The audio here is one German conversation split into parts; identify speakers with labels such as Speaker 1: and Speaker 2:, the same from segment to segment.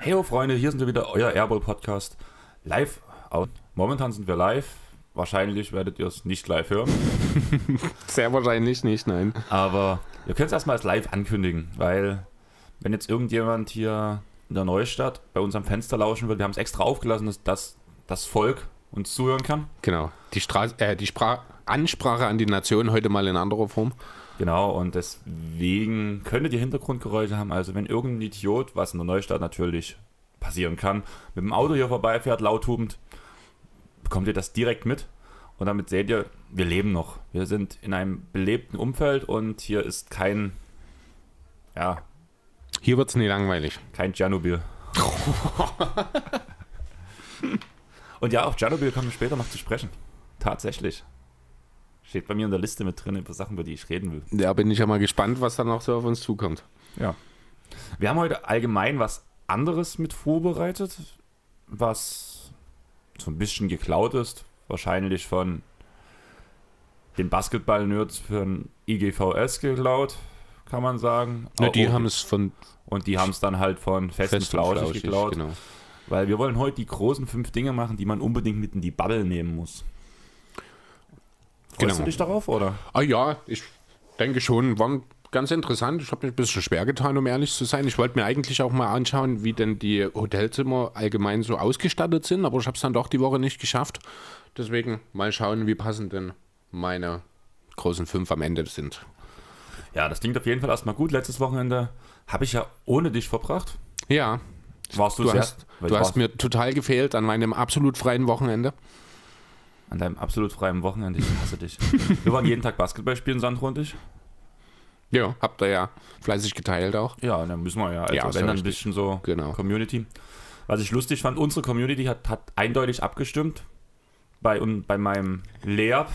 Speaker 1: Hey ho Freunde, hier sind wir wieder, euer Airball Podcast. Live. Momentan sind wir live. Wahrscheinlich werdet ihr es nicht live hören.
Speaker 2: Sehr wahrscheinlich nicht, nein.
Speaker 1: Aber ihr könnt es erstmal als live ankündigen, weil wenn jetzt irgendjemand hier in der Neustadt bei uns am Fenster lauschen will, wir haben es extra aufgelassen, dass das, das Volk uns zuhören kann.
Speaker 2: Genau. Die, Stra äh, die Spra Ansprache an die Nation heute mal in anderer Form.
Speaker 1: Genau, und deswegen könntet ihr Hintergrundgeräusche haben. Also wenn irgendein Idiot, was in der Neustadt natürlich passieren kann, mit dem Auto hier vorbeifährt, lauthubend, bekommt ihr das direkt mit. Und damit seht ihr, wir leben noch. Wir sind in einem belebten Umfeld und hier ist kein, ja,
Speaker 2: Hier wird es nie langweilig.
Speaker 1: kein Tschernobyl. und ja, auf Tschernobyl kommen wir später noch zu sprechen. Tatsächlich. Steht bei mir in der Liste mit drin über Sachen, über die ich reden will.
Speaker 2: Da bin ich ja mal gespannt, was dann noch so auf uns zukommt.
Speaker 1: Ja. Wir haben heute allgemein was anderes mit vorbereitet, was so ein bisschen geklaut ist. Wahrscheinlich von den Basketball-Nerds von IGVS geklaut, kann man sagen.
Speaker 2: Ne, die haben es von
Speaker 1: und die haben es dann halt von Fest, und
Speaker 2: Fest und
Speaker 1: Flauschig
Speaker 2: Flauschig,
Speaker 1: geklaut.
Speaker 2: genau.
Speaker 1: Weil wir wollen heute die großen fünf Dinge machen, die man unbedingt mit in die Bubble nehmen muss. Freust
Speaker 2: Genau.
Speaker 1: du dich darauf, oder?
Speaker 2: Ah ja, ich denke schon, waren ganz interessant. Ich habe mich ein bisschen schwer getan, um ehrlich zu sein. Ich wollte mir eigentlich auch mal anschauen, wie denn die Hotelzimmer allgemein so ausgestattet sind, aber ich habe es dann doch die Woche nicht geschafft. Deswegen mal schauen, wie passend denn meine großen fünf am Ende sind.
Speaker 1: Ja, das klingt auf jeden Fall erstmal gut. Letztes Wochenende habe ich ja ohne dich verbracht.
Speaker 2: Ja,
Speaker 1: Warst du,
Speaker 2: du
Speaker 1: sehr-
Speaker 2: hast, du hast mir total gefehlt an meinem absolut freien Wochenende.
Speaker 1: an deinem absolut freien Wochenende. Ich hasse dich. Wir waren jeden Tag Basketball spielen, Sandro und ich.
Speaker 2: Ja, habt ihr ja fleißig geteilt auch.
Speaker 1: Ja, dann müssen wir ja, also
Speaker 2: Ja,
Speaker 1: wenn dann ein bisschen so
Speaker 2: Genau.
Speaker 1: Community. Was ich lustig fand, unsere Community hat, hat eindeutig abgestimmt bei, un, bei meinem Layup.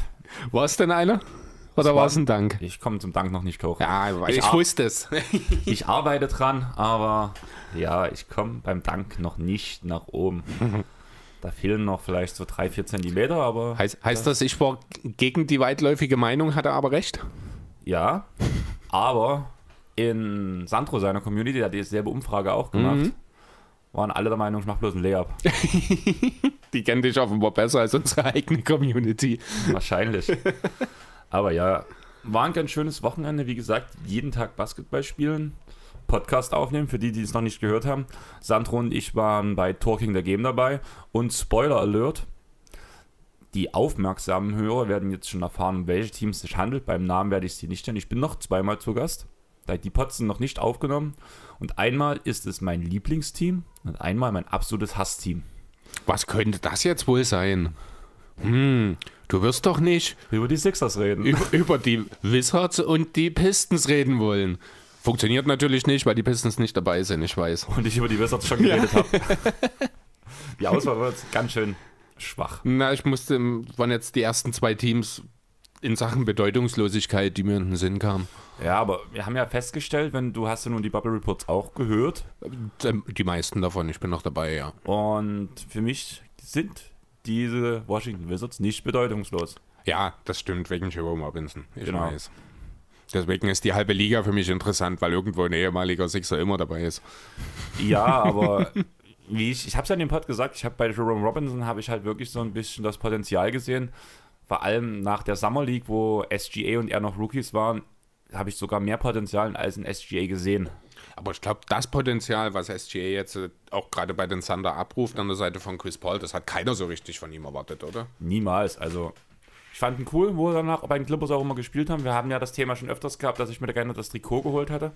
Speaker 2: War es denn einer? Oder
Speaker 1: war-
Speaker 2: es ein Dank?
Speaker 1: Ich komme zum Dank noch nicht kochen.
Speaker 2: Ja,
Speaker 1: Ich
Speaker 2: ich, wusste es.
Speaker 1: Ich arbeite dran, aber ja, ich komme beim Dank noch nicht nach oben. Da fehlen noch vielleicht so drei, vier Zentimeter, aber
Speaker 2: Heißt, heißt das, ich war gegen die weitläufige Meinung, hatte aber recht?
Speaker 1: ja. Aber in Sandro seiner Community, der hat dieselbe Umfrage auch gemacht,
Speaker 2: Mhm.
Speaker 1: waren alle der Meinung, ich mache bloß ein Layup.
Speaker 2: Die kennt dich offenbar besser als unsere eigene Community.
Speaker 1: Wahrscheinlich. Aber ja, war ein ganz schönes Wochenende. Wie gesagt, jeden Tag Basketball spielen, Podcast aufnehmen, für die, die es noch nicht gehört haben. Sandro und ich waren bei Talking the Game dabei. Und Spoiler Alert, die aufmerksamen Hörer werden jetzt schon erfahren, um welche Teams es sich handelt. Beim Namen werde ich sie nicht nennen. Ich bin noch zweimal zu Gast. Die Pots sind noch nicht aufgenommen. Und einmal ist es mein Lieblingsteam und einmal mein absolutes Hassteam.
Speaker 2: Was könnte das jetzt wohl sein? Hm, du wirst doch nicht
Speaker 1: Über die Sixers reden.
Speaker 2: über, über die Wizards und die Pistons reden wollen. Funktioniert natürlich nicht, weil die Pistons nicht dabei sind, ich weiß.
Speaker 1: und ich über die Wizards schon geredet habe. Die Auswahl wird ganz schön schwach.
Speaker 2: Na, ich musste, waren jetzt die ersten zwei Teams in Sachen Bedeutungslosigkeit, die mir in den Sinn kamen.
Speaker 1: Ja, aber wir haben ja festgestellt, wenn du hast ja nun die Bubble Reports auch gehört.
Speaker 2: Ähm, Die meisten davon, ich bin noch dabei, ja.
Speaker 1: Und für mich sind diese Washington Wizards nicht bedeutungslos.
Speaker 2: Ja, das stimmt, wegen Jerome Robinson. Ich
Speaker 1: Genau.
Speaker 2: weiß. Deswegen ist die halbe Liga für mich interessant, weil irgendwo ein ehemaliger Sixer immer dabei ist.
Speaker 1: Ja, aber wie ich, ich habe es ja in dem Pod gesagt, ich habe bei Jerome Robinson habe ich halt wirklich so ein bisschen das Potenzial gesehen. Vor allem nach der Summer League, wo SGA und er noch Rookies waren, habe ich sogar mehr Potenzial als in SGA gesehen.
Speaker 2: Aber ich glaube, das Potenzial, was SGA jetzt äh, auch gerade bei den Thunder abruft an der Seite von Chris Paul, das hat keiner so richtig von ihm erwartet, oder?
Speaker 1: Niemals. Also, ich fand ihn cool, wo er danach bei den Clippers auch immer gespielt haben. Wir haben ja das Thema schon öfters gehabt, dass ich mir da gerne das Trikot geholt hatte.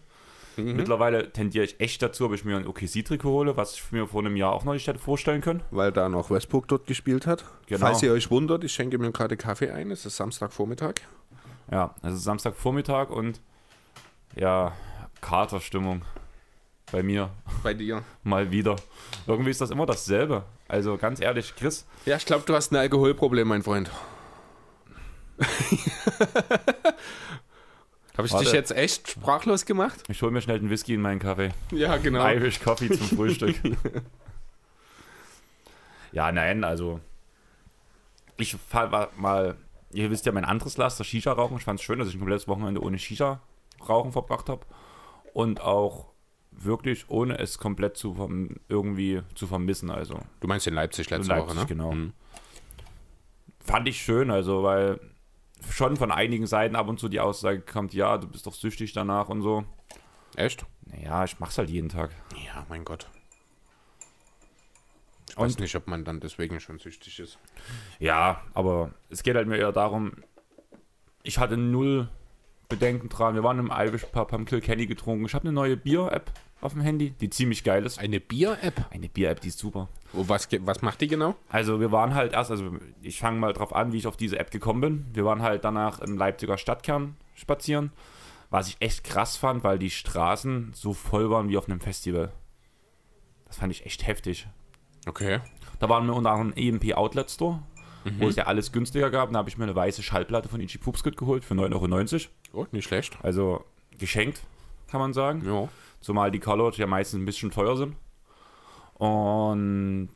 Speaker 1: Mittlerweile tendiere ich echt dazu, ob ich mir ein OKC-Trikot hole, was ich mir vor einem Jahr auch noch nicht hätte vorstellen können.
Speaker 2: Weil da noch Westbrook dort gespielt hat.
Speaker 1: Genau.
Speaker 2: Falls ihr euch wundert, ich schenke mir gerade Kaffee ein, es ist Samstagvormittag.
Speaker 1: Ja, also Samstagvormittag und ja, Katerstimmung bei mir
Speaker 2: Bei dir.
Speaker 1: mal wieder. Irgendwie ist das immer dasselbe. Also ganz ehrlich, Chris,
Speaker 2: Ja, ich glaube, du hast ein Alkoholproblem, mein Freund. Habe ich
Speaker 1: Warte.
Speaker 2: dich jetzt echt sprachlos gemacht?
Speaker 1: ich hole mir schnell den Whisky in meinen Kaffee.
Speaker 2: Ja, genau.
Speaker 1: Irish Coffee zum Frühstück. Ja, nein, also ich war mal, ihr wisst ja, mein anderes Laster, Shisha-Rauchen. Ich fand es schön, dass ich ein komplettes Wochenende ohne Shisha-Rauchen verbracht habe. Und auch wirklich ohne es komplett zu irgendwie zu vermissen. Also
Speaker 2: Du meinst in Leipzig letzte
Speaker 1: Leipzig,
Speaker 2: Woche, ne?
Speaker 1: genau.
Speaker 2: Mhm.
Speaker 1: fand ich schön, also weil schon von einigen Seiten ab und zu die Aussage kommt, ja, du bist doch süchtig danach und so.
Speaker 2: Echt?
Speaker 1: Naja, ich mach's halt jeden Tag.
Speaker 2: Ja, mein Gott. Ich
Speaker 1: Und-
Speaker 2: weiß nicht, ob man dann deswegen schon süchtig ist.
Speaker 1: Ja, aber es geht halt mir eher darum, ich hatte null Bedenken dran. Wir waren im Irish Pub, haben Kilkenny getrunken. Ich habe eine neue Bier-App auf dem Handy, die ziemlich geil ist.
Speaker 2: Eine Bier-App?
Speaker 1: Eine Bier-App, die ist super.
Speaker 2: Was, was macht die genau?
Speaker 1: Also wir waren halt erst, also ich fange mal drauf an, wie ich auf diese App gekommen bin. Wir waren halt danach im Leipziger Stadtkern spazieren, was ich echt krass fand, weil die Straßen so voll waren wie auf einem Festival. Das fand ich echt heftig.
Speaker 2: Okay.
Speaker 1: Da waren wir unter anderem EMP Outlet Store, wo es ja alles günstiger gab. Da habe ich mir eine weiße Schallplatte von Ichi Pupskit geholt für 9,90 Euro.
Speaker 2: Oh, nicht schlecht.
Speaker 1: Also geschenkt, kann man sagen.
Speaker 2: Ja.
Speaker 1: Zumal die Colors ja meistens ein bisschen teuer sind. Und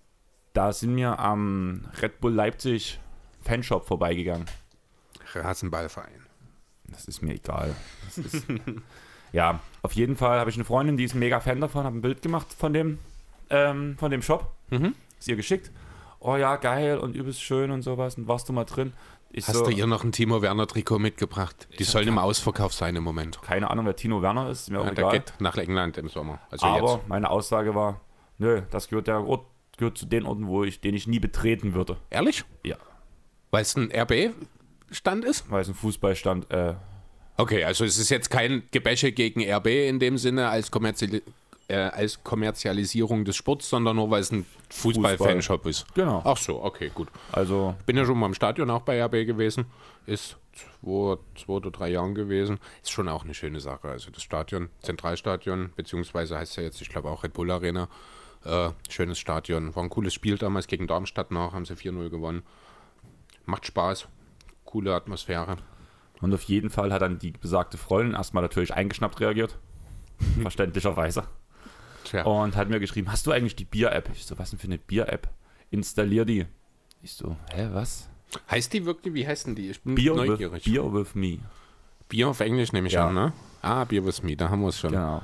Speaker 1: da sind wir am Red Bull Leipzig Fanshop vorbeigegangen.
Speaker 2: Rasenballverein.
Speaker 1: Das ist mir egal. Das ist ja, auf jeden Fall habe ich eine Freundin, die ist ein mega Fan davon, habe ein Bild gemacht von dem, ähm, von dem Shop.
Speaker 2: Mhm.
Speaker 1: Ist ihr geschickt. Oh ja, geil und übelst schön und sowas. Und warst du mal drin? Ich
Speaker 2: Hast
Speaker 1: so,
Speaker 2: du ihr noch ein Timo Werner Trikot mitgebracht? Die sollen im Ausverkauf sein im Moment.
Speaker 1: keine Ahnung, wer Tino Werner ist, mir
Speaker 2: Ja, der
Speaker 1: egal.
Speaker 2: geht nach England im Sommer. Also
Speaker 1: Aber
Speaker 2: jetzt.
Speaker 1: meine Aussage war, nö, das gehört der Ort, gehört zu den Orten, wo ich, den ich nie betreten würde.
Speaker 2: Ehrlich?
Speaker 1: Ja.
Speaker 2: Weil es ein RB-Stand ist?
Speaker 1: Weil es ein Fußballstand, äh,
Speaker 2: Okay, also es ist jetzt kein Gebäsche gegen RB in dem Sinne als, Kommerziali äh, als Kommerzialisierung des Sports, sondern nur weil es ein Fußball-Fanshop ist.
Speaker 1: genau.
Speaker 2: Ach so, okay, gut.
Speaker 1: Also,
Speaker 2: Bin ja schon mal im Stadion auch bei RB gewesen. Ist zwei, zwei oder drei Jahren gewesen. Ist schon auch eine schöne Sache. Also das Stadion, Zentralstadion, beziehungsweise heißt ja jetzt, ich glaube auch Red Bull Arena. Äh, schönes Stadion. War ein cooles Spiel damals gegen Darmstadt nach, haben sie 4-0 gewonnen. Macht Spaß. Coole Atmosphäre.
Speaker 1: und auf jeden Fall hat dann die besagte Freundin erstmal natürlich eingeschnappt reagiert. Verständlicherweise.
Speaker 2: Tja.
Speaker 1: Und hat mir geschrieben, hast du eigentlich die Bier-App? Ich so, was denn für eine Bier-App? Installier die. Ich so, hä, was?
Speaker 2: Heißt die wirklich, wie heißt denn die? Ich bin
Speaker 1: Beer with,
Speaker 2: neugierig.
Speaker 1: Beer with me.
Speaker 2: Bier auf Englisch nehme ich
Speaker 1: Ja.
Speaker 2: an, ne? Ah, Bier with me, da haben wir es schon.
Speaker 1: Genau.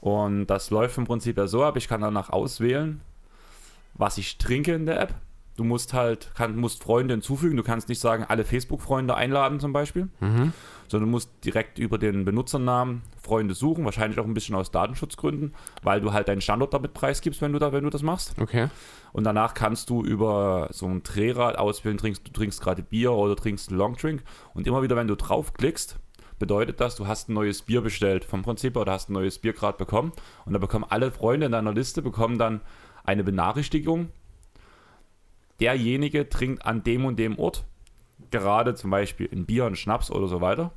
Speaker 1: Und das läuft im Prinzip ja so ab, ich kann danach auswählen, was ich trinke in der App. Du musst halt, kann, musst Freunde hinzufügen. Du kannst nicht sagen, alle Facebook-Freunde einladen zum Beispiel,
Speaker 2: Mhm.
Speaker 1: sondern du musst direkt über den Benutzernamen Freunde suchen, wahrscheinlich auch ein bisschen aus Datenschutzgründen, weil du halt deinen Standort damit preisgibst, wenn du, da, wenn du das machst.
Speaker 2: Okay.
Speaker 1: Und danach kannst du über so ein Drehrad auswählen, trinkst, du trinkst gerade Bier oder trinkst einen Longdrink. Und immer wieder, wenn du draufklickst, bedeutet das, du hast ein neues Bier bestellt vom Prinzip oder hast ein neues Bier gerade bekommen. Und da bekommen alle Freunde in deiner Liste bekommen dann eine Benachrichtigung. Derjenige trinkt an dem und dem Ort gerade zum Beispiel ein Bier, einen Schnaps oder so weiter.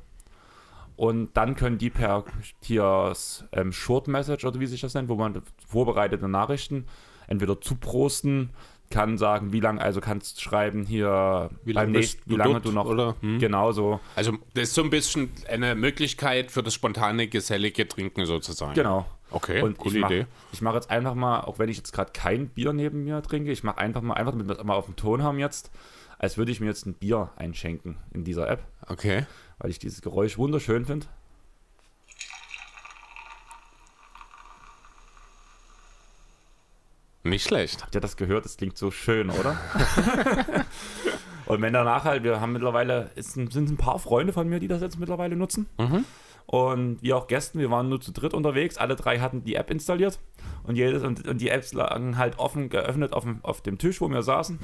Speaker 1: Und dann können die per hier ähm, Short Message oder wie sich das nennt, wo man vorbereitete Nachrichten entweder zuprosten, kann sagen, wie lange, also kannst schreiben hier
Speaker 2: Wie
Speaker 1: beim
Speaker 2: lange
Speaker 1: nächsten, wie
Speaker 2: du
Speaker 1: lange
Speaker 2: dort,
Speaker 1: du noch,
Speaker 2: oder? Hm?
Speaker 1: genau so,
Speaker 2: Also das ist so ein bisschen eine Möglichkeit für das spontane, gesellige Trinken sozusagen.
Speaker 1: genau.
Speaker 2: Okay,
Speaker 1: Und
Speaker 2: coole
Speaker 1: ich mache
Speaker 2: Idee.
Speaker 1: mach jetzt einfach mal, auch wenn ich jetzt gerade kein Bier neben mir trinke, ich mache einfach mal, einfach damit wir das mal auf dem Ton haben jetzt, als würde ich mir jetzt ein Bier einschenken in dieser App,
Speaker 2: Okay.
Speaker 1: weil ich dieses Geräusch wunderschön finde.
Speaker 2: Nicht schlecht.
Speaker 1: Habt ihr das gehört? Das klingt so schön, oder? und wenn danach halt, wir haben mittlerweile, es sind sind ein paar Freunde von mir, die das jetzt mittlerweile nutzen.
Speaker 2: Mhm.
Speaker 1: Und wie auch Gästen, wir waren nur zu dritt unterwegs, alle drei hatten die App installiert und, jedes, und, und die Apps lagen halt offen geöffnet auf dem, auf dem Tisch, wo wir saßen.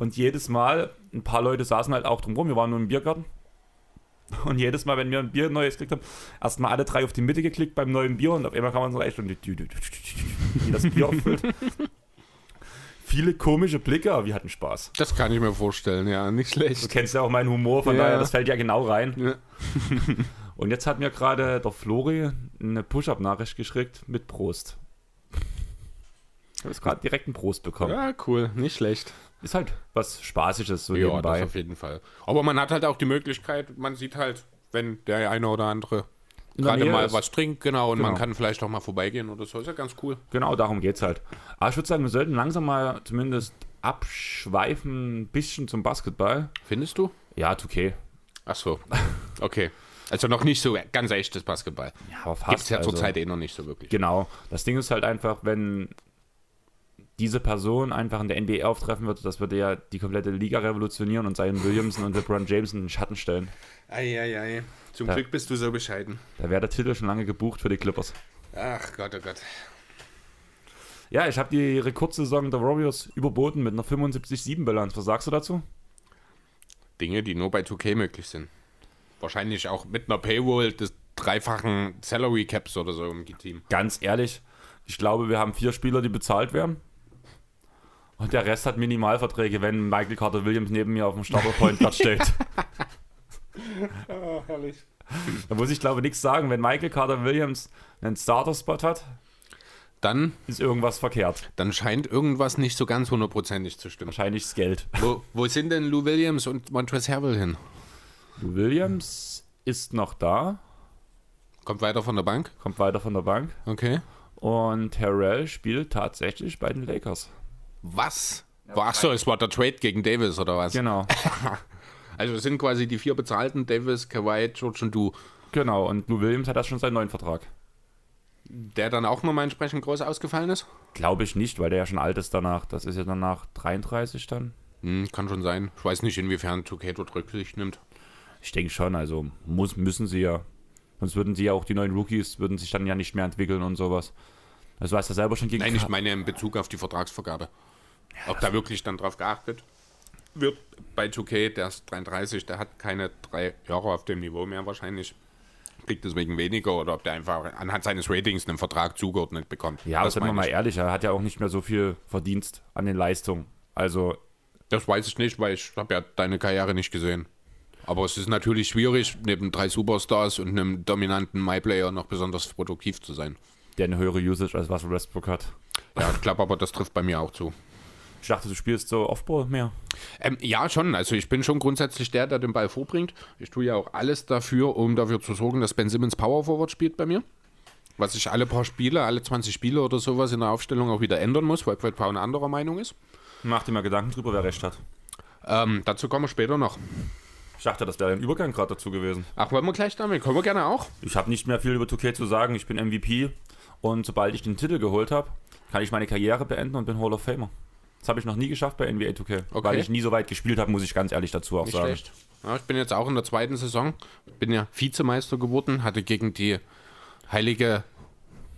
Speaker 1: Und jedes Mal, ein paar Leute saßen halt auch drumherum, wir waren nur im Biergarten. Und jedes Mal, wenn wir ein Bier Neues gekriegt haben, erstmal alle drei auf die Mitte geklickt beim neuen Bier und auf einmal kann man so und wie das Bier auffüllt. Viele komische Blicke, aber wir hatten Spaß.
Speaker 2: Das kann ich mir vorstellen, ja, nicht
Speaker 1: Du
Speaker 2: schlecht.
Speaker 1: kennst ja auch meinen Humor, von
Speaker 2: Ja.
Speaker 1: daher, das fällt ja genau rein.
Speaker 2: Ja.
Speaker 1: Und jetzt hat mir gerade der Flori eine Push-Up-Nachricht geschickt mit Prost. Ich habe jetzt gerade direkt einen Prost bekommen.
Speaker 2: Ja, cool, nicht schlecht.
Speaker 1: Ist halt was Spaßiges so
Speaker 2: Ja, das
Speaker 1: nebenbei.
Speaker 2: auf jeden Fall. Aber man hat halt auch die Möglichkeit, man sieht halt, wenn der eine oder andere gerade mal
Speaker 1: ist.
Speaker 2: was trinkt, genau, und man
Speaker 1: Genau.
Speaker 2: kann vielleicht auch mal vorbeigehen oder so. Ist ja ganz cool.
Speaker 1: Genau, darum geht's halt. Aber ich würde sagen, wir sollten langsam mal zumindest abschweifen ein bisschen zum Basketball.
Speaker 2: Findest du?
Speaker 1: Ja, 2K.
Speaker 2: Ach so. Okay. Also noch nicht so ganz echtes Basketball.
Speaker 1: Ja, aber fast.
Speaker 2: Gibt es ja
Speaker 1: also,
Speaker 2: zurzeit eh noch nicht so wirklich.
Speaker 1: Genau. Das Ding ist halt einfach, wenn diese Person einfach in der NBA auftreffen würde, das würde ja die komplette Liga revolutionieren und Zion Williamson und LeBron James in den Schatten stellen.
Speaker 2: Eieiei. Zum
Speaker 1: Da-
Speaker 2: Glück bist du so bescheiden.
Speaker 1: Da wäre der Titel schon lange gebucht für die Clippers.
Speaker 2: Ach Gott, oh Gott.
Speaker 1: Ja, ich habe die Rekordsaison der Warriors überboten mit einer 75-7-Bilanz. Was sagst du dazu?
Speaker 2: Dinge, die nur bei 2K möglich sind. Wahrscheinlich auch mit einer Paywall des dreifachen Salary Caps oder so im Team.
Speaker 1: Ganz ehrlich, ich glaube, wir haben vier Spieler, die bezahlt werden. Und der Rest hat Minimalverträge, wenn Michael Carter Williams neben mir auf dem Starter Point Guard steht.
Speaker 2: Oh, herrlich.
Speaker 1: Da muss ich glaube nichts sagen. Wenn Michael Carter Williams einen Starter-Spot hat,
Speaker 2: Dann,
Speaker 1: ist irgendwas verkehrt.
Speaker 2: dann scheint irgendwas nicht so ganz hundertprozentig zu stimmen.
Speaker 1: Wahrscheinlich das Geld.
Speaker 2: Wo, wo sind denn Lou Williams und Montrezl Harrell hin?
Speaker 1: Williams ist noch da,
Speaker 2: Kommt weiter von der Bank?
Speaker 1: kommt weiter von der Bank.
Speaker 2: Okay.
Speaker 1: Und Harrell spielt tatsächlich bei den Lakers.
Speaker 2: Was? Ach so, es war der Trade gegen Davis oder was?
Speaker 1: Genau,
Speaker 2: Also es sind quasi die vier bezahlten, Davis, Kawhi, George und du.
Speaker 1: genau. Und Lou Williams hat das schon seinen neuen Vertrag.
Speaker 2: Der dann auch nochmal entsprechend groß ausgefallen ist?
Speaker 1: Glaube ich nicht, weil der ja schon alt ist danach. Das ist ja danach 33 dann.
Speaker 2: Hm, kann schon sein. Ich weiß nicht, inwiefern 2K dort Rücksicht nimmt.
Speaker 1: Ich denke schon, also muss, müssen sie ja. Sonst würden sie ja auch die neuen Rookies, würden sich dann ja nicht mehr entwickeln und sowas. Also du weißt ja selber schon gegen
Speaker 2: Nein, ich meine in Bezug auf die Vertragsvergabe. Ob da wirklich dann drauf geachtet wird bei 2K, der ist 33, der hat keine drei Jahre auf dem Niveau mehr wahrscheinlich. Kriegt deswegen weniger oder ob der einfach anhand seines Ratings einen Vertrag zugeordnet bekommt.
Speaker 1: Ja, aber
Speaker 2: das
Speaker 1: sind wir mal
Speaker 2: ich.
Speaker 1: ehrlich, er hat ja auch nicht mehr so viel Verdienst an den Leistungen. Also,
Speaker 2: Das weiß ich nicht, weil ich habe ja deine Karriere nicht gesehen. Aber es ist natürlich schwierig, neben drei Superstars und einem dominanten MyPlayer noch besonders produktiv zu sein.
Speaker 1: der eine höhere Usage als was Westbrook hat.
Speaker 2: Ja, ich glaube aber, das trifft bei mir auch zu.
Speaker 1: Ich dachte, du spielst so Offball mehr.
Speaker 2: Ähm, ja, schon. Also ich bin schon grundsätzlich der, der den Ball vorbringt. Ich tue ja auch alles dafür, um dafür zu sorgen, dass Ben Simmons Power Forward spielt bei mir. Was ich alle paar Spiele, alle 20 Spiele oder sowas in der Aufstellung auch wieder ändern muss, weil Brett Brown anderer Meinung ist.
Speaker 1: Mach dir mal Gedanken drüber, wer recht hat.
Speaker 2: Ähm, dazu kommen wir später noch.
Speaker 1: Ich dachte, das wäre ein Übergang gerade dazu gewesen.
Speaker 2: Ach, wollen wir gleich damit? Können wir gerne auch.
Speaker 1: Ich habe nicht mehr viel über 2K zu sagen. Ich bin MVP und sobald ich den Titel geholt habe, kann ich meine Karriere beenden und bin Hall of Famer. Das habe ich noch nie geschafft bei NBA 2K,
Speaker 2: Okay.
Speaker 1: weil ich nie so weit gespielt habe, muss ich ganz ehrlich dazu auch
Speaker 2: Nicht
Speaker 1: sagen.
Speaker 2: schlecht. Ja, ich bin jetzt auch in der zweiten Saison. Bin ja Vizemeister geworden, hatte gegen die heilige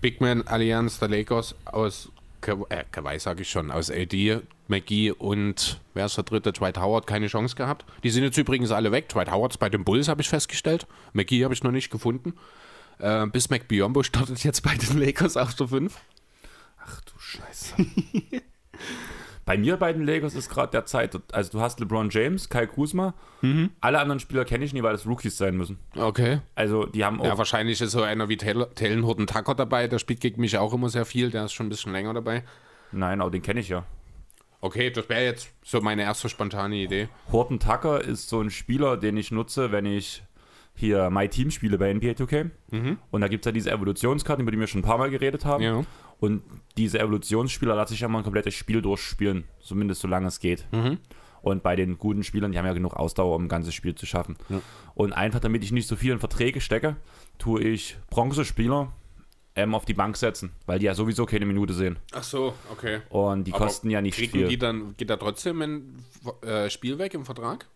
Speaker 2: Big Man Allianz der Lakers aus äh, Kawhi sage ich schon, aus AD, McGee und wer ist der dritte? Dwight Howard, keine Chance gehabt. Die sind jetzt übrigens alle weg. Dwight Howard ist bei den Bulls, habe ich festgestellt. McGee habe ich noch nicht gefunden. Äh, bis McBiombo startet jetzt bei den Lakers auf der 5.
Speaker 1: Ach du Scheiße. Bei mir bei den Lakers ist gerade der Zeit, also du hast LeBron James, Kai Kuzma,
Speaker 2: Mhm.
Speaker 1: alle anderen Spieler kenne ich nie, weil das Rookies sein müssen.
Speaker 2: Okay.
Speaker 1: Also die haben auch,
Speaker 2: Ja, wahrscheinlich ist so einer wie Talon Horton Tucker dabei. Der spielt gegen mich auch immer sehr viel. Der ist schon ein bisschen länger dabei.
Speaker 1: nein, aber den kenne ich ja.
Speaker 2: Okay, das wäre jetzt so meine erste spontane Idee.
Speaker 1: Horton Tucker ist so ein Spieler, den ich nutze, wenn ich hier My Team spiele bei NBA 2K. Und da gibt es ja diese Evolutionskarten, über die wir schon ein paar Mal geredet haben.
Speaker 2: Ja.
Speaker 1: Und diese Evolutionsspieler lasse ich ja mal ein komplettes Spiel durchspielen, zumindest solange es geht. Und bei den guten Spielern, die haben ja genug Ausdauer, um ein ganzes Spiel zu schaffen. Und einfach damit ich nicht so viel in Verträge stecke, tue ich Bronzespieler ähm, auf die Bank setzen, weil die ja sowieso keine Minute sehen.
Speaker 2: Ach so, okay.
Speaker 1: Und die
Speaker 2: Aber
Speaker 1: kosten ja nicht
Speaker 2: Kriegen
Speaker 1: viel.
Speaker 2: die dann, geht da trotzdem ein äh, Spiel weg im Vertrag?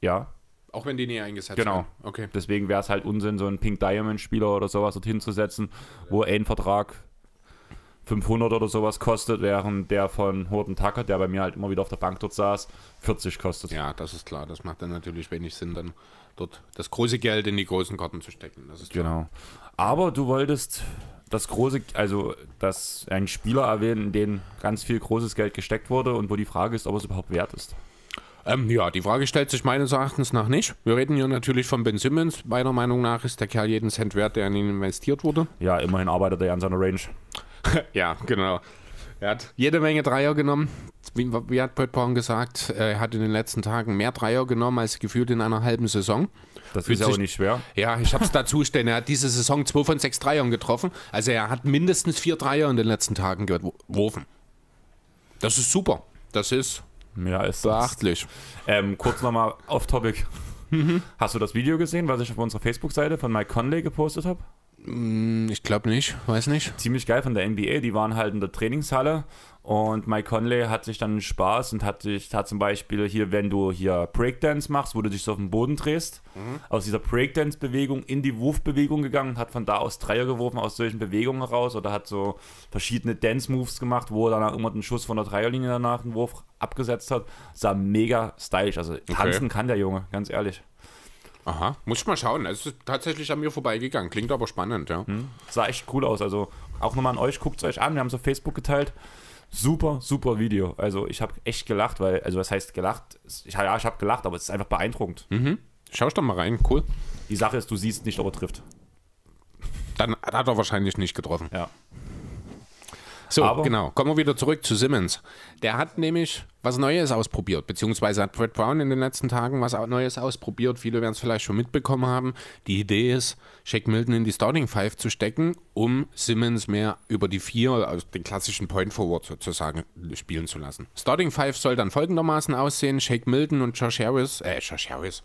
Speaker 1: ja,
Speaker 2: Auch wenn die nie eingesetzt
Speaker 1: Genau.
Speaker 2: werden? Okay.
Speaker 1: Deswegen wäre es halt Unsinn, so einen Pink Diamond Spieler oder sowas dorthin zu setzen, wo ein Vertrag 500 oder sowas kostet, während der von Horton Tucker, der bei mir halt immer wieder auf der Bank dort saß, 40 kostet.
Speaker 2: Ja, das ist klar. Das macht dann natürlich wenig Sinn, dann dort das große Geld in die großen Karten zu stecken. Das ist klar.
Speaker 1: Genau. Aber du wolltest das große, also dass ein Spieler erwähnen, in den ganz viel großes Geld gesteckt wurde und wo die Frage ist, ob es überhaupt wert ist.
Speaker 2: Ähm, ja, die Frage stellt sich meines Erachtens nach nicht. Wir reden hier natürlich von Ben Simmons. Meiner Meinung nach ist der Kerl jeden Cent wert, der in ihn investiert wurde.
Speaker 1: Ja, immerhin arbeitet er ja an seiner Range.
Speaker 2: Ja, genau. Er hat jede Menge Dreier genommen. Wie, wie hat Brett Brown gesagt, er hat in den letzten Tagen mehr Dreier genommen als gefühlt in einer halben Saison.
Speaker 1: Das
Speaker 2: Fühlt
Speaker 1: ist ja auch
Speaker 2: sich-
Speaker 1: nicht schwer.
Speaker 2: Ja, ich habe es dazu stehen. Er hat diese Saison zwei von sechs Dreiern getroffen. Also er hat mindestens vier Dreier in den letzten Tagen geworfen. Das ist super. Das ist
Speaker 1: Ja, ist das.
Speaker 2: Beachtlich.
Speaker 1: Ähm, kurz nochmal off-topic. Hast du das Video gesehen, was ich auf unserer Facebook-Seite von Mike Conley gepostet habe?
Speaker 2: Hm, Ich glaube nicht, weiß nicht.
Speaker 1: Ziemlich geil von der NBA. Die waren halt in der Trainingshalle und Mike Conley hat sich dann Spaß und hat sich, hat zum Beispiel hier, wenn du hier Breakdance machst, wo du dich so auf den Boden drehst, aus dieser Breakdance-Bewegung in die Wurfbewegung gegangen und hat von da aus Dreier geworfen aus solchen Bewegungen heraus oder hat so verschiedene Dance-Moves gemacht, wo er dann immer den Schuss von der Dreierlinie danach einen Wurf abgesetzt hat. Sah mega stylisch. Also tanzen kann der Junge, ganz ehrlich.
Speaker 2: Aha, muss ich mal schauen. Es ist tatsächlich an mir vorbeigegangen. Klingt aber spannend, ja.
Speaker 1: Sah echt cool aus. Also auch nochmal an euch, guckt es euch an. Wir haben es auf Facebook geteilt. Super, super Video. Also ich habe echt gelacht, weil, also was heißt gelacht? Ich, ja, ich habe gelacht, aber es ist einfach beeindruckend.
Speaker 2: Schau ich doch mal rein, cool.
Speaker 1: Die Sache ist, du siehst nicht, ob er trifft.
Speaker 2: Dann hat er wahrscheinlich nicht getroffen.
Speaker 1: Ja.
Speaker 2: So,
Speaker 1: Aber-
Speaker 2: genau. Kommen wir wieder zurück zu Simmons. Der hat nämlich was Neues ausprobiert, beziehungsweise hat Brett Brown in den letzten Tagen was Neues ausprobiert. Viele werden es vielleicht schon mitbekommen haben. Die Idee ist, Shaq Milton in die Starting Five zu stecken, um Simmons mehr über die vier, also den klassischen Point Forward sozusagen, spielen zu lassen. Starting Five soll dann folgendermaßen aussehen: Shaq Milton und Josh Harris, äh, Josh Harris,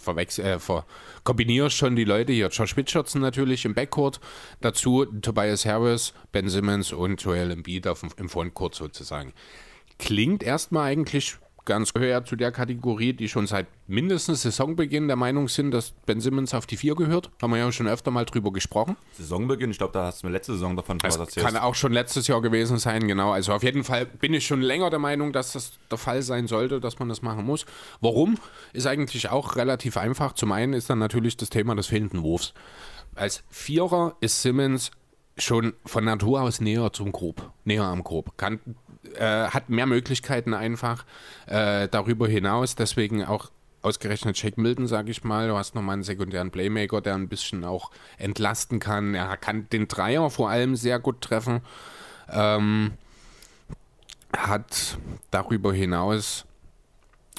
Speaker 2: verwechsel, äh, ver, kombinierst schon die Leute hier. Josh Richardson natürlich im Backcourt, dazu Tobias Harris, Ben Simmons und Joel Embiid auf, im Frontcourt sozusagen. Klingt erstmal eigentlich ganz gehört zu der Kategorie, die schon seit mindestens Saisonbeginn der Meinung sind, dass Ben Simmons auf die vier gehört. Haben wir ja schon öfter mal drüber gesprochen.
Speaker 1: Saisonbeginn, ich glaube, da hast du mir letzte Saison davon
Speaker 2: Das
Speaker 1: erzählt.
Speaker 2: kann auch schon letztes Jahr gewesen sein, genau. Also auf jeden Fall bin ich schon länger der Meinung, dass das der Fall sein sollte, dass man das machen muss. Warum? Ist eigentlich auch relativ einfach. Zum einen ist dann natürlich das Thema des fehlenden Wurfs. Als Vierer ist Simmons schon von Natur aus näher zum Grob, näher am Grob. Kann, äh, hat mehr Möglichkeiten einfach äh, darüber hinaus. Deswegen auch ausgerechnet Shake Milton, sage ich mal. Du hast nochmal einen sekundären Playmaker, der ein bisschen auch entlasten kann. Er kann den Dreier vor allem sehr gut treffen. Ähm, hat darüber hinaus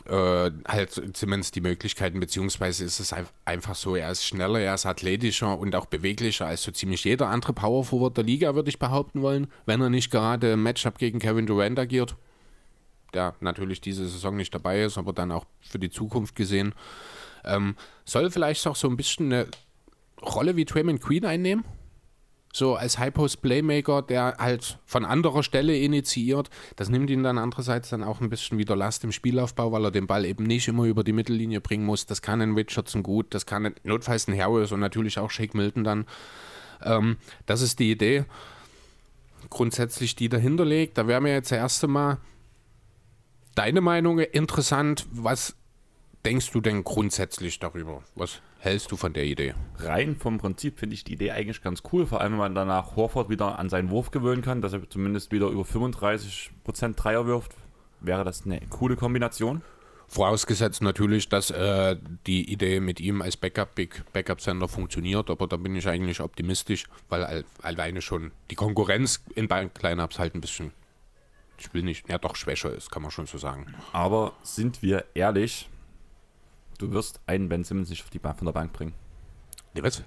Speaker 2: äh, halt Simmons die Möglichkeiten, beziehungsweise ist es ein- einfach so, er ist schneller, er ist athletischer und auch beweglicher als so ziemlich jeder andere Power Forward der Liga, würde ich behaupten wollen, wenn er nicht gerade im Matchup gegen Kevin Durant agiert, der natürlich diese Saison nicht dabei ist, aber dann auch für die Zukunft gesehen. Ähm, soll vielleicht auch so ein bisschen eine Rolle wie Draymond Queen einnehmen? So als High-Post-Playmaker, der halt von anderer Stelle initiiert. Das nimmt ihn dann andererseits dann auch ein bisschen wieder Last im Spielaufbau, weil er den Ball eben nicht immer über die Mittellinie bringen muss. Das kann ein Richardson gut, das kann ein, notfalls ein Harris und natürlich auch Shake Milton dann. Ähm, das ist die Idee, grundsätzlich die dahinter liegt. Da wäre mir jetzt das erste Mal deine Meinung interessant. Was denkst du denn grundsätzlich darüber? Was hältst du von der Idee?
Speaker 1: Rein vom Prinzip finde ich die Idee eigentlich ganz cool, vor allem wenn man danach Horford wieder an seinen Wurf gewöhnen kann, dass er zumindest wieder über 35% Dreier wirft. Wäre das eine coole Kombination?
Speaker 2: Vorausgesetzt natürlich, dass äh, die Idee mit ihm als Backup Big Backup Center funktioniert, aber da bin ich eigentlich optimistisch, weil al- alleine schon die Konkurrenz in beiden Lineups halt ein bisschen, ich will nicht, ja doch schwächer ist, kann man schon so sagen.
Speaker 1: Aber sind wir ehrlich, du wirst einen Ben Simmons nicht auf die Bank von der Bank bringen.
Speaker 2: Nee, was?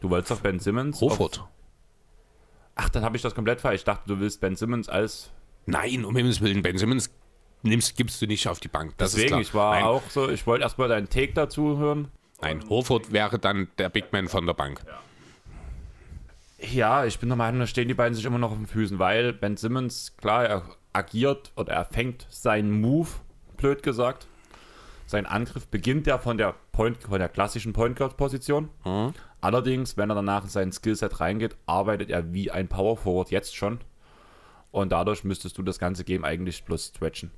Speaker 1: Du wolltest doch Ben Simmons. Auf,
Speaker 2: Horford?
Speaker 1: ach, dann habe ich das komplett falsch. Ich dachte, du willst Ben Simmons als.
Speaker 2: Nein, um Himmels Willen, Ben Simmons nimmst, gibst du nicht auf die Bank. Das
Speaker 1: Deswegen, ich war
Speaker 2: Nein,
Speaker 1: auch so, ich wollte erstmal deinen Take dazu hören.
Speaker 2: nein, Horford wäre dann der Big Man von der Bank.
Speaker 1: Ja, ich bin der Meinung, da stehen die beiden sich immer noch auf den Füßen, weil Ben Simmons, klar, er agiert oder er fängt seinen Move, blöd gesagt. Sein Angriff beginnt ja von der, Point, von der klassischen Point Guard Position. Allerdings, wenn er danach in sein Skillset reingeht, arbeitet er wie ein Power Forward jetzt schon. Und dadurch müsstest du das ganze Game eigentlich bloß stretchen.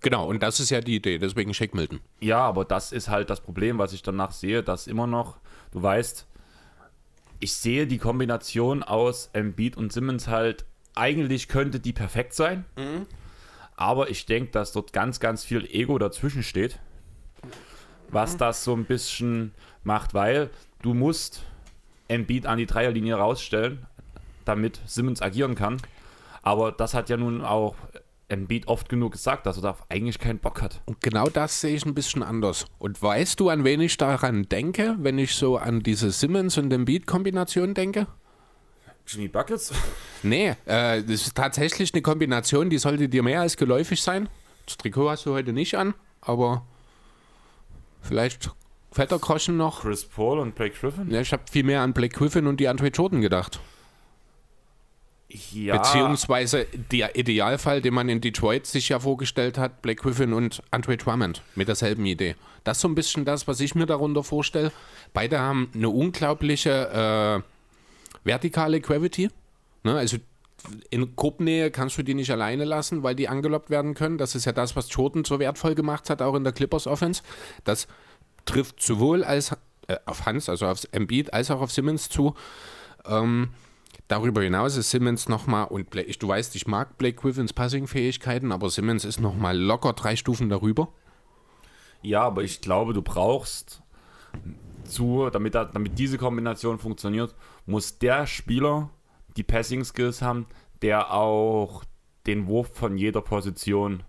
Speaker 2: Genau, und das ist ja die Idee, deswegen Shake Milton.
Speaker 1: Ja, aber das ist halt das Problem, was ich danach sehe, dass immer noch, du weißt, ich sehe die Kombination aus Embiid und Simmons halt, eigentlich könnte die perfekt sein, aber ich denke, dass dort ganz, ganz viel Ego dazwischen steht, was das so ein bisschen macht, weil du musst Embiid an die Dreierlinie rausstellen, damit Simmons agieren kann, aber das hat ja nun auch Embiid oft genug gesagt, dass er da eigentlich keinen Bock hat.
Speaker 2: Und genau das sehe ich ein bisschen anders. Und weißt du, an wen ich daran denke, wenn ich so an diese Simmons und Embiid-Kombination denke?
Speaker 1: Jimmy Buckets?
Speaker 2: Nee, äh, das ist tatsächlich eine Kombination, die sollte dir mehr als geläufig sein. Das Trikot hast du heute nicht an, aber vielleicht fällt der Groschen noch.
Speaker 1: Chris Paul und Blake Griffin?
Speaker 2: Ja, ich habe viel mehr an Blake Griffin und die Andre Jordan gedacht.
Speaker 1: Ja,
Speaker 2: Beziehungsweise der Idealfall, den man in Detroit sich ja vorgestellt hat, Blake Griffin und Andre Drummond mit derselben Idee. Das ist so ein bisschen das, was ich mir darunter vorstelle. Beide haben eine unglaubliche äh, vertikale Gravity. Ne? Also in Gruppennähe kannst du die nicht alleine lassen, weil die angelockt werden können. Das ist ja das, was Jordan so wertvoll gemacht hat, auch in der Clippers Offense. Das trifft sowohl als, äh, auf Hans, also auf Embiid, als auch auf Simmons zu. Ähm, darüber hinaus ist Simmons nochmal, und Blake, du weißt, ich mag Blake Griffins Passing-Fähigkeiten, aber Simmons ist nochmal locker drei Stufen darüber.
Speaker 1: Ja, aber ich glaube, du brauchst zu, damit, da- damit diese Kombination funktioniert, muss der Spieler die Passing Skills haben, der auch den Wurf von jeder Position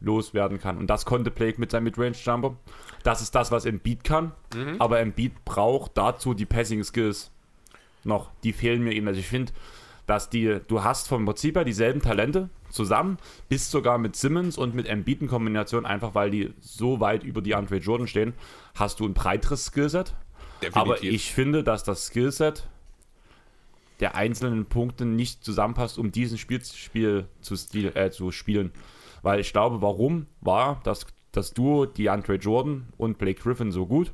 Speaker 1: loswerden kann. Und das konnte Blake mit seinem Midrange Jumper. Das ist das, was Embiid kann. Aber Embiid braucht dazu die Passing Skills noch. Die fehlen mir ihm. Also ich finde, dass die, du hast vom Prinzip her dieselben Talente zusammen, bist sogar mit Simmons und mit Embiid in Kombination, einfach weil die so weit über die Andre Jordan stehen, hast du ein breiteres Skillset. Aber ich finde, dass das Skillset der einzelnen Punkte nicht zusammenpasst, um diesen Spiel, Spiel zu, stil, äh, zu spielen. Weil ich glaube, warum war das, das Duo die Andre Jordan und Blake Griffin so gut?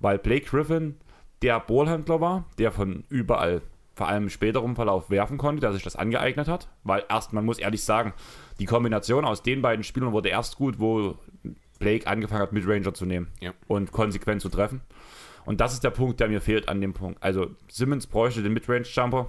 Speaker 1: Weil Blake Griffin der Ballhändler war, der von überall, vor allem im späteren Verlauf, werfen konnte, der sich das angeeignet hat. Weil erst, man muss ehrlich sagen, die Kombination aus den beiden Spielern wurde erst gut, wo Blake angefangen hat, Midranger zu nehmen
Speaker 2: Ja.
Speaker 1: und konsequent zu treffen. Und das ist der Punkt, der mir fehlt an dem Punkt. Also Simmons bräuchte den Midrange-Jumper,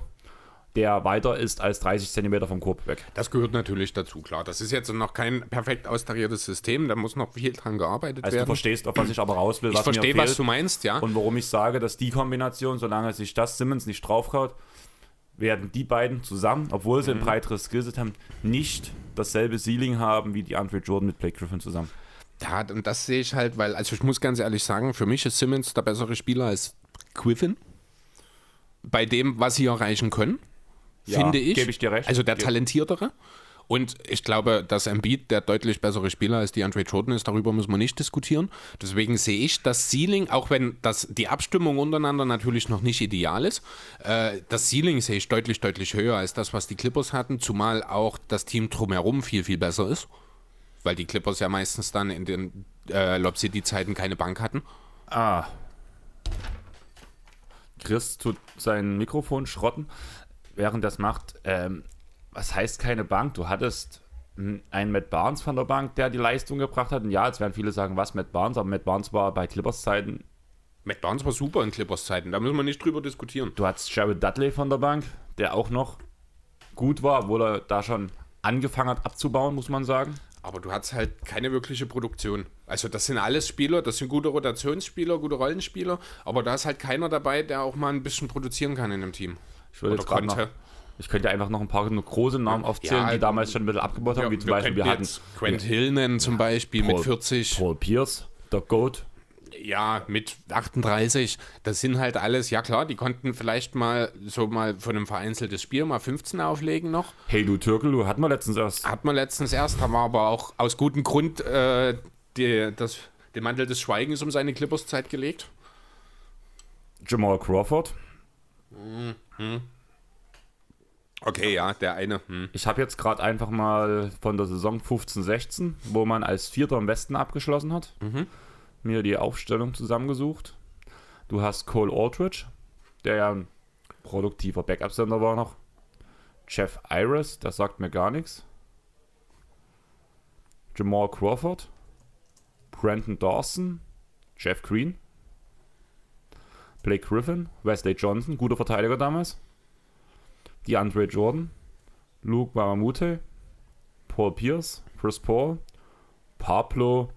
Speaker 1: der weiter ist als 30 Zentimeter vom Korb weg.
Speaker 2: Das gehört natürlich dazu, klar. Das ist jetzt noch kein perfekt austariertes System, da muss noch viel dran gearbeitet
Speaker 1: Also du
Speaker 2: werden.
Speaker 1: verstehst, auf was ich aber raus will,
Speaker 2: Ich
Speaker 1: was mir
Speaker 2: verstehe, was du meinst, ja.
Speaker 1: Und warum ich sage, dass die Kombination, solange sich das Simmons nicht draufkaut, werden die beiden zusammen, obwohl
Speaker 2: Mhm.
Speaker 1: sie ein breiteres Skillset haben, nicht dasselbe Ceiling haben wie die Andre Jordan mit Blake Griffin zusammen.
Speaker 2: Ja, und das sehe ich halt, weil, also ich muss ganz ehrlich sagen, für mich ist Simmons der bessere Spieler als Griffin. Bei dem, was sie erreichen können,
Speaker 1: Ja,
Speaker 2: finde ich.
Speaker 1: gebe ich dir recht.
Speaker 2: Also der talentiertere. Und ich glaube, dass Embiid der deutlich bessere Spieler als die Andre Jordan ist, darüber müssen wir nicht diskutieren. Deswegen sehe ich das Ceiling, auch wenn das, die Abstimmung untereinander natürlich noch nicht ideal ist, äh, das Ceiling sehe ich deutlich, deutlich höher als das, was die Clippers hatten, zumal auch das Team drumherum viel, viel besser ist. Weil die Clippers ja meistens dann in den äh, Lob City-Zeiten keine Bank hatten.
Speaker 1: Ah. Chris tut sein Mikrofon schrotten, während das macht. Ähm, was heißt keine Bank? Du hattest einen Matt Barnes von der Bank, der die Leistung gebracht hat. Und ja, jetzt werden viele sagen, was Matt Barnes, aber Matt Barnes war bei Clippers Zeiten.
Speaker 2: Matt Barnes war super in Clippers-Zeiten, da müssen wir nicht drüber diskutieren.
Speaker 1: Du hattest Jared Dudley von der Bank, der auch noch gut war, obwohl er da schon angefangen hat abzubauen, muss man sagen.
Speaker 2: Aber du hast halt keine wirkliche Produktion. Also das sind alles Spieler, das sind gute Rotationsspieler, gute Rollenspieler, aber da ist halt keiner dabei, der auch mal ein bisschen produzieren kann in einem Team.
Speaker 1: Ich würde jetzt gerade noch,
Speaker 2: konnte.
Speaker 1: ich könnte einfach noch ein paar große Namen aufzählen,
Speaker 2: Ja,
Speaker 1: die damals schon ein bisschen abgebaut haben, wie zum Beispiel wir hatten
Speaker 2: Grant Hill nennen zum Beispiel mit
Speaker 1: Paul-
Speaker 2: 40.
Speaker 1: Paul Pierce, der Goat,
Speaker 2: Ja, mit 38. Das sind halt alles, ja klar, die konnten vielleicht mal so mal von einem vereinzeltes Spiel mal 15 auflegen noch.
Speaker 1: Hey Lou Türkelu hatten wir letztens erst.
Speaker 2: Hat man letztens erst, haben wir aber auch aus gutem Grund äh, die, das, den Mantel des Schweigens um seine Clippers-Zeit gelegt.
Speaker 1: Jamal Crawford.
Speaker 2: Okay, ja, der eine. Hm.
Speaker 1: Ich habe jetzt gerade einfach mal von der Saison 15-16, wo man als Vierter im Westen abgeschlossen hat, mir die Aufstellung zusammengesucht. Du hast Cole Aldridge, der ja ein produktiver Backup-Sender war noch. Jeff Iris, das sagt mir gar nichts. Jamal Crawford, Brandon Dawson, Jeff Green, Blake Griffin, Wesley Johnson, guter Verteidiger damals. DeAndre Jordan, Luke Mamamute, Paul Pierce, Chris Paul, Pablo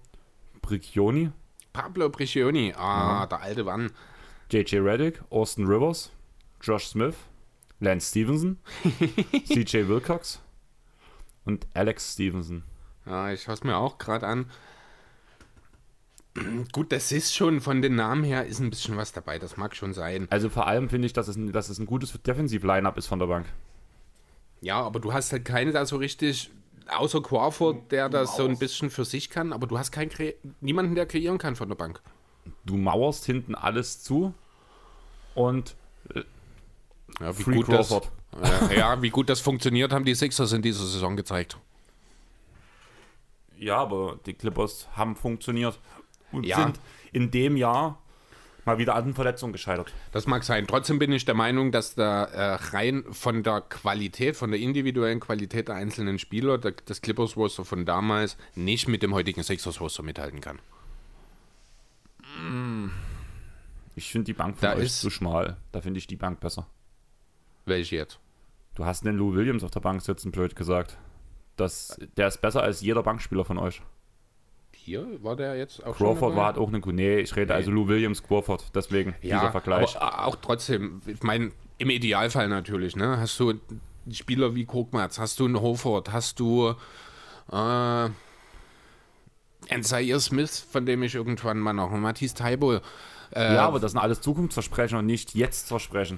Speaker 1: Briccioni,
Speaker 2: Pablo Prigioni, ah, der alte Mann.
Speaker 1: JJ Reddick, Austin Rivers, Josh Smith, Lance Stevenson, CJ Wilcox und Alex Stevenson.
Speaker 2: Ja, ich schaue es mir auch gerade an. Gut, das ist schon von den Namen her ist ein bisschen was dabei, das mag schon sein.
Speaker 1: Also vor allem finde ich, dass es, ein, dass es ein gutes Defensiv-Line-Up ist von der Bank.
Speaker 2: Ja, aber du hast halt keine da so richtig außer Crawford, der das so ein bisschen für sich kann, aber du hast keinen niemanden, der kreieren kann von der Bank.
Speaker 1: Du mauerst hinten alles zu und
Speaker 2: Ja, wie
Speaker 1: Free
Speaker 2: gut das,
Speaker 1: Crawford.
Speaker 2: ja, ja, wie gut das funktioniert, haben die Sixers in dieser Saison gezeigt.
Speaker 1: ja, aber die Clippers haben funktioniert und
Speaker 2: Ja.
Speaker 1: sind in dem Jahr mal wieder an Verletzungen gescheitert.
Speaker 2: Das mag sein. Trotzdem bin ich der Meinung, dass da äh, rein von der Qualität, von der individuellen Qualität der einzelnen Spieler, der, das Clippers-Roster von damals nicht mit dem heutigen Sixers-Roster mithalten kann.
Speaker 1: Ich finde die Bank von
Speaker 2: Da
Speaker 1: euch
Speaker 2: ist-
Speaker 1: zu schmal. Da finde ich die Bank besser.
Speaker 2: Welche jetzt?
Speaker 1: Du hast den Lou Williams auf der Bank sitzen, blöd gesagt. Das, der ist besser als jeder Bankspieler von euch.
Speaker 2: Hier war der jetzt auch
Speaker 1: Crawford war halt auch eine Nee, ich rede also Lou Williams, Crawford. Deswegen dieser
Speaker 2: ja,
Speaker 1: Vergleich.
Speaker 2: aber auch trotzdem, ich meine, im Idealfall natürlich, ne? Hast du Spieler wie Krogmatz, hast du einen Hofort, hast du äh, Zaire Smith, von dem ich irgendwann mal noch, einen Matisse Taibo. Äh,
Speaker 1: ja, aber das sind alles Zukunftsversprechen und nicht jetzt Versprechen.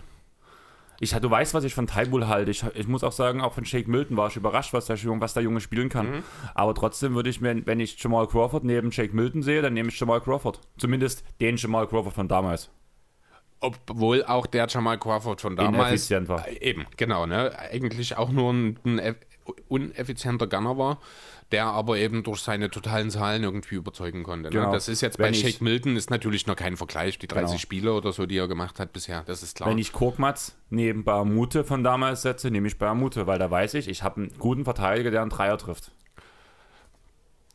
Speaker 1: Ich, du weißt, was ich von Tybull halte. Ich, ich muss auch sagen, auch von Shake Milton war ich überrascht, was der, Junge- was der Junge spielen kann.
Speaker 2: Mhm.
Speaker 1: Aber trotzdem würde ich mir, wenn ich Jamal Crawford neben Shake Milton sehe, dann nehme ich Jamal Crawford. Zumindest den Jamal Crawford von damals.
Speaker 2: Obwohl auch der Jamal Crawford von damals
Speaker 1: Ineffizient war.
Speaker 2: Äh, Eben, genau, ne? Eigentlich auch nur ein, ein eff- uneffizienter Gunner war, der aber eben durch seine totalen Zahlen irgendwie überzeugen konnte. Ne?
Speaker 1: Genau.
Speaker 2: Das ist jetzt
Speaker 1: Wenn
Speaker 2: bei Shake Milton ist natürlich noch kein Vergleich, die 30
Speaker 1: Genau.
Speaker 2: Spiele oder so, die er gemacht hat bisher, das ist klar.
Speaker 1: Wenn ich Korkmaz neben Bahamute von damals setze, nehme ich Bahamute, weil da weiß ich, ich habe einen guten Verteidiger, der einen Dreier trifft.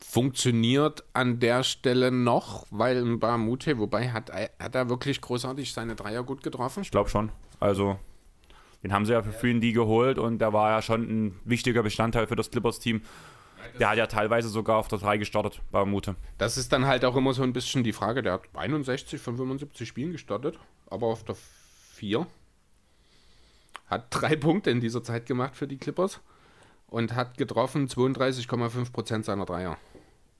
Speaker 2: Funktioniert an der Stelle noch, weil ein Bamute, wobei hat, er- hat er wirklich großartig seine Dreier gut getroffen?
Speaker 1: Ich glaube schon. Also, den haben sie ja für Free die geholt und der war ja schon ein wichtiger Bestandteil für das Clippers-Team. Der hat ja teilweise sogar auf der 3 gestartet, Bahamute.
Speaker 2: Das ist dann halt auch immer so ein bisschen die Frage, der hat 61 von 75 Spielen gestartet, aber auf der 4 hat drei Punkte in dieser Zeit gemacht für die Clippers und hat getroffen 32,5% seiner Dreier.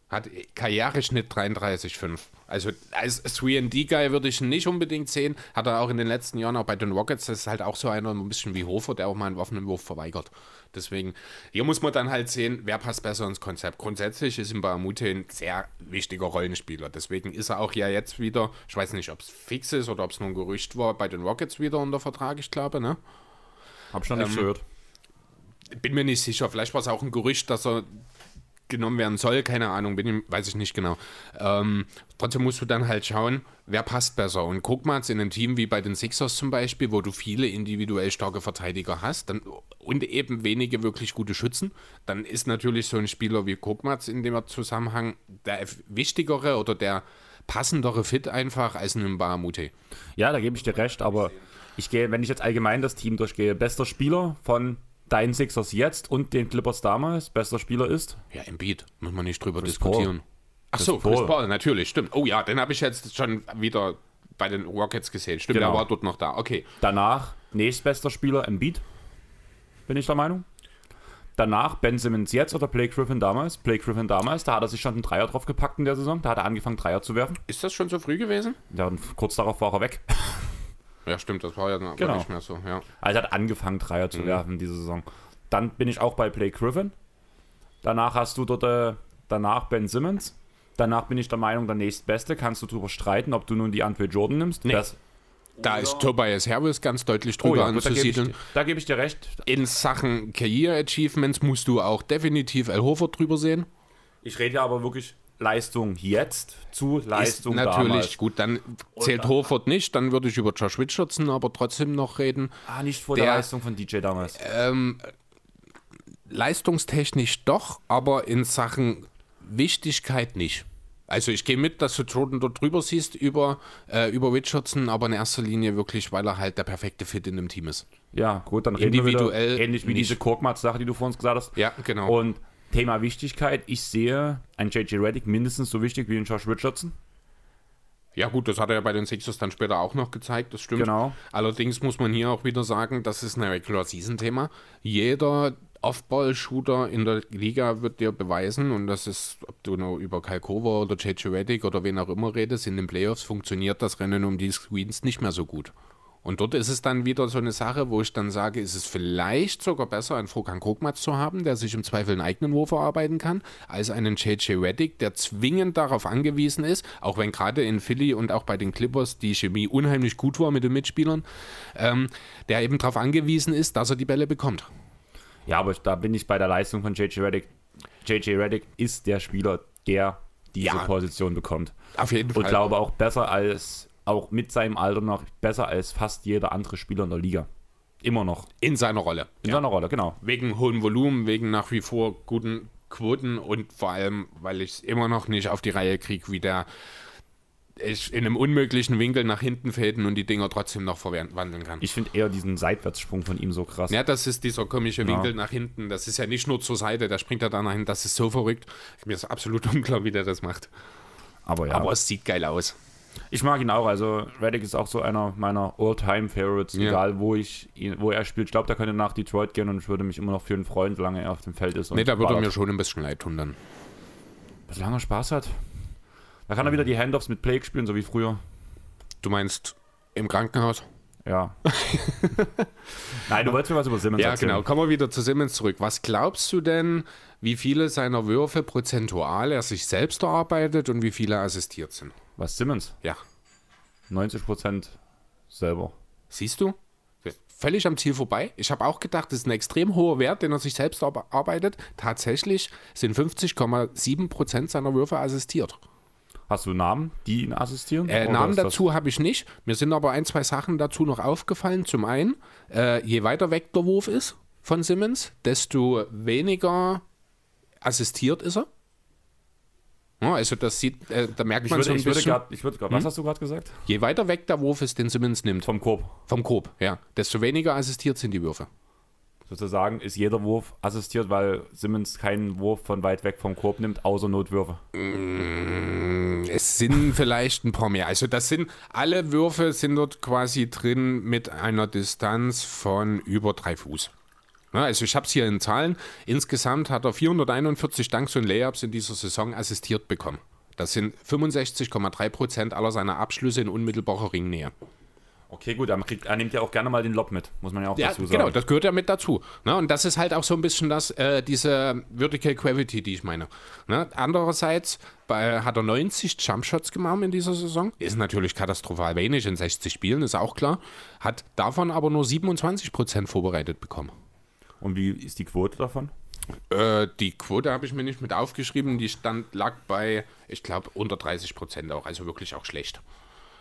Speaker 2: Hat Karriereschnitt 33,5. Also als 3D-Guy würde ich ihn nicht unbedingt sehen. Hat er auch in den letzten Jahren auch bei den Rockets. Das ist halt auch so einer, ein bisschen wie Hofer, der auch mal einen offenen Wurf verweigert. Deswegen, hier muss man dann halt sehen, wer passt besser ins Konzept. Grundsätzlich ist Mbamute ein sehr wichtiger Rollenspieler. Deswegen ist er auch ja jetzt wieder, ich weiß nicht, ob es fix ist oder ob es nur ein Gerücht war, bei den Rockets wieder unter Vertrag, ich glaube, ne?
Speaker 1: Hab schon nicht
Speaker 2: Ähm,
Speaker 1: gehört.
Speaker 2: bin mir nicht sicher. Vielleicht war es auch ein Gerücht, dass er genommen werden soll. Keine Ahnung, bin weiß ich nicht genau. Ähm, trotzdem musst du dann halt schauen, wer passt besser. Und guck mal, in einem Team wie bei den Sixers zum Beispiel, wo du viele individuell starke Verteidiger hast dann, und eben wenige wirklich gute Schützen, dann ist natürlich so ein Spieler wie Kokmatz in dem Zusammenhang der wichtigere oder der passendere Fit einfach als ein Bahamute.
Speaker 1: Ja, da gebe ich dir recht, aber ich gehe, wenn ich jetzt allgemein das Team durchgehe, bester Spieler von deinen Sixers jetzt und den Clippers damals, bester Spieler ist
Speaker 2: Ja, Embiid, muss man nicht drüber
Speaker 1: Chris
Speaker 2: diskutieren. Ach so,
Speaker 1: Paul.
Speaker 2: Chris Paul, natürlich, stimmt. Oh ja, den habe ich jetzt schon wieder bei den Rockets gesehen. Stimmt,
Speaker 1: Genau.
Speaker 2: der war dort noch da. Okay.
Speaker 1: Danach nächstbester Spieler Embiid, bin ich der Meinung. Danach Ben Simmons jetzt oder Blake Griffin damals. Blake Griffin damals, da hat er sich schon einen Dreier drauf gepackt in der Saison. Da hat er angefangen, Dreier zu werfen.
Speaker 2: Ist das schon so früh gewesen?
Speaker 1: Ja, und kurz darauf war er weg.
Speaker 2: Ja, stimmt, das war ja dann aber
Speaker 1: Genau.
Speaker 2: nicht mehr so. Ja.
Speaker 1: Also er hat angefangen, Dreier
Speaker 2: Mhm.
Speaker 1: zu werfen diese Saison. Dann bin ich auch bei Blake Griffin. Danach hast du dort äh, danach Ben Simmons. Danach bin ich der Meinung, der nächstbeste. Kannst du darüber streiten, ob du nun die Andre Jordan nimmst.
Speaker 2: Nee.
Speaker 1: Das,
Speaker 2: Da ist Tobias Harris ganz deutlich
Speaker 1: oh
Speaker 2: drüber
Speaker 1: ja, gut, da gebe ich,
Speaker 2: anzusiedeln.
Speaker 1: gebe ich dir recht.
Speaker 2: In Sachen Career Achievements musst du auch definitiv El Hofer drüber sehen.
Speaker 1: Ich rede ja aber wirklich Leistung jetzt zu Leistung
Speaker 2: ist natürlich
Speaker 1: damals.
Speaker 2: gut, dann zählt
Speaker 1: dann-
Speaker 2: Horford nicht, dann würde ich über Josh Richardson aber trotzdem noch reden.
Speaker 1: Ah, nicht vor
Speaker 2: Der-
Speaker 1: der, Leistung von DJ damals.
Speaker 2: leistungstechnisch doch, aber in Sachen Wichtigkeit nicht. Also ich gehe mit, dass du Jordan dort drüber siehst über, äh, über Richardson, aber in erster Linie wirklich, weil er halt der perfekte Fit in dem Team ist.
Speaker 1: Ja, gut, dann reden wir
Speaker 2: Individuell
Speaker 1: wieder ähnlich wie
Speaker 2: nicht.
Speaker 1: diese Korkmaz-Sache, die du vor uns gesagt hast.
Speaker 2: Ja, genau.
Speaker 1: Und Thema Wichtigkeit, ich sehe ein JJ Reddick mindestens so wichtig wie ein Josh Richardson.
Speaker 2: Ja gut, das hat er ja bei den Sixers dann später auch noch gezeigt, das stimmt.
Speaker 1: Genau.
Speaker 2: Allerdings muss man hier auch wieder sagen, das ist ein Regular-Season-Thema. Jeder Off-Ball-Shooter in der Liga wird dir beweisen, und das ist, ob du nur über Kalkova oder JJ Reddick oder wen auch immer redest, in den Playoffs funktioniert das Rennen um die Screens nicht mehr so gut. Und dort ist es dann wieder so eine Sache, wo ich dann sage, ist es vielleicht sogar besser, einen Furkan Krugmatz zu haben, der sich im Zweifel einen eigenen Wurf erarbeiten kann, als einen JJ Reddick, der zwingend darauf angewiesen ist, auch wenn gerade in Philly und auch bei den Clippers die Chemie unheimlich gut war mit den Mitspielern, ähm, der eben darauf angewiesen ist, dass er die Bälle bekommt.
Speaker 1: Ja, aber da bin ich bei der Leistung von JJ Reddick. JJ Reddick ist der Spieler, der diese
Speaker 2: Ja.
Speaker 1: Position bekommt.
Speaker 2: Auf jeden
Speaker 1: Und
Speaker 2: Fall.
Speaker 1: glaube auch besser als, auch mit seinem Alter noch, besser als fast jeder andere Spieler in der Liga. Immer noch.
Speaker 2: in seiner Rolle.
Speaker 1: In seiner Rolle, genau.
Speaker 2: Wegen hohem Volumen, wegen nach wie vor guten Quoten und vor allem, weil ich es immer noch nicht auf die Reihe kriege, wie der ich in einem unmöglichen Winkel nach hinten fäden und die Dinger trotzdem noch verwandeln kann.
Speaker 1: Ich finde eher diesen Seitwärtssprung von ihm so krass.
Speaker 2: Ja, das ist dieser komische Winkel nach hinten. Das ist ja nicht nur zur Seite, da springt er da nach hinten. Das ist so verrückt. Mir ist absolut unklar, wie der das macht.
Speaker 1: Aber ja,
Speaker 2: Aber es sieht geil aus.
Speaker 1: Ich mag ihn auch. Also Reddick ist auch so einer meiner All-Time-Favorites,
Speaker 2: Ja.
Speaker 1: egal wo, ich ihn, wo er spielt. Ich glaube, der könnte nach Detroit gehen und ich würde mich immer noch für ihn freuen, solange er auf dem Feld ist. und
Speaker 2: Nee, da würde er mir schon ein bisschen leid tun dann.
Speaker 1: Solange er Spaß hat. Da kann er wieder die Handoffs mit Blake spielen, so wie früher.
Speaker 2: Du meinst im Krankenhaus?
Speaker 1: Ja. Nein, du wolltest mir was über Simmons
Speaker 2: Ja,
Speaker 1: erzählen.
Speaker 2: genau. Kommen wir wieder zu Simmons zurück. Was glaubst du denn, wie viele seiner Würfe prozentual er sich selbst erarbeitet und wie viele assistiert sind?
Speaker 1: Was Simmons?
Speaker 2: Ja.
Speaker 1: 90% selber.
Speaker 2: Siehst du? Völlig am Ziel vorbei. Ich habe auch gedacht, das ist ein extrem hoher Wert, den er sich selbst arbeitet. Tatsächlich sind 50,7% seiner Würfe assistiert.
Speaker 1: Hast du Namen, die ihn assistieren?
Speaker 2: Äh, Namen dazu habe ich nicht. Mir sind aber ein, zwei Sachen dazu noch aufgefallen. Zum einen, äh, je weiter weg der Wurf ist von Simmons, desto weniger assistiert ist er. Ja, also das sieht, äh, da merkt
Speaker 1: Ich
Speaker 2: man
Speaker 1: würde,
Speaker 2: so ein
Speaker 1: ich würde
Speaker 2: bisschen,
Speaker 1: grad, ich würde grad, was hast du gerade gesagt?
Speaker 2: je weiter weg der Wurf ist, den Simmons nimmt, vom,
Speaker 1: Vom Korb.
Speaker 2: vom Korb, ja, desto weniger assistiert sind die Würfe.
Speaker 1: Sozusagen ist jeder Wurf assistiert, weil Simmons keinen Wurf von weit weg vom Korb nimmt, außer Notwürfe.
Speaker 2: Es sind vielleicht ein paar mehr. Also das sind, alle Würfe sind dort quasi drin mit einer Distanz von über drei Fuß. Also ich habe es hier in Zahlen. Insgesamt hat er 441 Dunks und Layups in dieser Saison assistiert bekommen. Das sind 65,3 Prozent aller seiner Abschlüsse in unmittelbarer Ringnähe.
Speaker 1: Okay, gut, er, kriegt, er nimmt ja auch gerne mal den Lob mit, muss man ja auch
Speaker 2: Ja,
Speaker 1: dazu sagen.
Speaker 2: genau, das gehört ja mit dazu. Ne? Und das ist halt auch so ein bisschen das, äh, diese Vertical Gravity, die ich meine. Ne? Andererseits bei, hat er 90 Jumpshots gemacht in dieser Saison. Ist natürlich katastrophal wenig in 60 Spielen, ist auch klar. Hat davon aber nur 27% vorbereitet bekommen.
Speaker 1: Und wie ist die Quote davon?
Speaker 2: Äh, die Quote habe ich mir nicht mit aufgeschrieben. Die stand, lag bei, ich glaube, unter 30% auch. Also wirklich auch schlecht.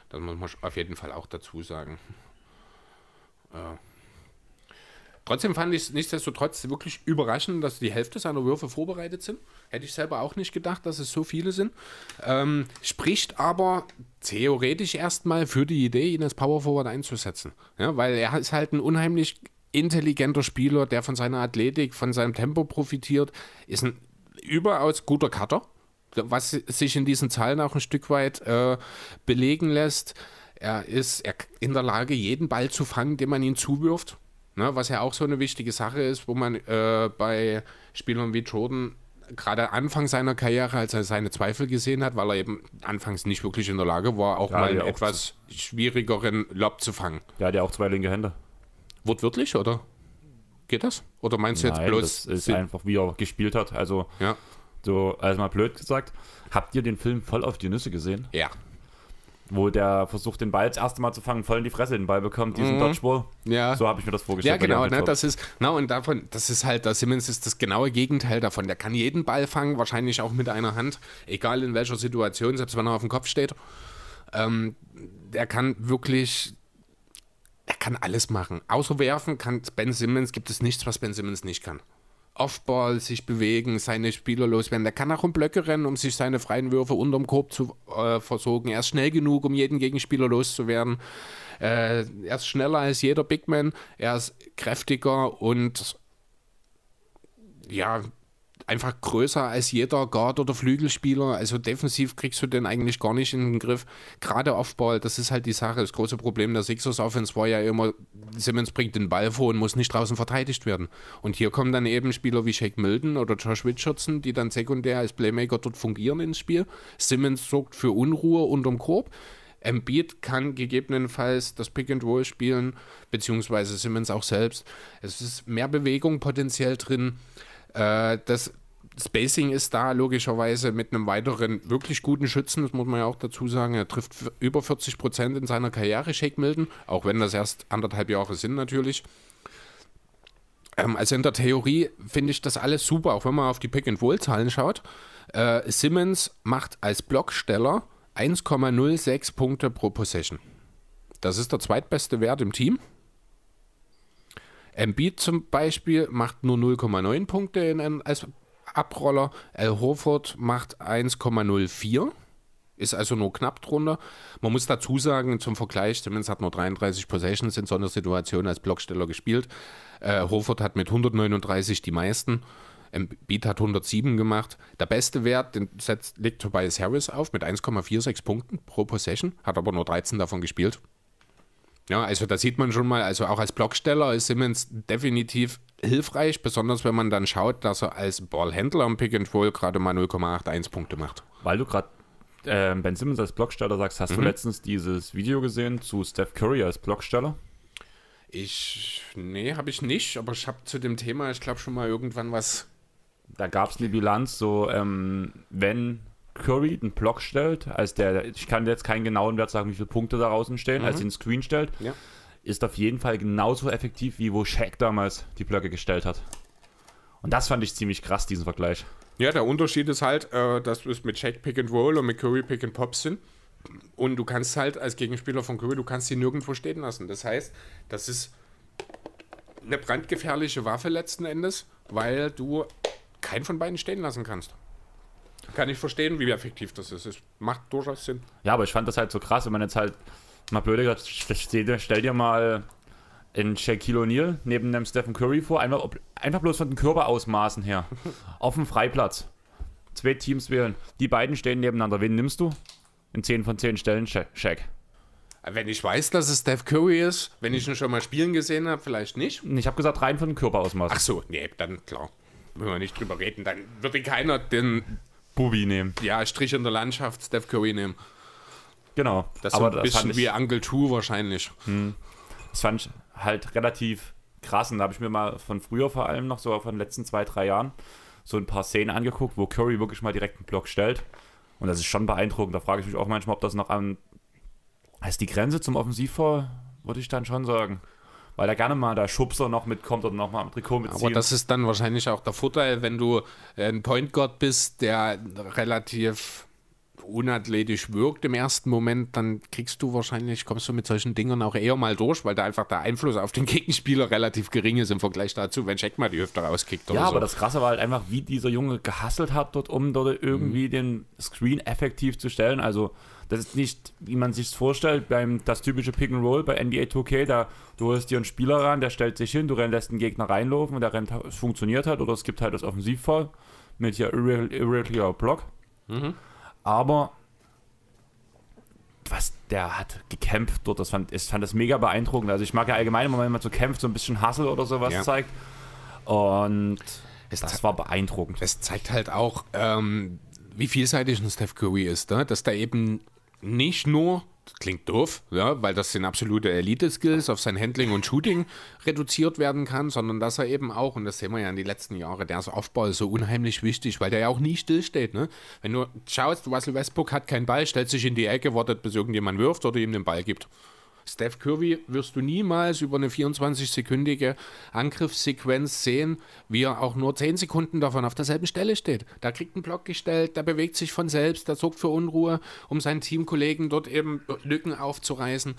Speaker 2: Das muss man auf jeden Fall auch dazu sagen. Äh. Trotzdem fand ich es nichtsdestotrotz wirklich überraschend, dass die Hälfte seiner Würfe vorbereitet sind. Hätte ich selber auch nicht gedacht, dass es so viele sind. Ähm, spricht aber theoretisch erstmal für die Idee, ihn als Power Forward einzusetzen. Ja, weil er ist halt ein unheimlich intelligenter Spieler, der von seiner Athletik, von seinem Tempo profitiert, ist ein überaus guter Cutter, was sich in diesen Zahlen auch ein Stück weit äh, belegen lässt. Er ist er in der Lage, jeden Ball zu fangen, den man ihm zuwirft. Ne, was ja auch so eine wichtige Sache ist, wo man äh, bei Spielern wie Jordan gerade Anfang seiner Karriere, als er seine Zweifel gesehen hat, weil er eben anfangs nicht wirklich in der Lage war, auch
Speaker 1: Ja,
Speaker 2: mal einen
Speaker 1: ja, auch
Speaker 2: etwas schwierigeren Lob zu fangen.
Speaker 1: Der hat ja auch zwei linke Hände.
Speaker 2: Wortwörtlich, oder? Geht das? Oder meinst du jetzt
Speaker 1: Nein,
Speaker 2: bloß...
Speaker 1: das ist einfach, wie er gespielt hat. Also,
Speaker 2: ja.
Speaker 1: so, also mal blöd gesagt, habt ihr den Film voll auf die Nüsse gesehen?
Speaker 2: ja.
Speaker 1: Wo der versucht, den Ball das erste Mal zu fangen, voll in die Fresse den Ball bekommt, diesen Dodgeball.
Speaker 2: Mhm. Ja.
Speaker 1: So habe ich mir das
Speaker 2: Ja,
Speaker 1: vorgestellt. bei
Speaker 2: genau, ne, das ist, na, und davon, das ist halt, der Simmons ist das genaue Gegenteil davon. Der kann jeden Ball fangen, wahrscheinlich auch mit einer Hand, egal in welcher Situation, selbst wenn er auf dem Kopf steht. Ähm, der kann wirklich, er kann alles machen. Außer werfen kann Ben Simmons, gibt es nichts, was Ben Simmons nicht kann. Offball, sich bewegen, seine Spieler loswerden. Der kann auch um Blöcke rennen, um sich seine freien Würfe unterm Korb zu äh, versorgen. Er ist schnell genug, um jeden Gegenspieler loszuwerden. Äh, er ist schneller als jeder Big Man. Er ist kräftiger und ja, einfach größer als jeder Guard- oder Flügelspieler. Also defensiv kriegst du den eigentlich gar nicht in den Griff. Gerade Offball, das ist halt die Sache. Das große Problem der Sixers Offense war ja immer, Simmons bringt den Ball vor und muss nicht draußen verteidigt werden. Und hier kommen dann eben Spieler wie Shake Milton oder Josh Richardson, die dann sekundär als Playmaker dort fungieren ins Spiel. Simmons sorgt für Unruhe unterm Korb. Embiid kann gegebenenfalls das Pick and Roll spielen, beziehungsweise Simmons auch selbst. Es ist mehr Bewegung potenziell drin. Äh, das Spacing ist da logischerweise mit einem weiteren wirklich guten Schützen, das muss man ja auch dazu sagen. Er trifft über 40 Prozent in seiner Karriere, Shake Milton, auch wenn das erst anderthalb Jahre sind natürlich. Ähm, also in der Theorie finde ich das alles super, auch wenn man auf die Pick-and-Roll-Zahlen schaut. Äh, Simmons macht als Blocksteller 1,06 Punkte pro Possession. Das ist der zweitbeste Wert im Team. Embiid zum Beispiel macht nur 0,9 Punkte in, als Abroller. Al Horford macht 1,04. Ist also nur knapp drunter. Man muss dazu sagen, zum Vergleich, Simmons hat nur 33 Possessions in so einer Situation als Blocksteller gespielt. Äh, Horford hat mit 139 die meisten. Beat hat 107 gemacht. Der beste Wert den setzt, legt Tobias Harris auf mit 1,46 Punkten pro Possession, hat aber nur 13 davon gespielt. Ja, also da sieht man schon mal, also auch als Blocksteller ist Simmons definitiv hilfreich, besonders wenn man dann schaut, dass er als Ballhändler am Pick and Roll gerade mal 0,81 Punkte macht.
Speaker 1: Weil du gerade äh, Ben Simmons als Blocksteller sagst, hast mhm. du letztens dieses Video gesehen zu Steph Curry als Blocksteller?
Speaker 2: Ich, nee, habe ich nicht, aber ich habe zu dem Thema, ich glaube schon mal irgendwann was.
Speaker 1: Da gab es eine Bilanz, so, ähm, wenn Curry den Block stellt, als der, ich kann jetzt keinen genauen Wert sagen, wie viele Punkte da draußen stehen, mhm. als den Screen stellt, ja. Ist auf jeden Fall genauso effektiv, wie wo Shaq damals die Blöcke gestellt hat. Und das fand ich ziemlich krass, diesen Vergleich.
Speaker 2: Ja, der Unterschied ist halt, äh, dass es mit Shaq Pick and Roll und mit Curry Pick and Pop sind. Und du kannst halt als Gegenspieler von Curry, du kannst sie nirgendwo stehen lassen. Das heißt, das ist eine brandgefährliche Waffe letzten Endes, weil du keinen von beiden stehen lassen kannst. Kann ich verstehen, wie effektiv das ist. Es macht durchaus Sinn.
Speaker 1: Ja, aber ich fand das halt so krass, wenn man jetzt halt mal blöd gesagt, stell dir mal in Shaquille O'Neal neben dem Stephen Curry vor, einfach, einfach bloß von den Körperausmaßen her. auf dem Freiplatz. Zwei Teams wählen. Die beiden stehen nebeneinander. Wen nimmst du? In 10 von 10 Stellen Shaq.
Speaker 2: Wenn ich weiß, dass es Steph Curry ist, wenn ich ihn schon mal spielen gesehen habe, vielleicht nicht.
Speaker 1: Ich habe gesagt, rein von den Körperausmaßen.
Speaker 2: Ach so, nee, dann klar. Müssen wir nicht drüber reden. Dann würde keiner den
Speaker 1: Bubi nehmen.
Speaker 2: Ja, Strich in der Landschaft, Steph Curry nehmen.
Speaker 1: Genau.
Speaker 2: Das ist ein bisschen wie Uncle Two wahrscheinlich.
Speaker 1: Hm. Das fand ich halt relativ krass. Und da habe ich mir mal von früher vor allem noch, so von den letzten zwei, drei Jahren, so ein paar Szenen angeguckt, wo Curry wirklich mal direkt einen Block stellt. Und das ist schon beeindruckend. Da frage ich mich auch manchmal, ob das noch an. Heißt die Grenze zum Offensivfall, würde ich dann schon sagen weil da gerne mal der Schubser noch mitkommt oder nochmal am Trikot mitziehen.
Speaker 2: Aber das ist dann wahrscheinlich auch der Vorteil, wenn du ein Point Guard bist, der relativ unathletisch wirkt im ersten Moment, dann kriegst du wahrscheinlich, kommst du mit solchen Dingern auch eher mal durch, weil da einfach der Einfluss auf den Gegenspieler relativ gering ist im Vergleich dazu, wenn Jack mal die Hüfte rauskickt.
Speaker 1: ja, so. aber das Krasse war halt einfach, wie dieser Junge gehasselt hat dort, um dort irgendwie mhm. den Screen effektiv zu stellen. Also das ist nicht, wie man sich vorstellt, beim das typische Pick and Roll bei NBA 2K, da du holst dir einen Spieler ran, der stellt sich hin, du lässt den Gegner reinlaufen und der rennt, es funktioniert halt, oder es gibt halt das Offensivfall mit hier Irregular Block. Mhm. Aber was der hat gekämpft dort, das fand, ich fand das mega beeindruckend. Also ich mag ja allgemein, wenn man so kämpft, so ein bisschen Hassel oder sowas ja. zeigt. Und es das war beeindruckend.
Speaker 2: Es zeigt halt auch, ähm, wie vielseitig ein Steph Curry ist, ne? dass da eben nicht nur klingt doof, ja, weil das sind absolute Elite-Skills auf sein Handling und Shooting reduziert werden kann, sondern dass er eben auch, und das sehen wir ja in den letzten Jahren, der ist Aufbau so unheimlich wichtig, weil der ja auch nie stillsteht. Ne? Wenn du schaust, Russell Westbrook hat keinen Ball, stellt sich in die Ecke, wartet, bis irgendjemand wirft oder ihm den Ball gibt. Steph Curry wirst du niemals über eine 24-sekündige Angriffssequenz sehen, wie er auch nur 10 Sekunden davon auf derselben Stelle steht. Da kriegt ein Block gestellt, der bewegt sich von selbst, der sorgt für Unruhe, um seinen Teamkollegen dort eben Lücken aufzureißen.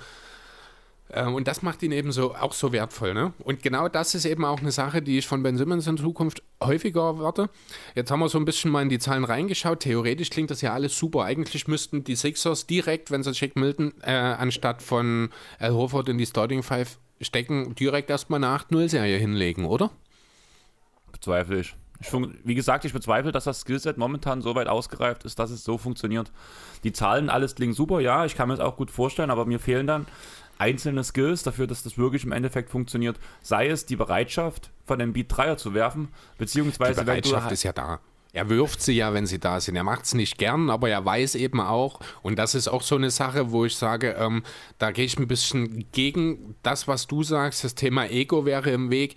Speaker 2: Ähm, und das macht ihn eben so, auch so wertvoll. Ne? Und genau das ist eben auch eine Sache, die ich von Ben Simmons in Zukunft häufiger erwarte. Jetzt haben wir so ein bisschen mal in die Zahlen reingeschaut. Theoretisch klingt das ja alles super. Eigentlich müssten die Sixers direkt, wenn sie Jack Milton äh, anstatt von Al Horford in die Starting Five stecken, direkt erstmal eine 8-0-Serie hinlegen, oder?
Speaker 1: Bezweifle ich. ich. Wie gesagt, ich bezweifle, dass das Skillset momentan so weit ausgereift ist, dass es so funktioniert. Die Zahlen, alles klingen super, ja, ich kann mir das auch gut vorstellen, aber mir fehlen dann einzelne Skills dafür, dass das wirklich im Endeffekt funktioniert. Sei es die Bereitschaft, von dem Beat Dreier zu werfen, beziehungsweise.
Speaker 2: Die Bereitschaft ist ja da. Er wirft sie ja, wenn sie da sind. Er macht es nicht gern, aber er weiß eben auch, und das ist auch so eine Sache, wo ich sage, ähm, da gehe ich ein bisschen gegen das, was du sagst. Das Thema Ego wäre im Weg.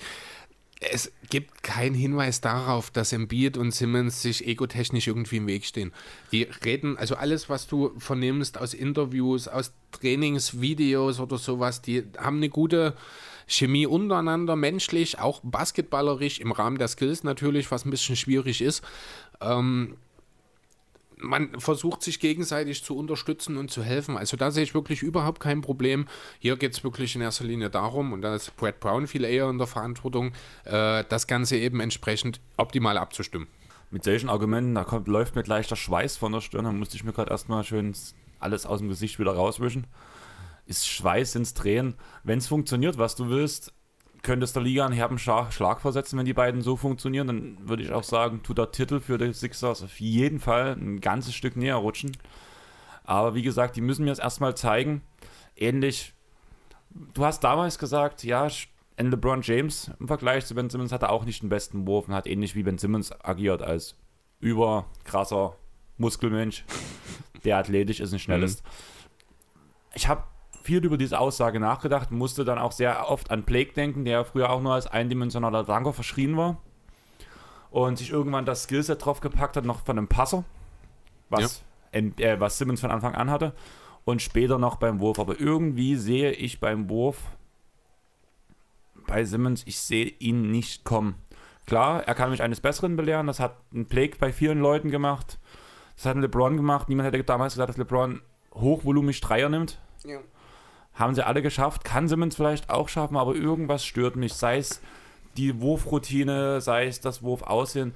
Speaker 2: Es gibt keinen Hinweis darauf, dass Embiid und Simmons sich egotechnisch irgendwie im Weg stehen. Die reden, also alles, was du vernimmst aus Interviews, aus Trainingsvideos oder sowas, die haben eine gute Chemie untereinander, menschlich, auch basketballerisch, im Rahmen der Skills natürlich, was ein bisschen schwierig ist. Ähm, man versucht sich gegenseitig zu unterstützen und zu helfen. Also da sehe ich wirklich überhaupt kein Problem. Hier geht es wirklich in erster Linie darum, und da ist Brad Brown viel eher in der Verantwortung, äh, das Ganze eben entsprechend optimal abzustimmen.
Speaker 1: Mit solchen Argumenten, da kommt, läuft mir gleich der Schweiß von der Stirn, da musste ich mir gerade erstmal schön alles aus dem Gesicht wieder rauswischen ist Schweiß ins Drehen. Wenn es funktioniert, was du willst, könntest der Liga einen herben Schlag versetzen, wenn die beiden so funktionieren. Dann würde ich auch sagen, tut der Titel für die Sixers auf jeden Fall ein ganzes Stück näher rutschen. Aber wie gesagt, die müssen mir es erstmal zeigen. Ähnlich, du hast damals gesagt, ja, ein LeBron James im Vergleich zu Ben Simmons hat er auch nicht den besten Wurf und hat ähnlich wie Ben Simmons agiert als überkrasser Muskelmensch, der athletisch ist und schnell mhm. ist. Ich habe viel über diese Aussage nachgedacht, musste dann auch sehr oft an Blake denken, der früher auch nur als eindimensionaler Danker verschrien war und sich irgendwann das Skillset drauf gepackt hat, noch von einem Passer, was, ja. äh, was Simmons von Anfang an hatte und später noch beim Wurf. Aber irgendwie sehe ich beim Wurf bei Simmons, ich sehe ihn nicht kommen. Klar, er kann mich eines Besseren belehren, das hat ein Blake bei vielen Leuten gemacht, das hat ein LeBron gemacht. Niemand hätte damals gesagt, dass LeBron hochvolumig Dreier nimmt. Ja. Haben sie alle geschafft. Kann Simmons vielleicht auch schaffen, aber irgendwas stört mich. Sei es die Wurfroutine, sei es das Wurfaussehen.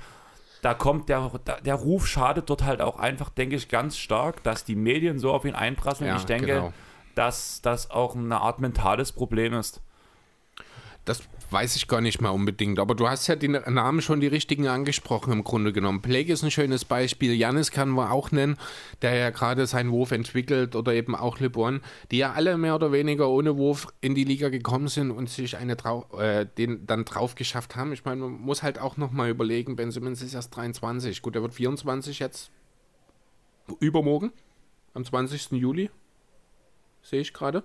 Speaker 1: Da kommt der, der Ruf schadet dort halt auch einfach, denke ich, ganz stark, dass die Medien so auf ihn einprasseln. Ja, ich denke, genau. dass das auch eine Art mentales Problem ist.
Speaker 2: Das weiß ich gar nicht mal unbedingt, aber du hast ja die Namen schon die richtigen angesprochen im Grunde genommen. Plague ist ein schönes Beispiel, Janis kann man auch nennen, der ja gerade seinen Wurf entwickelt oder eben auch LeBron, die ja alle mehr oder weniger ohne Wurf in die Liga gekommen sind und sich eine äh, den dann drauf geschafft haben. Ich meine, man muss halt auch nochmal überlegen, Ben Simmons ist erst 23, gut, er wird 24 jetzt übermorgen, am 20. Juli, sehe ich gerade.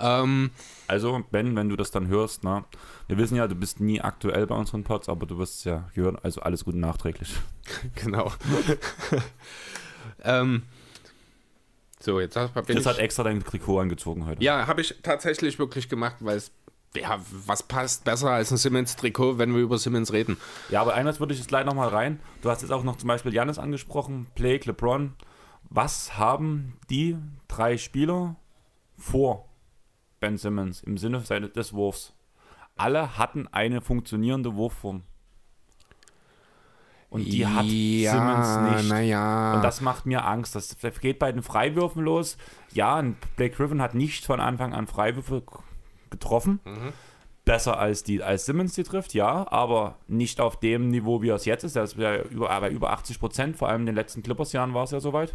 Speaker 1: Ähm, also, Ben, wenn du das dann hörst, na, wir wissen ja, du bist nie aktuell bei unseren Pods, aber du wirst es ja hören, also alles Gute nachträglich.
Speaker 2: genau. ähm, so, jetzt
Speaker 1: bin Chris hat extra dein Trikot angezogen heute.
Speaker 2: Ja, habe ich tatsächlich wirklich gemacht, weil es ja, was passt besser als ein Simmons-Trikot, wenn wir über Simmons reden?
Speaker 1: Ja, aber eines würde ich jetzt gleich nochmal rein. Du hast jetzt auch noch zum Beispiel Janis angesprochen, Blake, LeBron. Was haben die drei Spieler vor Ben Simmons im Sinne des Wurfs. Alle hatten eine funktionierende Wurfform. Und die hat ja, Simmons nicht.
Speaker 2: Ja.
Speaker 1: Und das macht mir Angst. Das geht bei den Freiwürfen los. Ja, Blake Griffin hat nicht von Anfang an Freiwürfe getroffen. Mhm. Besser als, die, als Simmons die trifft, ja, aber nicht auf dem Niveau, wie er es jetzt ist. Er ist ja über, bei über 80 Prozent, vor allem in den letzten Clippers-Jahren war es ja soweit.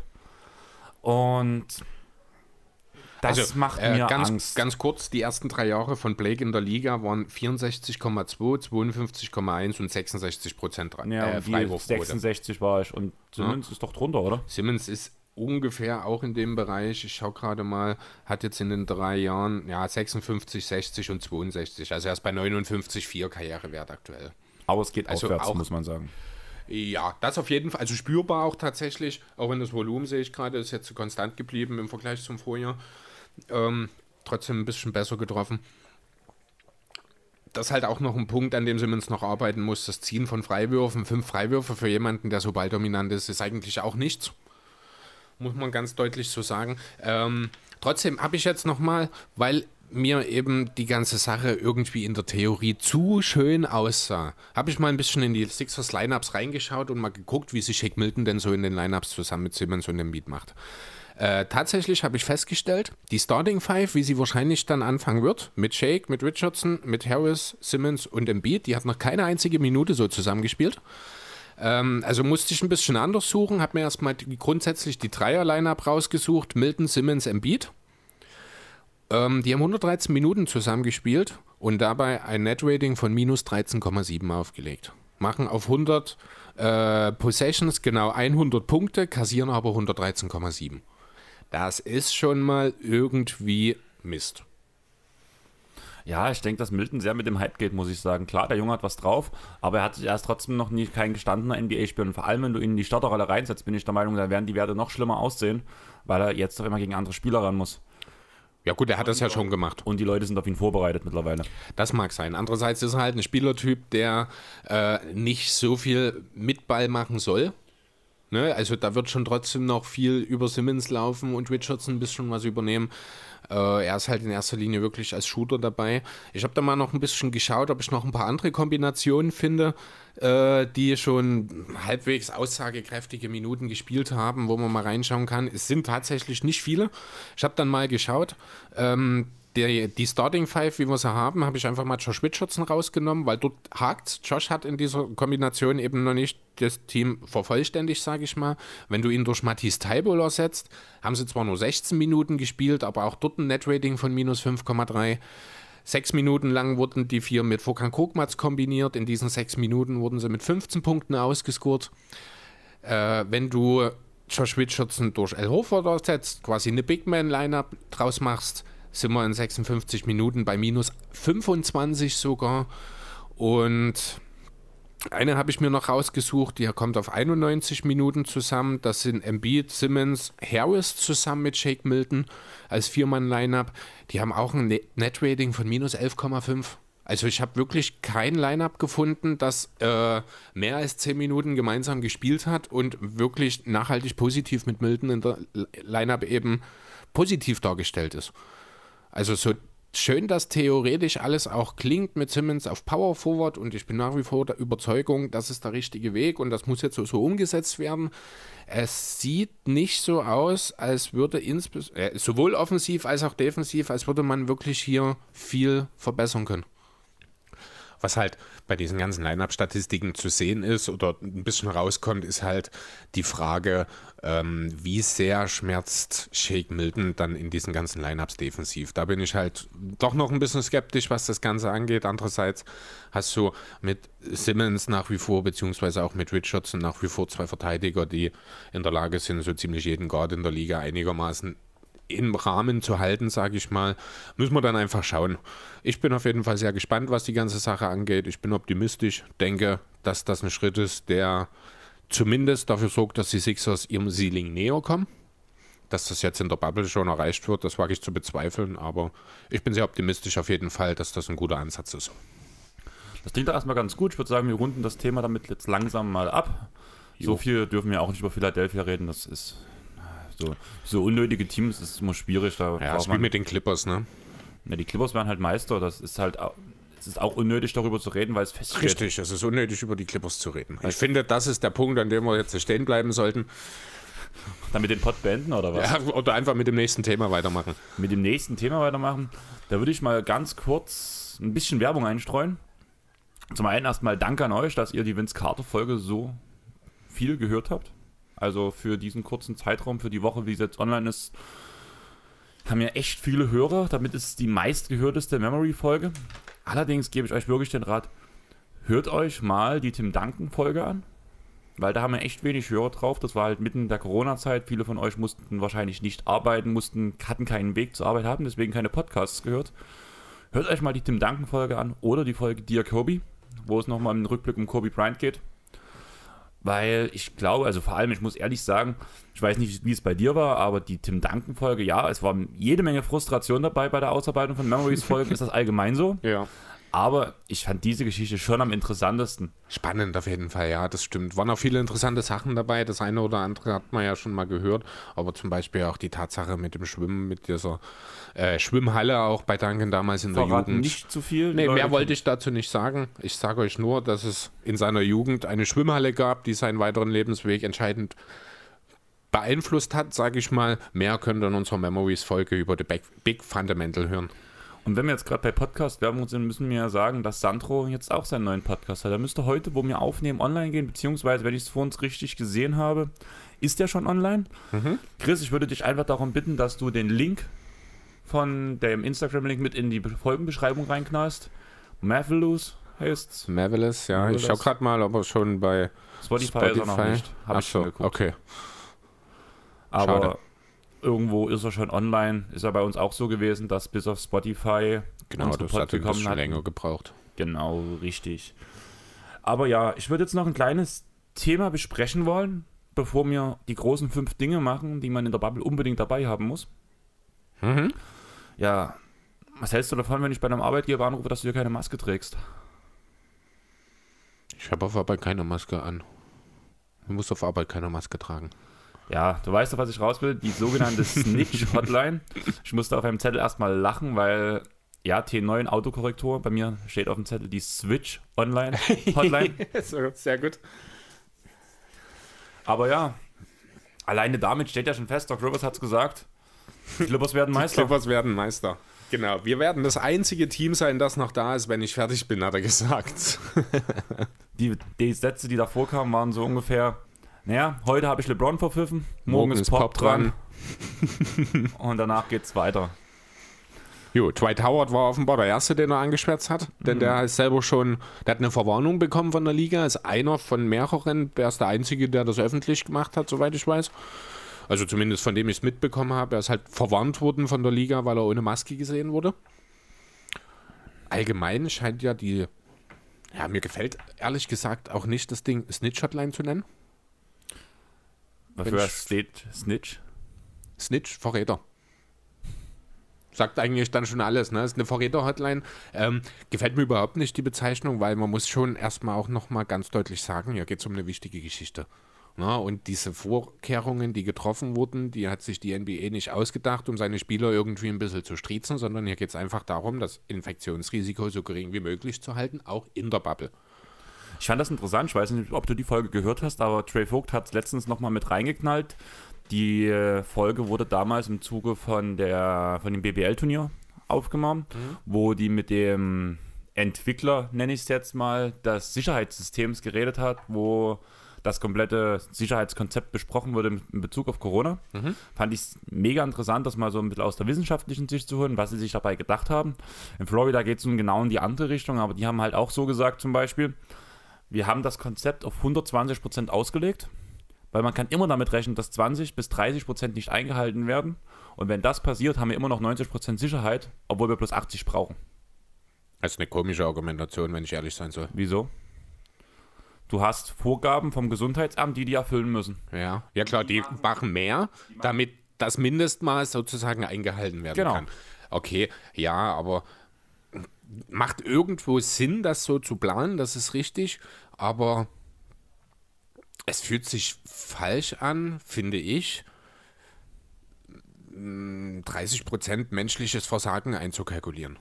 Speaker 1: Und
Speaker 2: das also, macht äh, mir ganz, Angst. Ganz kurz, die ersten drei Jahre von Blake in der Liga waren 64,2, 52,1 und 66 Prozent
Speaker 1: ja, äh, Freiwurfquote. 66 war ich und Simmons ja. ist doch drunter, oder?
Speaker 2: Simmons ist ungefähr auch in dem Bereich. Ich schaue gerade mal, hat jetzt in den drei Jahren ja 56, 60 und 62. Also er ist bei 59,4 Karrierewert aktuell.
Speaker 1: Aber es geht also aufwärts, auch, muss man sagen.
Speaker 2: Ja, das auf jeden Fall. Also spürbar auch tatsächlich, auch wenn das Volumen sehe ich gerade, ist jetzt konstant geblieben im Vergleich zum Vorjahr. Ähm, trotzdem ein bisschen besser getroffen. Das ist halt auch noch ein Punkt, an dem Simmons noch arbeiten muss. Das Ziehen von Freiwürfen. Fünf Freiwürfe für jemanden, der so balldominant ist, ist eigentlich auch nichts. Muss man ganz deutlich so sagen. Ähm, trotzdem habe ich jetzt nochmal, weil mir eben die ganze Sache irgendwie in der Theorie zu schön aussah, habe ich mal ein bisschen in die Sixers Lineups reingeschaut und mal geguckt, wie sich Shake Milton denn so in den Lineups zusammen mit Simmons und dem Beat macht. Äh, tatsächlich habe ich festgestellt, die Starting Five, wie sie wahrscheinlich dann anfangen wird, mit Shake, mit Richardson, mit Harris, Simmons und Embiid, die hat noch keine einzige Minute so zusammengespielt. Ähm, also musste ich ein bisschen anders suchen, habe mir erstmal die, grundsätzlich die Dreier-Line-Up rausgesucht, Milton, Simmons, Embiid. Ähm, die haben 113 Minuten zusammengespielt und dabei ein Net-Rating von minus 13,7 aufgelegt. machen auf 100 äh, Possessions genau 100 Punkte, kassieren aber 113,7. Das ist schon mal irgendwie Mist.
Speaker 1: Ja, ich denke, dass Milton sehr mit dem Hype geht, muss ich sagen. Klar, der Junge hat was drauf, aber er hat sich erst trotzdem noch nie kein gestandener NBA-Spieler. Und vor allem, wenn du ihn in die Starterrolle reinsetzt, bin ich der Meinung, da werden die Werte noch schlimmer aussehen, weil er jetzt doch immer gegen andere Spieler ran muss.
Speaker 2: Ja gut, er hat das ja schon gemacht.
Speaker 1: Und die Leute sind auf ihn vorbereitet mittlerweile.
Speaker 2: Das mag sein. Andererseits ist er halt ein Spielertyp, der äh, nicht so viel mit Ball machen soll. Ne? Also da wird schon trotzdem noch viel über Simmons laufen und Richardson ein bisschen was übernehmen. Äh, er ist halt in erster Linie wirklich als Shooter dabei. Ich habe da mal noch ein bisschen geschaut, ob ich noch ein paar andere Kombinationen finde, äh, die schon halbwegs aussagekräftige Minuten gespielt haben, wo man mal reinschauen kann. Es sind tatsächlich nicht viele. Ich habe dann mal geschaut. Ähm, die, die Starting Five, wie wir sie haben, habe ich einfach mal Josh Richardson rausgenommen, weil dort hakt. Josh hat in dieser Kombination eben noch nicht das Team vervollständigt, sage ich mal. Wenn du ihn durch Matthias Teiboll ersetzt, haben sie zwar nur 16 Minuten gespielt, aber auch dort ein Netrating von minus 5,3. Sechs Minuten lang wurden die vier mit Fokan Kokmatz kombiniert. In diesen sechs Minuten wurden sie mit 15 Punkten ausgescored. Äh, wenn du Josh Richardson durch El Hofer ersetzt, quasi eine Big Man-Lineup draus machst, sind wir in 56 Minuten bei minus 25 sogar. Und eine habe ich mir noch rausgesucht, die kommt auf 91 Minuten zusammen. Das sind Embiid, Simmons, Harris zusammen mit Shake Milton als Viermann-Lineup. Die haben auch ein Net-Rating von minus 11,5. Also ich habe wirklich kein Lineup gefunden, das äh, mehr als 10 Minuten gemeinsam gespielt hat und wirklich nachhaltig positiv mit Milton in der Lineup eben positiv dargestellt ist. Also so schön das theoretisch alles auch klingt mit Simmons auf Power Forward und ich bin nach wie vor der Überzeugung, das ist der richtige Weg und das muss jetzt so, so umgesetzt werden. Es sieht nicht so aus, als würde äh, sowohl offensiv als auch defensiv, als würde man wirklich hier viel verbessern können. Was halt bei diesen ganzen Line-Up-Statistiken zu sehen ist oder ein bisschen rauskommt, ist halt die Frage, ähm, wie sehr schmerzt Shake Milton dann in diesen ganzen Line-Ups defensiv. Da bin ich halt doch noch ein bisschen skeptisch, was das Ganze angeht. Andererseits hast du mit Simmons nach wie vor, beziehungsweise auch mit Richardson nach wie vor zwei Verteidiger, die in der Lage sind, so ziemlich jeden Guard in der Liga einigermaßen im Rahmen zu halten, sage ich mal, müssen wir dann einfach schauen. Ich bin auf jeden Fall sehr gespannt, was die ganze Sache angeht. Ich bin optimistisch, denke, dass das ein Schritt ist, der zumindest dafür sorgt, dass die Sixers ihrem Ceiling näher kommen. Dass das jetzt in der Bubble schon erreicht wird, das wage ich zu bezweifeln, aber ich bin sehr optimistisch auf jeden Fall, dass das ein guter Ansatz ist.
Speaker 1: Das klingt doch erstmal ganz gut. Ich würde sagen, wir runden das Thema damit jetzt langsam mal ab. Jo. So viel dürfen wir auch nicht über Philadelphia reden, das ist so, so unnötige Teams ist immer schwierig. Da
Speaker 2: ja, das wie mit den Clippers, ne?
Speaker 1: Ja, die Clippers werden halt Meister. Das ist halt es ist auch unnötig, darüber zu reden, weil es
Speaker 2: feststeht. Richtig, es ist unnötig, über die Clippers zu reden. Ich finde, das ist der Punkt, an dem wir jetzt stehen bleiben sollten.
Speaker 1: Dann mit dem Pod beenden oder was?
Speaker 2: Ja, oder einfach mit dem nächsten Thema weitermachen.
Speaker 1: Mit dem nächsten Thema weitermachen. Da würde ich mal ganz kurz ein bisschen Werbung einstreuen. Zum einen erstmal Dank an euch, dass ihr die Vince Carter Folge so viel gehört habt. Also für diesen kurzen Zeitraum, für die Woche, wie es jetzt online ist, haben ja echt viele Hörer. Damit ist es die meistgehörteste Memory-Folge. Allerdings gebe ich euch wirklich den Rat, hört euch mal die Tim Duncan-Folge an. Weil da haben wir echt wenig Hörer drauf. Das war halt mitten in der Corona-Zeit. Viele von euch mussten wahrscheinlich nicht arbeiten, mussten, hatten keinen Weg zur Arbeit haben, deswegen keine Podcasts gehört. Hört euch mal die Tim Duncan-Folge an oder die Folge Dear Kobe, wo es nochmal im Rückblick um Kobe Bryant geht weil ich glaube, also vor allem, ich muss ehrlich sagen, ich weiß nicht, wie es bei dir war, aber die Tim Duncan-Folge, ja, es war jede Menge Frustration dabei bei der Ausarbeitung von Memories-Folgen. ist das allgemein so?
Speaker 2: Ja.
Speaker 1: Aber ich fand diese Geschichte schon am interessantesten.
Speaker 2: Spannend auf jeden Fall, ja, das stimmt. Waren auch viele interessante Sachen dabei. Das eine oder andere hat man ja schon mal gehört. Aber zum Beispiel auch die Tatsache mit dem Schwimmen, mit dieser äh, Schwimmhalle auch bei Duncan damals in Verraten der Jugend.
Speaker 1: nicht zu viel.
Speaker 2: Nee, mehr wollte ich dazu nicht sagen. Ich sage euch nur, dass es in seiner Jugend eine Schwimmhalle gab, die seinen weiteren Lebensweg entscheidend beeinflusst hat, sage ich mal. Mehr könnt ihr in unserer Memories-Folge über The Big Fundamental hören.
Speaker 1: Und wenn wir jetzt gerade bei Podcast-Werbung sind, müssen wir ja sagen, dass Sandro jetzt auch seinen neuen Podcast hat. Er müsste heute, wo wir aufnehmen, online gehen, beziehungsweise, wenn ich es vor uns richtig gesehen habe, ist der schon online. Mhm. Chris, ich würde dich einfach darum bitten, dass du den Link von dem Instagram-Link mit in die Folgenbeschreibung reinknallst. Marvelous heißt
Speaker 2: Marvelous, ja. Ich schau
Speaker 1: Marvelous.
Speaker 2: gerade mal, ob er schon bei
Speaker 1: Spotify, ist er noch nicht. Schon
Speaker 2: Achso,
Speaker 1: geguckt.
Speaker 2: okay.
Speaker 1: Aber
Speaker 2: Schade.
Speaker 1: Irgendwo ist er schon online. Ist ja bei uns auch so gewesen, dass bis auf Spotify
Speaker 2: Genau, das
Speaker 1: Pod
Speaker 2: hat ein bisschen
Speaker 1: hatten.
Speaker 2: länger gebraucht.
Speaker 1: Genau, richtig. Aber ja, ich würde jetzt noch ein kleines Thema besprechen wollen, bevor wir die großen fünf Dinge machen, die man in der Bubble unbedingt dabei haben muss.
Speaker 2: Mhm.
Speaker 1: Ja, was hältst du davon, wenn ich bei einem Arbeitgeber anrufe, dass du hier keine Maske trägst?
Speaker 2: Ich habe auf Arbeit keine Maske an. Du musst auf Arbeit keine Maske tragen.
Speaker 1: Ja, du weißt doch, was ich raus will. Die sogenannte Snitch-Hotline. Ich musste auf einem Zettel erstmal lachen, weil, ja, T9 Autokorrektur. Bei mir steht auf dem Zettel die Switch Online Hotline.
Speaker 2: Sehr gut.
Speaker 1: Aber ja, alleine damit steht ja schon fest, Doc Rivers hat es gesagt. Die Clippers werden
Speaker 2: Die
Speaker 1: Meister.
Speaker 2: Clippers werden Meister. Genau, wir werden das einzige Team sein, das noch da ist, wenn ich fertig bin, hat er gesagt.
Speaker 1: Die, die Sätze, die davor kamen, waren so ungefähr, naja, heute habe ich LeBron verpfiffen, morgen, ist Pop, dran, und danach geht's weiter.
Speaker 2: Jo, Dwight Howard war offenbar der Erste, den er angeschwärzt hat, denn der ist selber schon, der hat eine Verwarnung bekommen von der Liga, ist einer von mehreren, der ist der Einzige, der das öffentlich gemacht hat, soweit ich weiß. Also zumindest von dem ich es mitbekommen habe. Er ist halt verwarnt worden von der Liga, weil er ohne Maske gesehen wurde. Allgemein scheint ja die, ja, mir gefällt ehrlich gesagt auch nicht das Ding Snitch-Hotline zu nennen. Mensch.
Speaker 1: steht Snitch.
Speaker 2: Snitch, Verräter. Sagt eigentlich dann schon alles, ne? Ist eine Verräter-Hotline. Ähm, gefällt mir überhaupt nicht die Bezeichnung, weil man muss schon erstmal auch nochmal ganz deutlich sagen, hier geht es um eine wichtige Geschichte. Na, und diese Vorkehrungen, die getroffen wurden, die hat sich die NBA nicht ausgedacht, um seine Spieler irgendwie ein bisschen zu striezen, sondern hier geht es einfach darum, das Infektionsrisiko so gering wie möglich zu halten, auch in der Bubble.
Speaker 1: Ich fand das interessant, ich weiß nicht, ob du die Folge gehört hast, aber Trey Vogt hat es letztens nochmal mit reingeknallt. Die äh, Folge wurde damals im Zuge von, der, von dem BBL-Turnier aufgenommen, wo die mit dem Entwickler, nenne ich es jetzt mal, des Sicherheitssystems geredet hat, wo das komplette Sicherheitskonzept besprochen wurde in Bezug auf Corona. Fand ich es mega interessant, das mal so ein bisschen aus der wissenschaftlichen Sicht zu hören, was sie sich dabei gedacht haben. In Florida geht es nun genau in die andere Richtung, aber die haben halt auch so gesagt zum Beispiel, wir haben das Konzept auf 120% ausgelegt, weil man kann immer damit rechnen, dass 20 bis 30% nicht eingehalten werden. Und wenn das passiert, haben wir immer noch 90% Sicherheit, obwohl wir bloß 80 brauchen.
Speaker 2: Das ist eine komische Argumentation, wenn ich ehrlich sein soll.
Speaker 1: Wieso? Du hast Vorgaben vom Gesundheitsamt, die die erfüllen müssen.
Speaker 2: Ja, ja klar, die machen mehr, damit das Mindestmaß sozusagen eingehalten werden
Speaker 1: Genau.
Speaker 2: kann. Okay, ja, aber macht irgendwo Sinn, das so zu planen, das ist richtig, aber es fühlt sich falsch an, finde ich, m, 30% menschliches Versagen einzukalkulieren.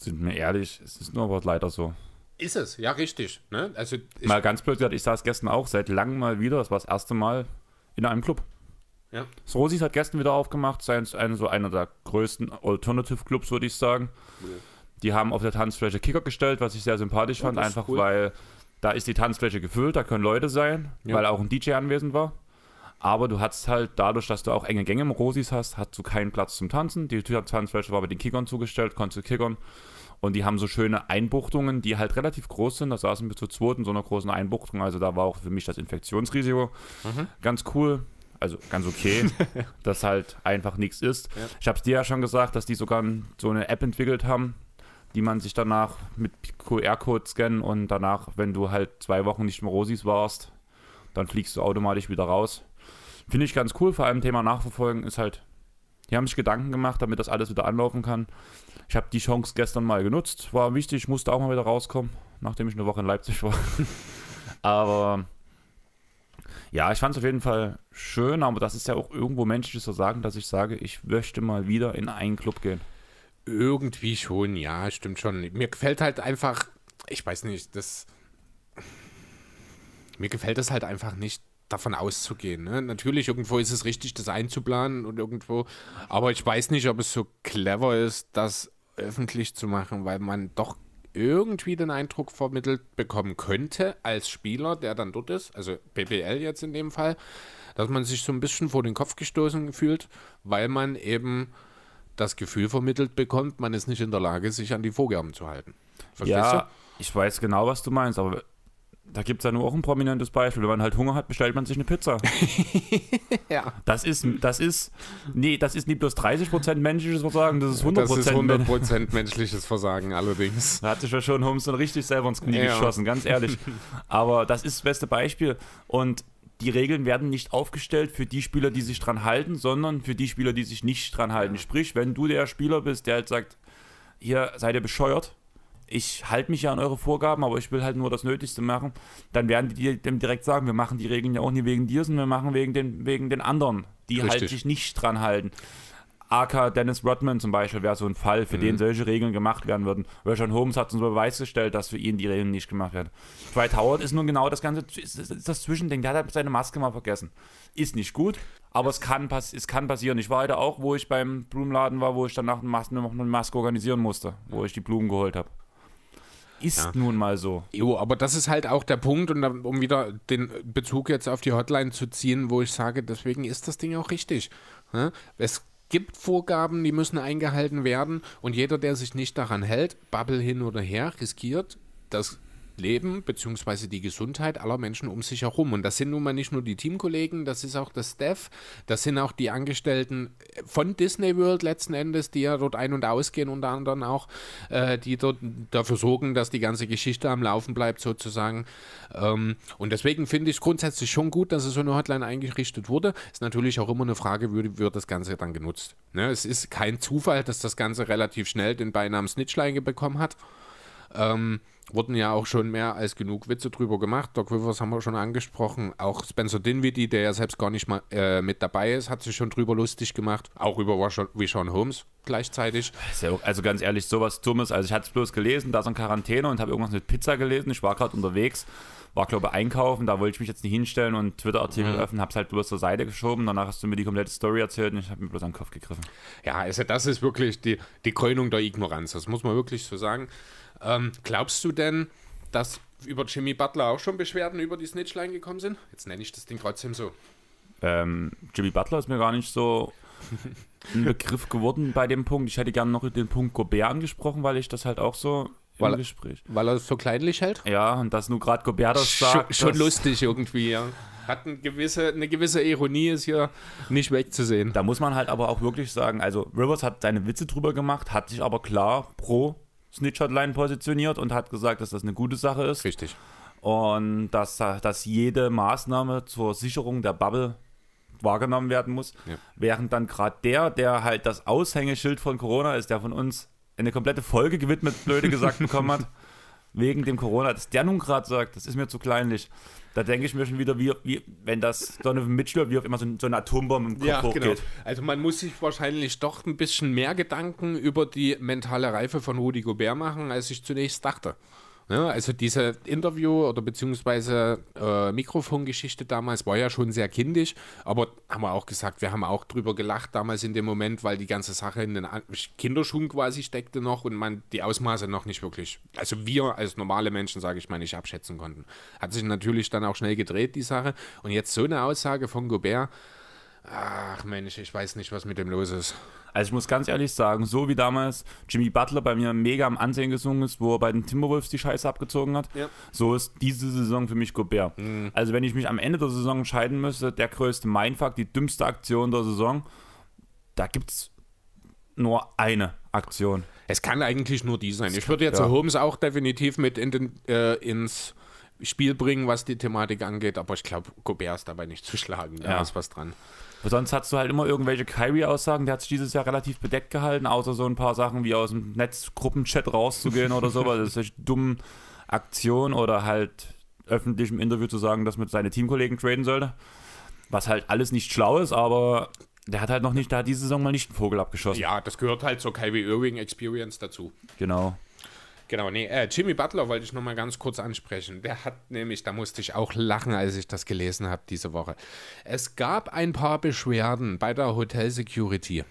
Speaker 1: Sind wir ehrlich, es ist nur aber leider so.
Speaker 2: Ist es, ja, richtig. Ne? Also,
Speaker 1: Mal ganz blöd gesagt, ich saß gestern auch seit langem mal wieder, das war das erste Mal in einem Club.
Speaker 2: ja.
Speaker 1: Das Rosis hat gestern wieder aufgemacht, sei es ein, so einer der größten Alternative Clubs, würde ich sagen. Die haben auf der Tanzfläche Kicker gestellt, was ich sehr sympathisch fand,
Speaker 2: ist
Speaker 1: einfach
Speaker 2: cool.
Speaker 1: weil da ist die Tanzfläche gefüllt, da können Leute sein,
Speaker 2: Ja.
Speaker 1: weil auch ein DJ anwesend war. Aber du hast halt dadurch, dass du auch enge Gänge im Rosis hast, hast du keinen Platz zum Tanzen. Die Tanzfläche war bei den Kickern zugestellt, konntest du kickern. Und die haben so schöne Einbuchtungen, die halt relativ groß sind. Da saßen wir zu zweit in so einer großen Einbuchtung. Also da war auch für mich das Infektionsrisiko ganz cool. Also ganz okay, dass halt einfach nichts ist.
Speaker 2: Ja.
Speaker 1: Ich habe es dir ja schon gesagt, dass die sogar so eine App entwickelt haben, die man sich danach mit QR-Code scannen und danach, wenn du halt zwei Wochen nicht im Rosis warst, dann fliegst du automatisch wieder raus. Finde ich ganz cool, vor allem Thema Nachverfolgen ist halt, die haben sich Gedanken gemacht, damit das alles wieder anlaufen kann. Ich habe die Chance gestern mal genutzt, war wichtig, musste auch mal wieder rauskommen, nachdem ich eine Woche in Leipzig war. aber ja, ich fand es auf jeden Fall schön, aber das ist ja auch irgendwo menschliches Versagen, dass ich sage, ich möchte mal wieder in einen Club gehen.
Speaker 2: Irgendwie schon, ja, stimmt schon. Mir gefällt halt einfach, ich weiß nicht, das. Mir gefällt es halt einfach nicht, davon auszugehen. Ne? Natürlich, irgendwo ist es richtig, das einzuplanen und irgendwo, aber ich weiß nicht, ob es so clever ist, das öffentlich zu machen, weil man doch irgendwie den Eindruck vermittelt bekommen könnte, als Spieler, der dann dort ist, also BBL jetzt in dem Fall, dass man sich so ein bisschen vor den Kopf gestoßen fühlt, weil man eben das Gefühl vermittelt bekommt, man ist nicht in der Lage, sich an die Vorgaben zu halten. Verstehst
Speaker 1: Ja, Ich weiß genau, was du meinst, aber da gibt es ja nur auch ein prominentes Beispiel. Wenn man halt Hunger hat, bestellt man sich eine Pizza.
Speaker 2: ja.
Speaker 1: Das ist, das ist, nee, das ist nicht bloß 30% menschliches Versagen, das ist 100%,
Speaker 2: Das ist 100% menschliches Versagen allerdings.
Speaker 1: Da hat sich ja schon Holmes dann richtig selber ins Knie
Speaker 2: Ja.
Speaker 1: geschossen, ganz ehrlich. Aber das ist das beste Beispiel. Und die Regeln werden nicht aufgestellt für die Spieler, die sich dran halten, sondern für die Spieler, die sich nicht dran halten. Sprich, wenn du der Spieler bist, der halt sagt, hier seid ihr bescheuert, ich halte mich ja an eure Vorgaben, aber ich will halt nur das Nötigste machen, dann werden die dem direkt sagen, wir machen die Regeln ja auch nicht wegen dir, sondern wir machen wegen den, wegen den anderen, die halt
Speaker 2: Richtig.
Speaker 1: sich nicht dran halten. AK Dennis Rodman zum Beispiel wäre so ein Fall, für
Speaker 2: Mhm.
Speaker 1: den solche Regeln gemacht werden würden. Richard Holmes hat uns Beweis gestellt, dass für ihn die Regeln nicht gemacht werden. Dwight Howard ist nun genau das ganze, ist, das Zwischending. Der hat halt seine Maske mal vergessen. Ist nicht gut, aber es kann, pass, es kann passieren. Ich war heute auch, wo ich beim Blumenladen war, wo ich danach noch eine Maske organisieren musste, wo ich die Blumen geholt habe. Ist
Speaker 2: Ja.
Speaker 1: nun mal so.
Speaker 2: Jo, aber das ist halt auch der Punkt, und dann, um wieder den Bezug jetzt auf die Hotline zu ziehen, wo ich sage, deswegen ist das Ding auch richtig. ne? Es gibt Vorgaben, die müssen eingehalten werden, und jeder, der sich nicht daran hält, Bubble hin oder her, riskiert das Leben bzw. die Gesundheit aller Menschen um sich herum. Und das sind nun mal nicht nur die Teamkollegen, das ist auch das Staff, das sind auch die Angestellten von Disney World letzten Endes, die ja dort ein- und ausgehen, unter anderem auch, äh, die dort dafür sorgen, dass die ganze Geschichte am Laufen bleibt sozusagen. Ähm, und deswegen finde ich es grundsätzlich schon gut, dass es so eine Hotline eingerichtet wurde. Ist natürlich auch immer eine Frage, wie wird das Ganze dann genutzt. Ne? Es ist kein Zufall, dass das Ganze relativ schnell den Beinamen Snitchline bekommen hat. Ähm, wurden ja auch schon mehr als genug Witze drüber gemacht. Doc Rivers haben wir schon angesprochen. Auch Spencer Dinwiddie, der ja selbst gar nicht mal äh, mit dabei ist, hat sich schon drüber lustig gemacht. Auch über Rishon Holmes gleichzeitig.
Speaker 1: Also ganz ehrlich, sowas Dummes. Also ich hatte es bloß gelesen, da ist in Quarantäne und habe irgendwas mit Pizza gelesen. Ich war gerade unterwegs, war glaube ich einkaufen, da wollte ich mich jetzt nicht hinstellen und Twitter-Artikel
Speaker 2: Mhm.
Speaker 1: öffnen, habe es halt bloß zur Seite geschoben. Danach hast du mir die komplette Story erzählt und ich habe mir bloß an den Kopf gegriffen.
Speaker 2: Ja, also das ist wirklich die, die Krönung der Ignoranz. Das muss man wirklich so sagen. Ähm, glaubst du denn, dass über Jimmy Butler auch schon Beschwerden über die Snitchline gekommen sind? Jetzt nenne ich das Ding trotzdem so.
Speaker 1: Ähm, Jimmy Butler ist mir gar nicht so ein Begriff geworden bei dem Punkt. Ich hätte gerne noch den Punkt Gobert angesprochen, weil ich das halt auch so
Speaker 2: Weil-
Speaker 1: im Gespräch.
Speaker 2: Weil er es so kleinlich hält?
Speaker 1: Ja, und dass nur gerade Gobert das
Speaker 2: Schon,
Speaker 1: sagt.
Speaker 2: schon
Speaker 1: das,
Speaker 2: lustig irgendwie, ja. Hat eine gewisse, eine gewisse Ironie, ist hier nicht wegzusehen.
Speaker 1: Da muss man halt aber auch wirklich sagen, also Rivers hat seine Witze drüber gemacht, hat sich aber klar pro Snitch-Hotline positioniert und hat gesagt, dass das eine gute Sache ist
Speaker 2: Richtig.
Speaker 1: und dass, dass jede Maßnahme zur Sicherung der Bubble wahrgenommen werden muss.
Speaker 2: Ja.
Speaker 1: Während dann gerade der, der halt das Aushängeschild von Corona ist, der von uns eine komplette Folge gewidmet, blöde gesagt bekommen hat, wegen dem Corona, dass der nun gerade sagt, das ist mir zu kleinlich. Da denke ich mir schon wieder, wie, wie wenn das Donovan Mitchell, wie auf immer so, so eine Atombombe im Kopf
Speaker 2: Ja,
Speaker 1: hochgeht.
Speaker 2: genau. Also man muss sich wahrscheinlich doch ein bisschen mehr Gedanken über die mentale Reife von Rudi Gobert machen, als ich zunächst dachte. Ja, also diese Interview- oder beziehungsweise äh, Mikrofongeschichte damals war ja schon sehr kindisch, aber haben wir auch gesagt, wir haben auch drüber gelacht damals in dem Moment, weil die ganze Sache in den Kinderschuhen quasi steckte noch und man die Ausmaße noch nicht wirklich, also wir als normale Menschen, sage ich mal, nicht abschätzen konnten. Hat sich natürlich dann auch schnell gedreht, die Sache. Und jetzt so eine Aussage von Gobert, Ach Mensch, ich weiß nicht, was mit dem los ist.
Speaker 1: Also ich muss ganz ehrlich sagen, so wie damals Jimmy Butler bei mir mega am Ansehen gesungen ist, wo er bei den Timberwolves die Scheiße abgezogen hat,
Speaker 2: Ja.
Speaker 1: so ist diese Saison für mich Gobert. Also wenn ich mich am Ende der Saison entscheiden müsste, der größte Mindfuck, die dümmste Aktion der Saison, da gibt es nur eine Aktion.
Speaker 2: Es kann eigentlich nur die sein. Ich würde jetzt
Speaker 1: ja.
Speaker 2: Holmes auch definitiv mit in den, äh, ins Spiel bringen, was die Thematik angeht, aber ich glaube, Gobert ist dabei nicht zu schlagen. Da
Speaker 1: Ja.
Speaker 2: ist was dran.
Speaker 1: Sonst hast du halt immer irgendwelche Kyrie-Aussagen, der hat sich dieses Jahr relativ bedeckt gehalten, außer so ein paar Sachen wie aus dem Netzgruppenchat rauszugehen oder so, weil das ist solche dummen Aktionen oder halt öffentlich im Interview zu sagen, dass man seine Teamkollegen traden sollte. Was halt alles nicht schlau ist, aber der hat halt noch nicht, der hat diese Saison mal nicht einen Vogel abgeschossen.
Speaker 2: Ja, das gehört halt zur Kyrie Irving Experience dazu.
Speaker 1: Genau.
Speaker 2: Genau, nee, äh, Jimmy Butler wollte ich noch mal ganz kurz ansprechen. Der hat nämlich, da musste ich auch lachen, als ich das gelesen habe diese Woche. Es gab ein paar Beschwerden bei der Hotel Security.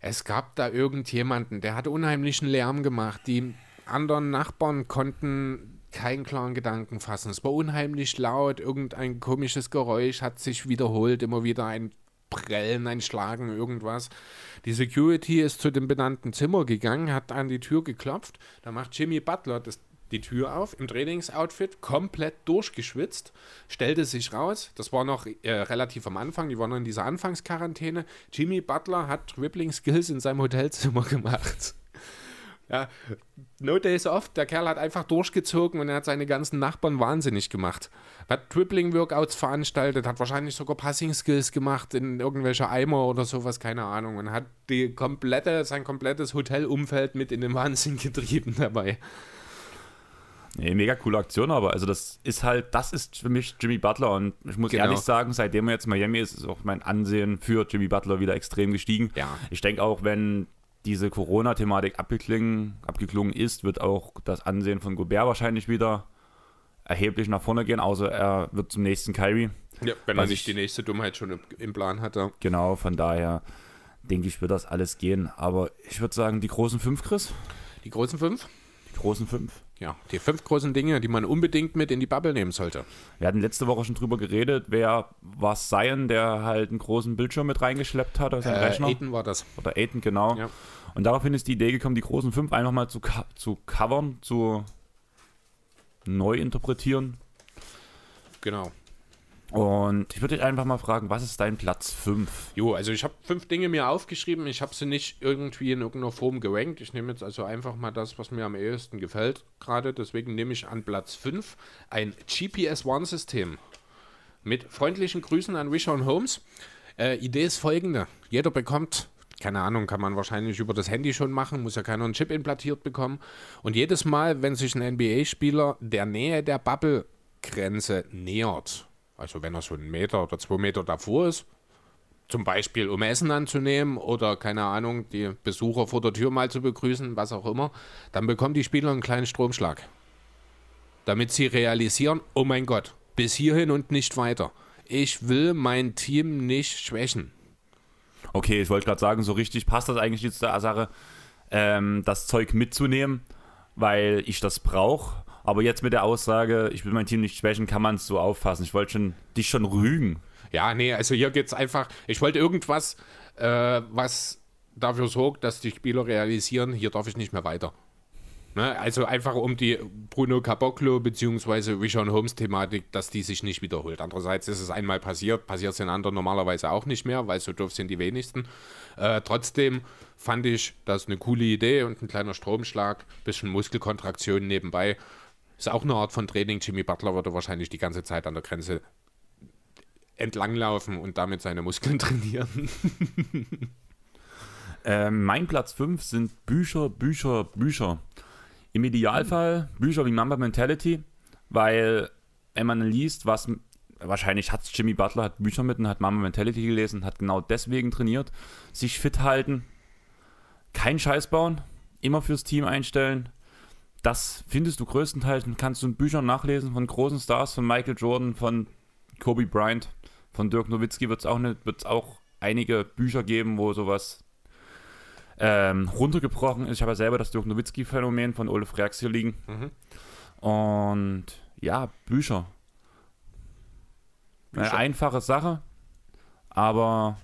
Speaker 2: Es gab da irgendjemanden, der hat unheimlichen Lärm gemacht. Die anderen Nachbarn konnten keinen klaren Gedanken fassen. Es war unheimlich laut, irgendein komisches Geräusch hat sich wiederholt, immer wieder ein Prellen, ein Schlagen, irgendwas. Die Security ist zu dem benannten Zimmer gegangen, hat an die Tür geklopft. Da macht Jimmy Butler, das die Tür auf im Trainingsoutfit, komplett durchgeschwitzt, stellte sich raus, das war noch äh, relativ am Anfang, die waren noch in dieser Anfangsquarantäne. Jimmy Butler hat Dribbling Skills in seinem Hotelzimmer gemacht. Ja, no days off, der Kerl hat einfach durchgezogen und er hat seine ganzen Nachbarn wahnsinnig gemacht. Hat Dribbling-Workouts veranstaltet, hat wahrscheinlich sogar Passing-Skills gemacht in irgendwelche Eimer oder sowas, keine Ahnung. Und hat die komplette, sein komplettes Hotelumfeld mit in den Wahnsinn getrieben dabei.
Speaker 1: Nee, mega coole Aktion, aber also das ist halt, das ist für mich Jimmy Butler und ich muss genau. ehrlich sagen, seitdem er jetzt in Miami ist, ist auch mein Ansehen für Jimmy Butler wieder extrem gestiegen.
Speaker 2: Ja.
Speaker 1: Ich denke auch, wenn diese Corona-Thematik abgeklungen ist, wird auch das Ansehen von Gobert wahrscheinlich wieder erheblich nach vorne gehen, außer er wird zum nächsten Kyrie.
Speaker 2: Ja, wenn er nicht die nächste Dummheit schon im Plan hatte.
Speaker 1: Genau, von daher denke ich, wird das alles gehen. Aber ich würde sagen, die großen fünf, Chris?
Speaker 2: Die großen fünf?
Speaker 1: Die großen fünf.
Speaker 2: Ja, die fünf großen Dinge, die man unbedingt mit in die Bubble nehmen sollte.
Speaker 1: Wir hatten letzte Woche schon drüber geredet, wer war Zion, der halt einen großen Bildschirm mit reingeschleppt hat
Speaker 2: aus äh, Rechner. Aiden war das.
Speaker 1: Oder Aiden, genau. Ja. Und daraufhin ist die Idee gekommen, die großen fünf einfach mal zu, zu covern, zu neu interpretieren.
Speaker 2: Genau.
Speaker 1: Und ich würde dich einfach mal fragen, was ist dein Platz 5?
Speaker 2: Jo, also ich habe fünf Dinge mir aufgeschrieben. Ich habe sie nicht irgendwie in irgendeiner Form gerankt. Ich nehme jetzt also einfach mal das, was mir am ehesten gefällt gerade. Deswegen nehme ich an Platz 5 ein GPS One-System. Mit freundlichen Grüßen an Rishon Holmes. Äh, Idee ist folgende. Jeder bekommt keine Ahnung, kann man wahrscheinlich über das Handy schon machen, muss ja keiner einen Chip implantiert bekommen. Und jedes Mal, wenn sich ein NBA-Spieler der Nähe der Bubble-Grenze nähert, also wenn er so einen Meter oder zwei Meter davor ist, zum Beispiel um Essen anzunehmen oder keine Ahnung, die Besucher vor der Tür mal zu begrüßen, was auch immer, dann bekommen die Spieler einen kleinen Stromschlag. Damit sie realisieren, oh mein Gott, bis hierhin und nicht weiter. Ich will mein Team nicht schwächen.
Speaker 1: Okay, ich wollte gerade sagen, so richtig passt das eigentlich jetzt der Sache, ähm, das Zeug mitzunehmen, weil ich das brauche aber jetzt mit der Aussage, ich will mein Team nicht schwächen, kann man es so auffassen. Ich wollte schon, dich schon rügen.
Speaker 2: Ja, nee, also hier geht es einfach, ich wollte irgendwas, äh, was dafür sorgt, dass die Spieler realisieren, hier darf ich nicht mehr weiter. Ne? Also einfach um die Bruno Caboclo bzw. Richard Holmes Thematik, dass die sich nicht wiederholt. Andererseits ist es einmal passiert, passiert es den anderen normalerweise auch nicht mehr, weil so doof sind die wenigsten. Äh, trotzdem fand ich das eine coole Idee und ein kleiner Stromschlag, bisschen Muskelkontraktion nebenbei. Ist auch eine Art von Training. Jimmy Butler würde wahrscheinlich die ganze Zeit an der Grenze entlanglaufen und damit seine Muskeln trainieren.
Speaker 1: ähm, mein Platz 5 sind Bücher, Bücher, Bücher. Im Idealfall Bücher wie Mamba Mentality, weil wenn man liest, was wahrscheinlich hat Jimmy Butler hat Bücher mit und hat Mamba Mentality gelesen, hat genau deswegen trainiert, sich fit halten, keinen Scheiß bauen, immer fürs Team einstellen, das findest du größtenteils und kannst du in Büchern nachlesen von großen Stars, von Michael Jordan, von Kobe Bryant, von Dirk Nowitzki wird es auch, ne, auch einige Bücher geben, wo sowas ähm, runtergebrochen ist. Ich habe ja selber das Dirk Nowitzki-Phänomen von Ole Freaks hier liegen. Mhm. Und ja, Bücher. Bücher. Eine einfache Sache, aber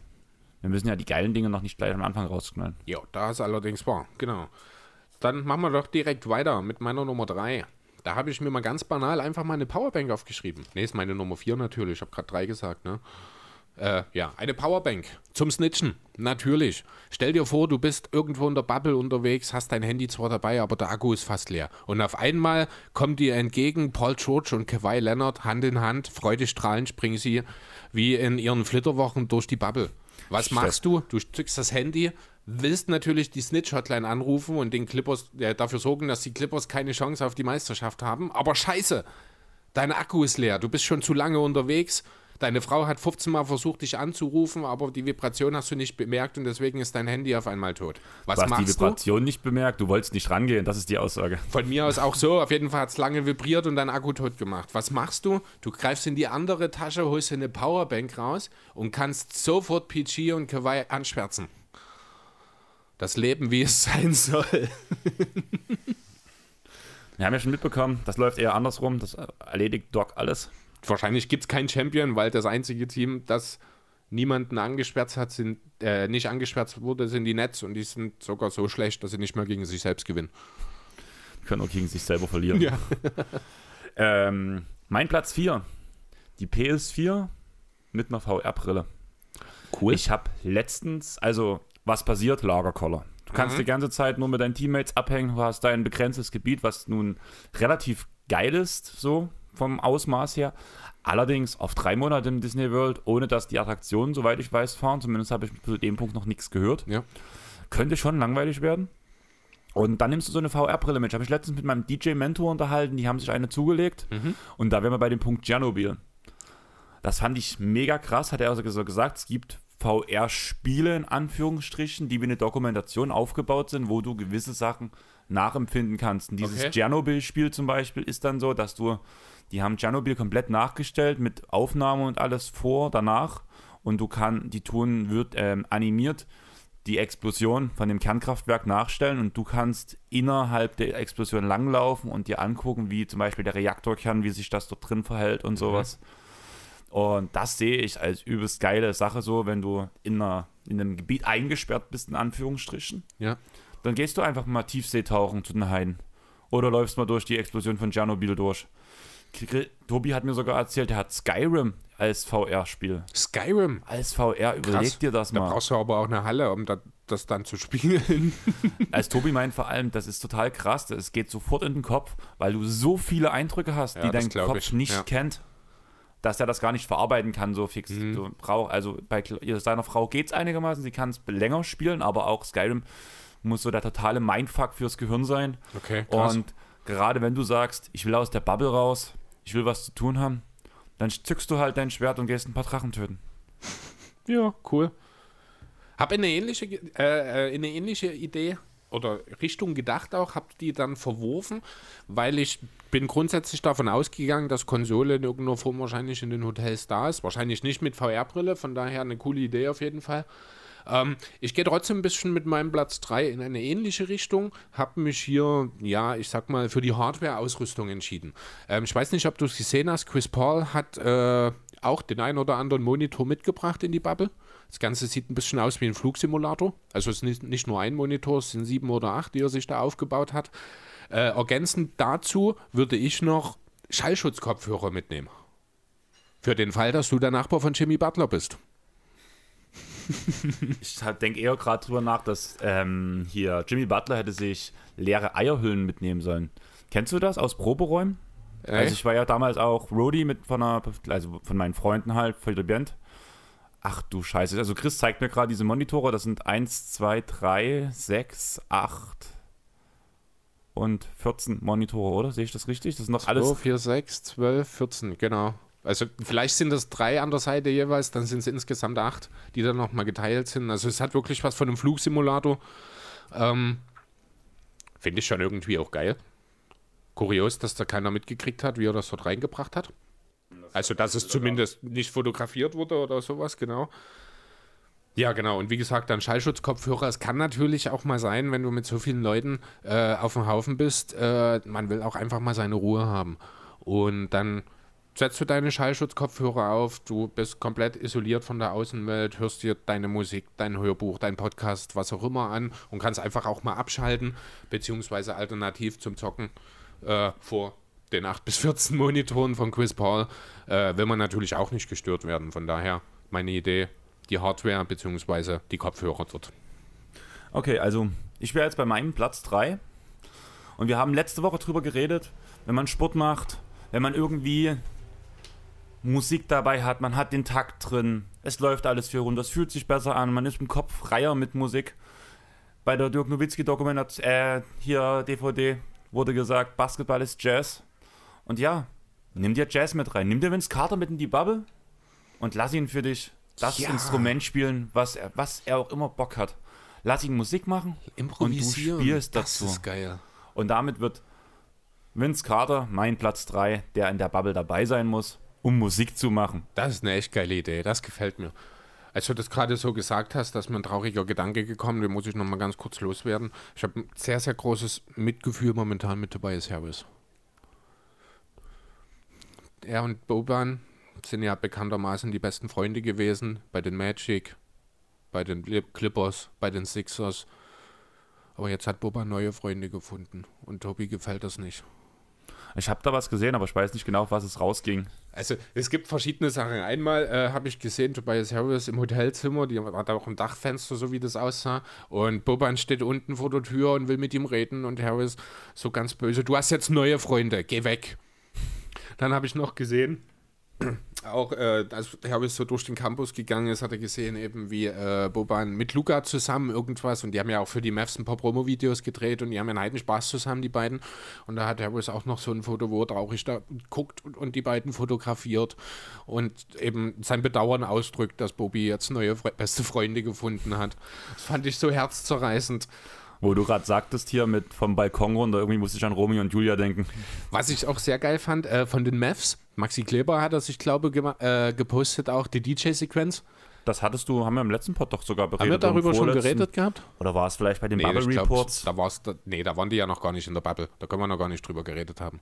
Speaker 1: wir müssen ja die geilen Dinge noch nicht gleich am Anfang rausknallen.
Speaker 2: Ja, da ist allerdings wahr, genau. Dann machen wir doch direkt weiter mit meiner Nummer 3. Da habe ich mir mal ganz banal einfach mal eine Powerbank aufgeschrieben. Ne, ist meine Nummer 4 natürlich. Ich habe gerade 3 gesagt, ne? Äh, ja, eine Powerbank zum Snitchen. Natürlich. Stell dir vor, du bist irgendwo in der Bubble unterwegs, hast dein Handy zwar dabei, aber der Akku ist fast leer. Und auf einmal kommen dir entgegen Paul George und Kawhi Leonard Hand in Hand, freudestrahlend springen sie wie in ihren Flitterwochen durch die Bubble. Was machst du? Du zückst das Handy, willst natürlich die Snitch-Hotline anrufen und den Clippers äh, dafür sorgen, dass die Clippers keine Chance auf die Meisterschaft haben. Aber scheiße, dein Akku ist leer, du bist schon zu lange unterwegs. Deine Frau hat 15 Mal versucht, dich anzurufen, aber die Vibration hast du nicht bemerkt und deswegen ist dein Handy auf einmal tot.
Speaker 1: Was du hast machst die Vibration du? nicht bemerkt, du wolltest nicht rangehen, das ist die Aussage.
Speaker 2: Von mir aus auch so, auf jeden Fall hat es lange vibriert und dein Akku tot gemacht. Was machst du? Du greifst in die andere Tasche, holst eine Powerbank raus und kannst sofort PG und Kawaii anschwärzen. Das Leben, wie es sein soll.
Speaker 1: Wir haben ja schon mitbekommen, das läuft eher andersrum. Das erledigt Doc alles.
Speaker 2: Wahrscheinlich gibt es keinen Champion, weil das einzige Team, das niemanden angesperrt hat, sind, äh, nicht angesperrt wurde, sind die Nets und die sind sogar so schlecht, dass sie nicht mehr gegen sich selbst gewinnen.
Speaker 1: Du können auch gegen sich selber verlieren.
Speaker 2: Ja.
Speaker 1: Ähm, mein Platz 4. Die PS4 mit einer VR-Brille.
Speaker 2: Cool.
Speaker 1: Ich habe letztens, also was passiert? Lagerkoller. Du kannst
Speaker 2: Mhm.
Speaker 1: die ganze Zeit nur mit deinen Teammates abhängen, du hast dein begrenztes Gebiet, was nun relativ geil ist, so vom Ausmaß her. Allerdings auf drei Monate im Disney World, ohne dass die Attraktionen, soweit ich weiß, fahren. Zumindest habe ich zu dem Punkt noch nichts gehört.
Speaker 2: ja.
Speaker 1: Könnte schon langweilig werden. Und dann nimmst du so eine VR-Brille mit. Ich habe mich letztens mit meinem DJ-Mentor unterhalten, die haben sich eine zugelegt.
Speaker 2: Mhm.
Speaker 1: Und da wären wir bei dem Punkt Tschernobyl. Das fand ich mega krass, hat er also so gesagt. Es gibt VR-Spiele in Anführungsstrichen, die wie eine Dokumentation aufgebaut sind, wo du gewisse Sachen nachempfinden kannst. Und dieses
Speaker 2: Okay.
Speaker 1: Tschernobyl-Spiel zum Beispiel ist dann so, dass du, die haben Tschernobyl komplett nachgestellt mit Aufnahme und alles vor, danach. Und du kann, die tun, wird ähm, animiert die Explosion von dem Kernkraftwerk nachstellen und du kannst innerhalb der Explosion langlaufen und dir angucken, wie zum Beispiel der Reaktorkern, wie sich das dort drin verhält und sowas. Und das sehe ich als übelst geile Sache so, wenn du in, einer, in einem Gebiet eingesperrt bist, in Anführungsstrichen.
Speaker 2: Ja.
Speaker 1: Dann gehst du einfach mal Tiefseetauchen zu den Heiden. Oder läufst mal durch die Explosion von Tschernobyl durch. Tobi hat mir sogar erzählt, er hat Skyrim als VR-Spiel.
Speaker 2: Skyrim.
Speaker 1: Als VR, überleg dir das
Speaker 2: Da
Speaker 1: mal.
Speaker 2: brauchst du aber auch eine Halle, um da, das dann zu spielen.
Speaker 1: Als Tobi meint vor allem, das ist total krass, es geht sofort in den Kopf, weil du so viele Eindrücke hast,
Speaker 2: Ja,
Speaker 1: die
Speaker 2: das
Speaker 1: dein Kopf
Speaker 2: ich,
Speaker 1: nicht
Speaker 2: ja.
Speaker 1: kennt, dass er das gar nicht verarbeiten kann, so fix.
Speaker 2: Mhm.
Speaker 1: Du brauch, also bei seiner Frau geht es einigermaßen, sie kann es länger spielen, aber auch Skyrim muss so der totale Mindfuck fürs Gehirn sein.
Speaker 2: Okay,
Speaker 1: Und gerade wenn du sagst, ich will aus der Bubble raus, ich will was zu tun haben, dann zückst du halt dein Schwert und gehst ein paar Drachen töten.
Speaker 2: Ja, cool. Hab in eine ähnliche, äh, äh, in eine ähnliche Idee oder Richtung gedacht auch, hab die dann verworfen, weil ich bin grundsätzlich davon ausgegangen, dass Konsole in irgendeiner Form wahrscheinlich in den Hotels da ist. Wahrscheinlich nicht mit VR-Brille, von daher eine coole Idee auf jeden Fall. Ähm, ich gehe trotzdem ein bisschen mit meinem Platz 3 in eine ähnliche Richtung, habe mich hier, ja, ich sag mal, für die Hardware-Ausrüstung entschieden. Ähm, ich weiß nicht, ob du es gesehen hast, Chris Paul hat äh, auch den einen oder anderen Monitor mitgebracht in die Bubble. Das Ganze sieht ein bisschen aus wie ein Flugsimulator. Also es ist nicht, nicht nur ein Monitor, es sind sieben oder acht, die er sich da aufgebaut hat. Äh, ergänzend dazu würde ich noch Schallschutzkopfhörer mitnehmen. Für den Fall, dass du der Nachbar von Jimmy Butler bist.
Speaker 1: Ich denke eher gerade drüber nach, dass ähm, hier Jimmy Butler hätte sich leere Eierhüllen mitnehmen sollen. Kennst du das aus Proberäumen?
Speaker 2: Äh?
Speaker 1: Also ich war ja damals auch Roadie mit von einer, also von meinen Freunden halt für die Band. Ach du Scheiße. Also Chris zeigt mir gerade diese Monitore, das sind 1, 2, 3, 6, 8 und 14 Monitore, oder? Sehe ich das richtig? Das sind doch alles.
Speaker 2: 2, 4, 6, 12, 14, genau. Also vielleicht sind das drei an der Seite jeweils, dann sind es insgesamt acht, die dann nochmal geteilt sind. Also es hat wirklich was von einem Flugsimulator. Ähm, Finde ich schon irgendwie auch geil. Kurios, dass da keiner mitgekriegt hat, wie er das dort reingebracht hat. Also dass es zumindest nicht fotografiert wurde oder sowas, genau. Ja, genau. Und wie gesagt, dann Schallschutzkopfhörer. Es kann natürlich auch mal sein, wenn du mit so vielen Leuten äh, auf dem Haufen bist, äh, man will auch einfach mal seine Ruhe haben. Und dann setzt du deine Schallschutzkopfhörer auf, du bist komplett isoliert von der Außenwelt, hörst dir deine Musik, dein Hörbuch, dein Podcast, was auch immer an und kannst einfach auch mal abschalten, beziehungsweise alternativ zum Zocken äh, vor den 8 bis 14 Monitoren von Chris Paul äh, will man natürlich auch nicht gestört werden. Von daher meine Idee, die Hardware beziehungsweise die Kopfhörer dort.
Speaker 1: Okay, also ich wäre jetzt bei meinem Platz 3. Und wir haben letzte Woche drüber geredet, wenn man Sport macht, wenn man irgendwie Musik dabei hat, man hat den Takt drin, es läuft alles für rund, das fühlt sich besser an, man ist im Kopf freier mit Musik. Bei der Dirk Nowitzki Dokumentation, äh, hier DVD, wurde gesagt, Basketball ist Jazz. Und ja, nimm dir Jazz mit rein. Nimm dir Vince Carter mit in die Bubble und lass ihn für dich das
Speaker 2: Ja.
Speaker 1: Instrument spielen, was er, was er auch immer Bock hat. Lass ihn Musik machen
Speaker 2: Improvisieren,
Speaker 1: und du spielst
Speaker 2: das
Speaker 1: dazu.
Speaker 2: ist geil.
Speaker 1: Und damit wird Vince Carter mein Platz 3, der in der Bubble dabei sein muss, um Musik zu machen.
Speaker 2: Das ist eine echt geile Idee, das gefällt mir. Als du das gerade so gesagt hast, dass mir ein trauriger Gedanke gekommen, den muss ich noch mal ganz kurz loswerden. Ich habe ein sehr, sehr großes Mitgefühl momentan mit Tobias Harris. Er und Boban sind ja bekanntermaßen die besten Freunde gewesen bei den Magic, bei den Clip- Clippers, bei den Sixers. Aber jetzt hat Boba neue Freunde gefunden und Tobi gefällt das nicht.
Speaker 1: Ich habe da was gesehen, aber ich weiß nicht genau, auf was es rausging.
Speaker 2: Also es gibt verschiedene Sachen. Einmal äh, habe ich gesehen, Tobias Harris im Hotelzimmer, die war da auch im Dachfenster, so wie das aussah. Und Boban steht unten vor der Tür und will mit ihm reden. Und Harris so ganz böse, du hast jetzt neue Freunde, geh weg. Dann habe ich noch gesehen, auch äh, als Herbis so durch den Campus gegangen ist, hat er gesehen, eben wie äh, Boban mit Luca zusammen irgendwas und die haben ja auch für die Mavs ein paar Promo-Videos gedreht und die haben ja einen Spaß zusammen, die beiden. Und da hat Herbis auch noch so ein Foto, wo er traurig da guckt und, und, die beiden fotografiert und eben sein Bedauern ausdrückt, dass Bobby jetzt neue Fre beste Freunde gefunden hat. Das fand ich so herzzerreißend.
Speaker 1: Wo du gerade sagtest hier mit vom Balkon runter, irgendwie musste ich an Romy und Julia denken.
Speaker 2: Was ich auch sehr geil fand, äh, von den Mavs, Maxi Kleber hat das, ich glaube, äh, gepostet auch die DJ-Sequenz.
Speaker 1: Das hattest du, haben wir im letzten Pod doch sogar
Speaker 2: beredet. Haben wir darüber schon geredet gehabt?
Speaker 1: Oder war es vielleicht bei den nee, Bubble Reports?
Speaker 2: Glaub, da war's, da, nee, da waren die ja noch gar nicht in der Bubble. Da können wir noch gar nicht drüber geredet haben.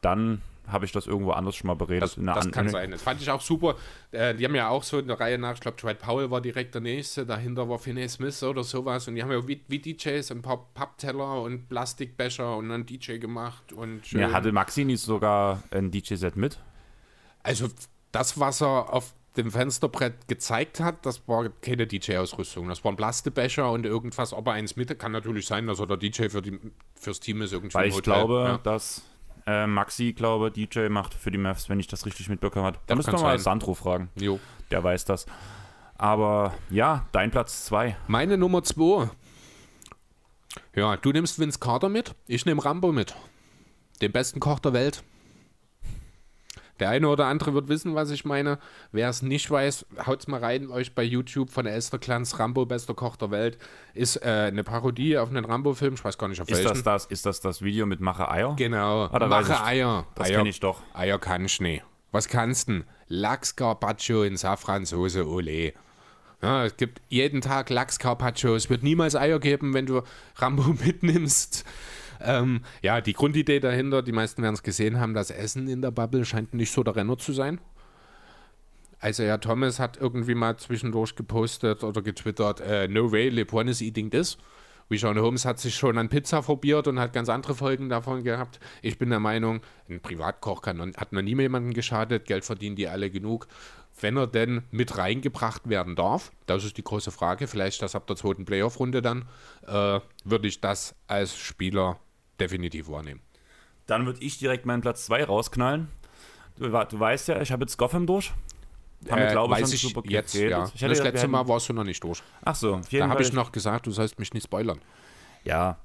Speaker 1: Dann habe ich das irgendwo anders schon mal beredet.
Speaker 2: Das, das kann sein. Das fand ich auch super. Äh, die haben ja auch so in der Reihe nach, ich glaube, Dwight Powell war direkt der Nächste, dahinter war Finney Smith oder sowas. Und die haben ja wie, wie DJs ein paar Pappteller und Plastikbecher und einen DJ gemacht. Und
Speaker 1: ja, hatte Maxi nicht sogar ein DJ-Set mit?
Speaker 2: Also das, was er auf dem Fensterbrett gezeigt hat, das war keine DJ-Ausrüstung. Das waren Plastebecher und irgendwas, ob er eins mit, kann natürlich sein, dass er der DJ für die, fürs Team ist irgendwie
Speaker 1: Weil ich glaube, ja. dass äh, Maxi, glaube DJ macht für die Mavs, wenn ich das richtig mitbekommen habe. Da müssen wir mal Sandro fragen. Jo. Der weiß das. Aber ja, dein Platz 2.
Speaker 2: Meine Nummer 2. Ja, du nimmst Vince Carter mit, ich nehme Rambo mit. Den besten Koch der Welt. Der eine oder andere wird wissen, was ich meine. Wer es nicht weiß, haut's mal rein, euch bei YouTube von Esther Glanz, Rambo, bester Koch der Welt. Ist äh, eine Parodie auf einen Rambo-Film, ich weiß gar nicht auf
Speaker 1: ist welchen. Das das, ist das das Video mit Mache Eier?
Speaker 2: Genau, ah, Mache Eier.
Speaker 1: Das kenne ich doch.
Speaker 2: Eier kann ich nicht. Was kannst du? Lachs Carpaccio in Safransoße, ole. Ja, es gibt jeden Tag Lachs Carpaccio. Es wird niemals Eier geben, wenn du Rambo mitnimmst. Ähm, ja, die Grundidee dahinter, die meisten werden es gesehen haben, das Essen in der Bubble scheint nicht so der Renner zu sein. Also ja, Thomas hat irgendwie mal zwischendurch gepostet oder getwittert, äh, no way, LeBron is eating this. Sean Holmes hat sich schon an Pizza probiert und hat ganz andere Folgen davon gehabt. Ich bin der Meinung, ein Privatkoch kann, hat noch nie jemandem geschadet, Geld verdienen die alle genug. Wenn er denn mit reingebracht werden darf, das ist die große Frage, vielleicht das ab der zweiten Playoff-Runde dann, äh, würde ich das als Spieler definitiv wahrnehmen.
Speaker 1: Dann würde ich direkt meinen Platz 2 rausknallen. Du, du, weißt ja, ich habe jetzt Gotham durch.
Speaker 2: Haben äh, wir, glaube ich, schon super jetzt, ja. Ich das letzte Mal warst du noch nicht durch.
Speaker 1: Ach so.
Speaker 2: Da habe ich noch gesagt, du sollst mich nicht spoilern.
Speaker 1: Ja.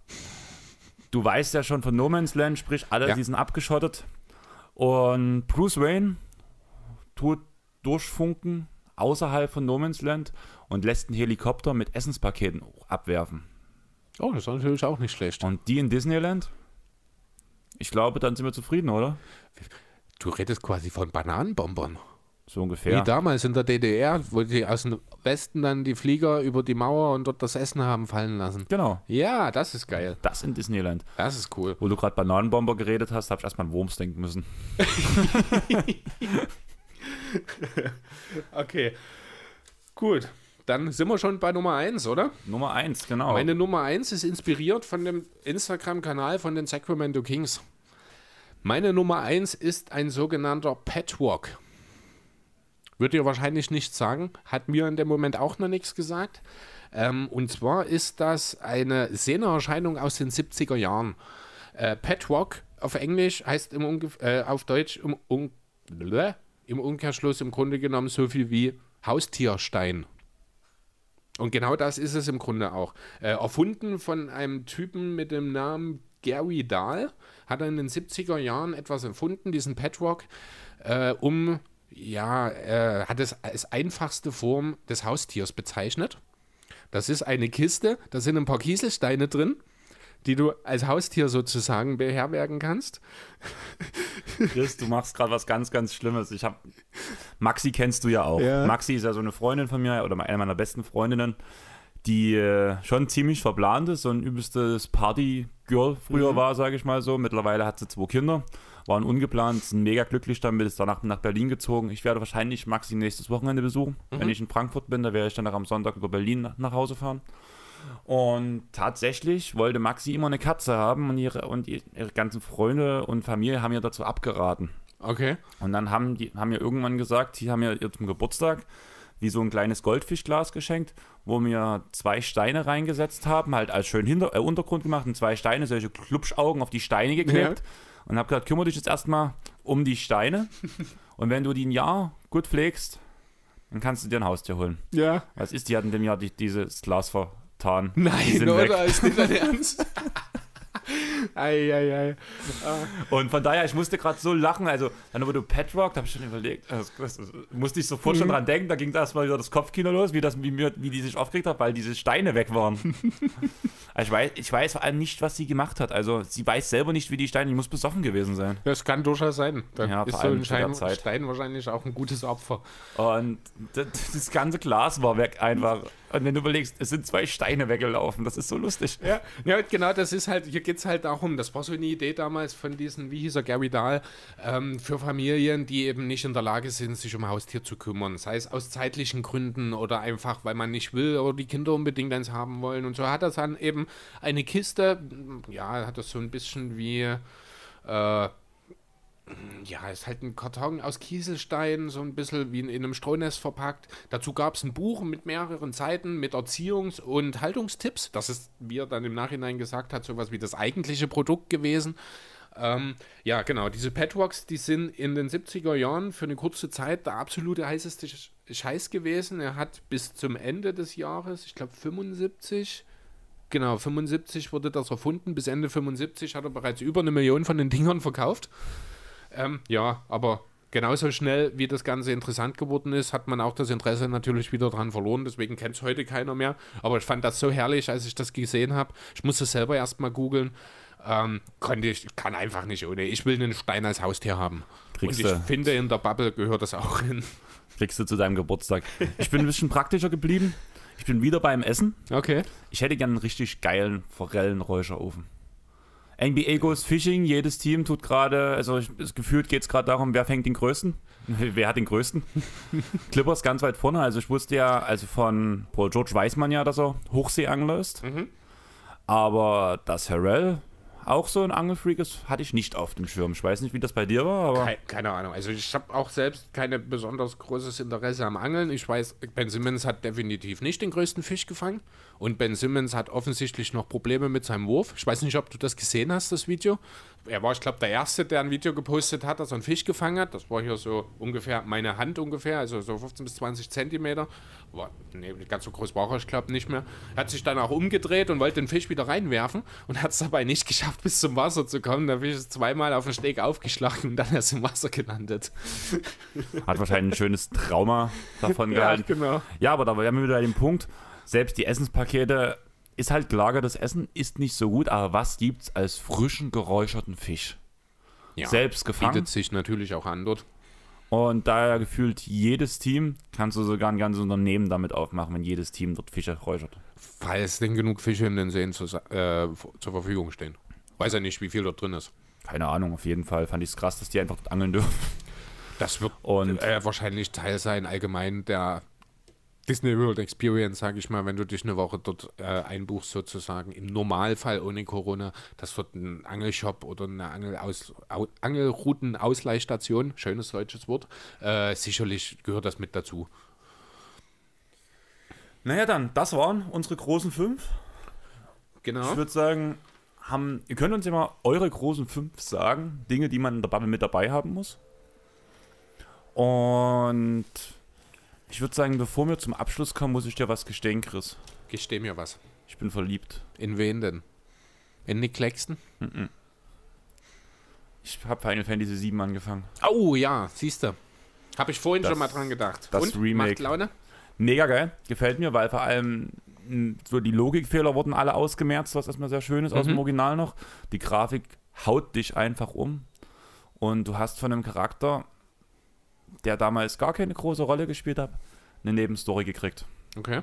Speaker 1: Du weißt ja schon von No Man's Land, sprich, alle, ja. die sind abgeschottet. Und Bruce Wayne tut durchfunken außerhalb von No Man's Land und lässt einen Helikopter mit Essenspaketen abwerfen.
Speaker 2: Oh, das ist natürlich auch nicht schlecht.
Speaker 1: Und die in Disneyland? Ich glaube, dann sind wir zufrieden, oder?
Speaker 2: Du redest quasi von Bananenbombern.
Speaker 1: So ungefähr.
Speaker 2: Wie damals in der DDR, wo die aus dem Westen dann die Flieger über die Mauer und dort das Essen haben fallen lassen.
Speaker 1: Genau.
Speaker 2: Ja, das ist geil.
Speaker 1: Das in Disneyland.
Speaker 2: Das ist cool.
Speaker 1: Wo du gerade Bananenbomber geredet hast, habe ich erstmal an Wurms denken müssen.
Speaker 2: okay. Gut dann sind wir schon bei Nummer 1, oder?
Speaker 1: Nummer 1, genau.
Speaker 2: Meine Nummer 1 ist inspiriert von dem Instagram-Kanal von den Sacramento Kings. Meine Nummer 1 ist ein sogenannter Petwalk. Würde ihr wahrscheinlich nichts sagen, hat mir in dem Moment auch noch nichts gesagt. Ähm, und zwar ist das eine Szeneerscheinung aus den 70er Jahren. Äh, Petwalk auf Englisch heißt im Ungef äh, auf Deutsch im, Un im Umkehrschluss im Grunde genommen so viel wie Haustierstein. Und genau das ist es im Grunde auch. Äh, erfunden von einem Typen mit dem Namen Gary Dahl, hat er in den 70er Jahren etwas erfunden, diesen Patchwork, äh, um, ja, äh, hat es als einfachste Form des Haustiers bezeichnet. Das ist eine Kiste, da sind ein paar Kieselsteine drin die du als Haustier sozusagen beherbergen kannst.
Speaker 1: Chris, du machst gerade was ganz, ganz Schlimmes. Ich habe Maxi kennst du ja auch. Ja. Maxi ist ja so eine Freundin von mir oder eine meiner besten Freundinnen, die äh, schon ziemlich verplant ist, so ein übelstes Party-Girl früher mhm. war, sage ich mal so. Mittlerweile hat sie zwei Kinder, waren ungeplant, sind mega glücklich damit, ist danach nach Berlin gezogen. Ich werde wahrscheinlich Maxi nächstes Wochenende besuchen. Mhm. Wenn ich in Frankfurt bin, da werde ich dann am Sonntag über Berlin nach Hause fahren. Und tatsächlich wollte Maxi immer eine Katze haben und ihre, und ihre ganzen Freunde und Familie haben ihr dazu abgeraten.
Speaker 2: Okay.
Speaker 1: Und dann haben die haben mir irgendwann gesagt, die haben mir ihr zum Geburtstag wie so ein kleines Goldfischglas geschenkt, wo wir zwei Steine reingesetzt haben, halt als schön Hinter äh, Untergrund gemacht und zwei Steine, solche Klubschaugen auf die Steine geklebt. Ja. Und habe gesagt, kümmere dich jetzt erstmal um die Steine. und wenn du die ein Jahr gut pflegst, dann kannst du dir ein Haustier holen.
Speaker 2: Ja.
Speaker 1: Was ist, die hatten dem Jahr die, dieses Glas vertan.
Speaker 2: Nein, oder? Weg. Ist nicht dein Ernst? ei, ei, ei.
Speaker 1: Ah. Und von daher, ich musste gerade so lachen. Also, dann, wo du Pet Rock, da habe ich schon überlegt, das, musste ich sofort mhm. schon dran denken. Da ging da erstmal wieder das Kopfkino los, wie, das, wie, mir, wie die sich aufgeregt hat, weil diese Steine weg waren. also ich, weiß, ich weiß vor allem nicht, was sie gemacht hat. Also, sie weiß selber nicht, wie die Steine, die muss besoffen gewesen sein.
Speaker 2: Das kann durchaus sein. Dann ja, ist so ein Stein, Stein wahrscheinlich auch ein gutes Opfer.
Speaker 1: Und das, das ganze Glas war weg einfach. Und wenn du überlegst, es sind zwei Steine weggelaufen, das ist so lustig.
Speaker 2: Ja, ja genau, das ist halt, hier geht es halt darum, das war so eine Idee damals von diesen, wie hieß er, Gary Dahl, ähm, für Familien, die eben nicht in der Lage sind, sich um Haustier zu kümmern. Sei es aus zeitlichen Gründen oder einfach, weil man nicht will oder die Kinder unbedingt eins haben wollen. Und so hat er dann eben eine Kiste, ja, hat das so ein bisschen wie. Äh, ja, ist halt ein Karton aus Kieselstein, so ein bisschen wie in, in einem Streunest verpackt. Dazu gab es ein Buch mit mehreren Seiten mit Erziehungs- und Haltungstipps. Das ist, wie er dann im Nachhinein gesagt hat, sowas wie das eigentliche Produkt gewesen. Ähm, ja, genau, diese Petwalks, die sind in den 70er Jahren für eine kurze Zeit der absolute heißeste Scheiß gewesen. Er hat bis zum Ende des Jahres, ich glaube 75, genau, 75 wurde das erfunden, bis Ende 75 hat er bereits über eine Million von den Dingern verkauft. Ähm, ja, aber genauso schnell, wie das Ganze interessant geworden ist, hat man auch das Interesse natürlich wieder dran verloren. Deswegen kennt es heute keiner mehr. Aber ich fand das so herrlich, als ich das gesehen habe. Ich musste selber erstmal googeln. Ähm, konnte ich, kann einfach nicht ohne. Ich will einen Stein als Haustier haben. Kriegst Und ich du. finde, in der Bubble gehört das auch hin.
Speaker 1: Kriegst du zu deinem Geburtstag. Ich bin ein bisschen praktischer geblieben. Ich bin wieder beim Essen.
Speaker 2: Okay.
Speaker 1: Ich hätte gerne einen richtig geilen Forellenräucherofen. NBA Goes Fishing, jedes Team tut gerade, also gefühlt geht es gerade darum, wer fängt den größten. Wer hat den größten? Clippers ganz weit vorne. Also ich wusste ja, also von Paul George weiß man ja, dass er Hochseeangler ist. Mhm. Aber dass Harrell auch so ein Angelfreak ist, hatte ich nicht auf dem Schirm. Ich weiß nicht, wie das bei dir war, aber.
Speaker 2: Keine, keine Ahnung. Also ich habe auch selbst kein besonders großes Interesse am Angeln. Ich weiß, Ben Simmons hat definitiv nicht den größten Fisch gefangen. Und Ben Simmons hat offensichtlich noch Probleme mit seinem Wurf. Ich weiß nicht, ob du das gesehen hast, das Video. Er war, ich glaube, der Erste, der ein Video gepostet hat, dass er einen Fisch gefangen hat. Das war hier so ungefähr meine Hand ungefähr, also so 15 bis 20 Zentimeter. War, nee, ganz so groß war er, ich glaube, nicht mehr. Er hat sich dann auch umgedreht und wollte den Fisch wieder reinwerfen und hat es dabei nicht geschafft, bis zum Wasser zu kommen. Der Fisch ist zweimal auf den Steg aufgeschlagen und dann ist er im Wasser gelandet.
Speaker 1: Hat wahrscheinlich ein schönes Trauma davon gehalten. Ja, genau. Ja, aber da haben wir wieder bei dem Punkt, selbst die Essenspakete ist halt gelagertes Essen, ist nicht so gut, aber was gibt's als frischen, geräucherten Fisch?
Speaker 2: Ja, Selbst gefangen. Bietet sich natürlich auch an dort.
Speaker 1: Und da ja gefühlt jedes Team, kannst du sogar ein ganzes Unternehmen damit aufmachen, wenn jedes Team dort Fische räuchert.
Speaker 2: Falls denn genug Fische in den Seen zu, äh, zur Verfügung stehen. Weiß ja nicht, wie viel dort drin ist.
Speaker 1: Keine Ahnung, auf jeden Fall fand ich es krass, dass die einfach dort angeln dürfen.
Speaker 2: Das wird und, äh, wahrscheinlich Teil sein, allgemein der Disney World Experience, sage ich mal, wenn du dich eine Woche dort äh, einbuchst, sozusagen, im Normalfall ohne Corona, das wird ein Angelshop oder eine Angelaus, Angelrouten-Ausleihstation, schönes deutsches Wort, äh, sicherlich gehört das mit dazu.
Speaker 1: Naja, dann, das waren unsere großen fünf. Genau. Ich würde sagen, haben, ihr könnt uns ja mal eure großen fünf sagen, Dinge, die man in der Bubble mit dabei haben muss. Und ich würde sagen, bevor wir zum Abschluss kommen, muss ich dir was gestehen, Chris.
Speaker 2: Gesteh mir was.
Speaker 1: Ich bin verliebt.
Speaker 2: In wen denn? In Nick Claxton? Mm -mm.
Speaker 1: Ich habe Final Fantasy 7 angefangen.
Speaker 2: Oh ja, siehst du. Habe ich vorhin das, schon mal dran gedacht.
Speaker 1: Das Und, Remake. Macht Laune? Mega geil. Gefällt mir, weil vor allem so die Logikfehler wurden alle ausgemerzt, was erstmal sehr schön ist mhm. aus dem mhm. Original noch. Die Grafik haut dich einfach um. Und du hast von einem Charakter, der damals gar keine große Rolle gespielt hat, eine Nebenstory gekriegt.
Speaker 2: Okay.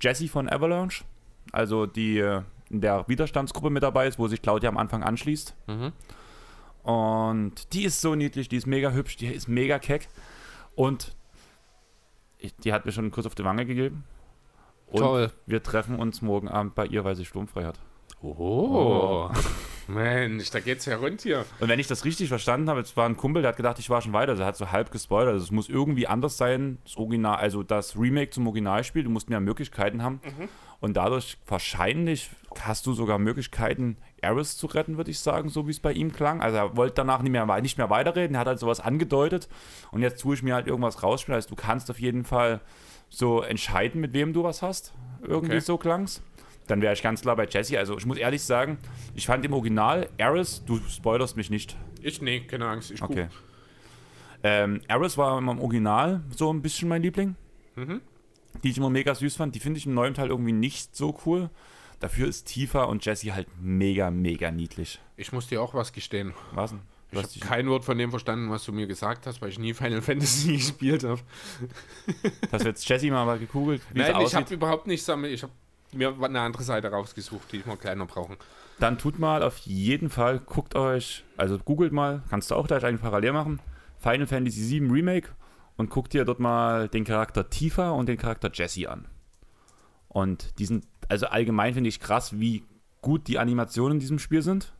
Speaker 1: Jesse von Avalanche, also die äh, in der Widerstandsgruppe mit dabei ist, wo sich Claudia am Anfang anschließt. Mhm. Und die ist so niedlich, die ist mega hübsch, die ist mega keck. Und ich, die hat mir schon einen Kuss auf die Wange gegeben. Und
Speaker 2: Toll.
Speaker 1: wir treffen uns morgen Abend bei ihr, weil sie sturmfrei hat.
Speaker 2: Oh. Mensch, da geht's ja rund hier.
Speaker 1: Und wenn ich das richtig verstanden habe, es war ein Kumpel, der hat gedacht, ich war schon weiter. Also er hat so halb gespoilert. Also es muss irgendwie anders sein, das Original, also das Remake zum Originalspiel. Du musst mehr Möglichkeiten haben. Und dadurch wahrscheinlich hast du sogar Möglichkeiten, Eris zu retten, würde ich sagen, so wie es bei ihm klang. Also er wollte danach nicht mehr, nicht mehr weiterreden, er hat halt sowas angedeutet. Und jetzt tue ich mir halt irgendwas rausspielen. Also du kannst auf jeden Fall so entscheiden, mit wem du was hast. Irgendwie
Speaker 2: Okay.
Speaker 1: so klang's. Dann wäre ich ganz klar bei Jesse. Also ich muss ehrlich sagen, ich fand im Original Eris, du spoilerst mich nicht.
Speaker 2: Ich, nee, keine Angst. Ich
Speaker 1: Okay. Ähm, Eris war im Original so ein bisschen mein Liebling. Die ich immer mega süß fand. Die finde ich im neuen Teil irgendwie nicht so cool. Dafür ist Tifa und Jessie halt mega, mega niedlich.
Speaker 2: Ich muss dir auch was gestehen.
Speaker 1: Was denn?
Speaker 2: Ich habe kein Wort von dem verstanden, was du mir gesagt hast, weil ich nie Final Fantasy gespielt habe.
Speaker 1: Hast du jetzt Jessie mal mal gegoogelt,
Speaker 2: Nein, ich habe überhaupt nicht sammelt. Ich habe mir eine andere Seite rausgesucht, die ich mal kleiner brauchen.
Speaker 1: Dann tut mal auf jeden Fall, guckt euch, also googelt mal, kannst du auch gleich eigentlich parallel machen, Final Fantasy VII Remake und guck dir dort mal den Charakter Tifa und den Charakter Jessie an. Und die sind, also allgemein finde ich krass, wie gut die Animationen in diesem Spiel sind.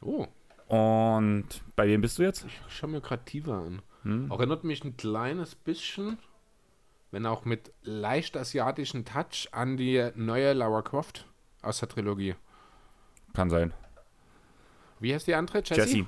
Speaker 2: Oh,
Speaker 1: Und bei wem bist du jetzt?
Speaker 2: ich schaue mir gerade Tiva an.
Speaker 1: Hm?
Speaker 2: Erinnert mich ein kleines bisschen, wenn auch mit leicht asiatischen Touch, an die neue Lara Croft aus der Trilogie.
Speaker 1: Kann sein.
Speaker 2: Wie heißt die andere? Jessie?
Speaker 1: Jessie.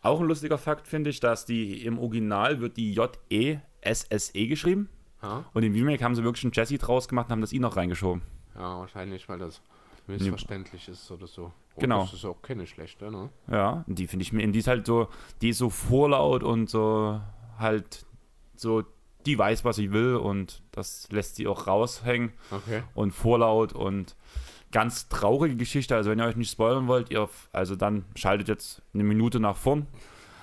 Speaker 1: Auch ein lustiger Fakt finde ich, dass die im Original wird die J-E-S-S-E geschrieben.
Speaker 2: Ja,
Speaker 1: Und im Remake haben sie wirklich einen Jessie draus gemacht und haben das I noch reingeschoben.
Speaker 2: ja, wahrscheinlich, weil das missverständlich ist oder so.
Speaker 1: Genau.
Speaker 2: Das ist auch keine schlechte, ne?
Speaker 1: Ja, die finde ich mir, die ist halt so, die ist so vorlaut und so halt so, die weiß, was sie will und das lässt sie auch raushängen
Speaker 2: Okay.
Speaker 1: und vorlaut und ganz traurige Geschichte. Also wenn ihr euch nicht spoilern wollt, ihr, also dann schaltet jetzt eine Minute nach vorn.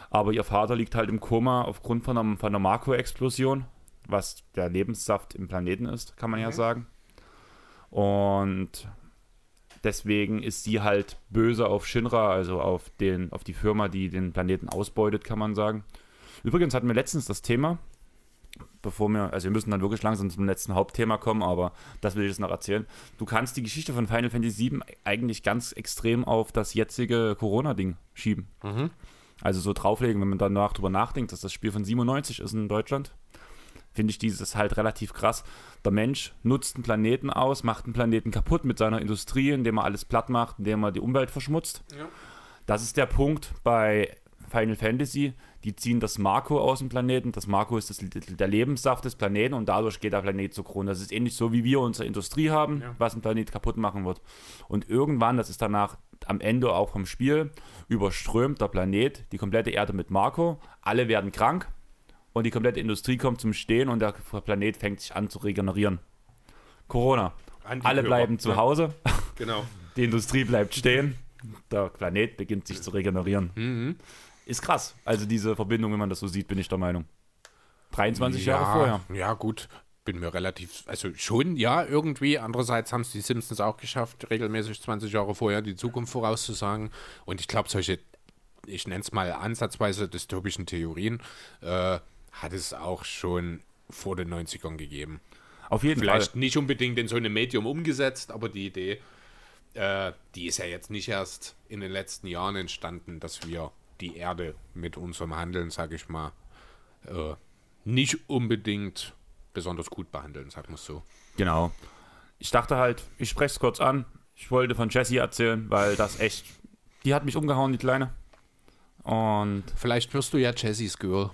Speaker 1: Aber ihr Vater liegt halt im Koma aufgrund von einer, von einer Makroexplosion, was der Lebenssaft im Planeten ist, kann man ja
Speaker 2: Mhm.
Speaker 1: sagen. Und deswegen ist sie halt böse auf Shinra, also auf, den, auf die Firma, die den Planeten ausbeutet, kann man sagen. Übrigens hatten wir letztens das Thema, bevor wir, also wir müssen dann wirklich langsam zum letzten Hauptthema kommen, aber das will ich jetzt noch erzählen. Du kannst die Geschichte von Final Fantasy VII eigentlich ganz extrem auf das jetzige Corona-Ding schieben.
Speaker 2: Mhm.
Speaker 1: Also so drauflegen, wenn man danach drüber nachdenkt, dass das Spiel von 97 ist in Deutschland, finde ich dieses halt relativ krass. Der Mensch nutzt einen Planeten aus, macht einen Planeten kaputt mit seiner Industrie, indem er alles platt macht, indem er die Umwelt verschmutzt.
Speaker 2: Ja.
Speaker 1: Das ist der Punkt bei Final Fantasy. Die ziehen das Marco aus dem Planeten. Das Marco ist das, der Lebenssaft des Planeten und dadurch geht der Planet zugrunde. Das ist ähnlich so, wie wir unsere Industrie haben,
Speaker 2: Ja.
Speaker 1: was einen Planet kaputt machen wird. Und irgendwann, das ist danach am Ende auch vom Spiel, überströmt der Planet die komplette Erde mit Marco. Alle werden krank und die komplette Industrie kommt zum Stehen und der Planet fängt sich an zu regenerieren. Corona. Alle bleiben zu Hause,
Speaker 2: Genau.
Speaker 1: die Industrie bleibt stehen, der Planet beginnt sich zu regenerieren.
Speaker 2: Mhm.
Speaker 1: Ist krass. Also diese Verbindung, wenn man das so sieht, bin ich der Meinung. 23
Speaker 2: ja,
Speaker 1: Jahre vorher.
Speaker 2: Ja, gut. Bin mir relativ, also schon, ja, irgendwie. Andererseits haben es die Simpsons auch geschafft, regelmäßig 20 Jahre vorher die Zukunft vorauszusagen. Und ich glaube, solche, ich nenne es mal ansatzweise dystopischen Theorien, äh, hat es auch schon vor den 90ern gegeben.
Speaker 1: Auf jeden
Speaker 2: Vielleicht
Speaker 1: Fall.
Speaker 2: nicht unbedingt in so einem Medium umgesetzt, aber die Idee, äh, die ist ja jetzt nicht erst in den letzten Jahren entstanden, dass wir die Erde mit unserem Handeln, sage ich mal, äh, nicht unbedingt besonders gut behandeln, sagen wir es so.
Speaker 1: Genau. Ich dachte halt, ich spreche es kurz an. Ich wollte von Jessie erzählen, weil das echt, die hat mich umgehauen, die Kleine. Und
Speaker 2: Vielleicht wirst du ja Jessys Girl.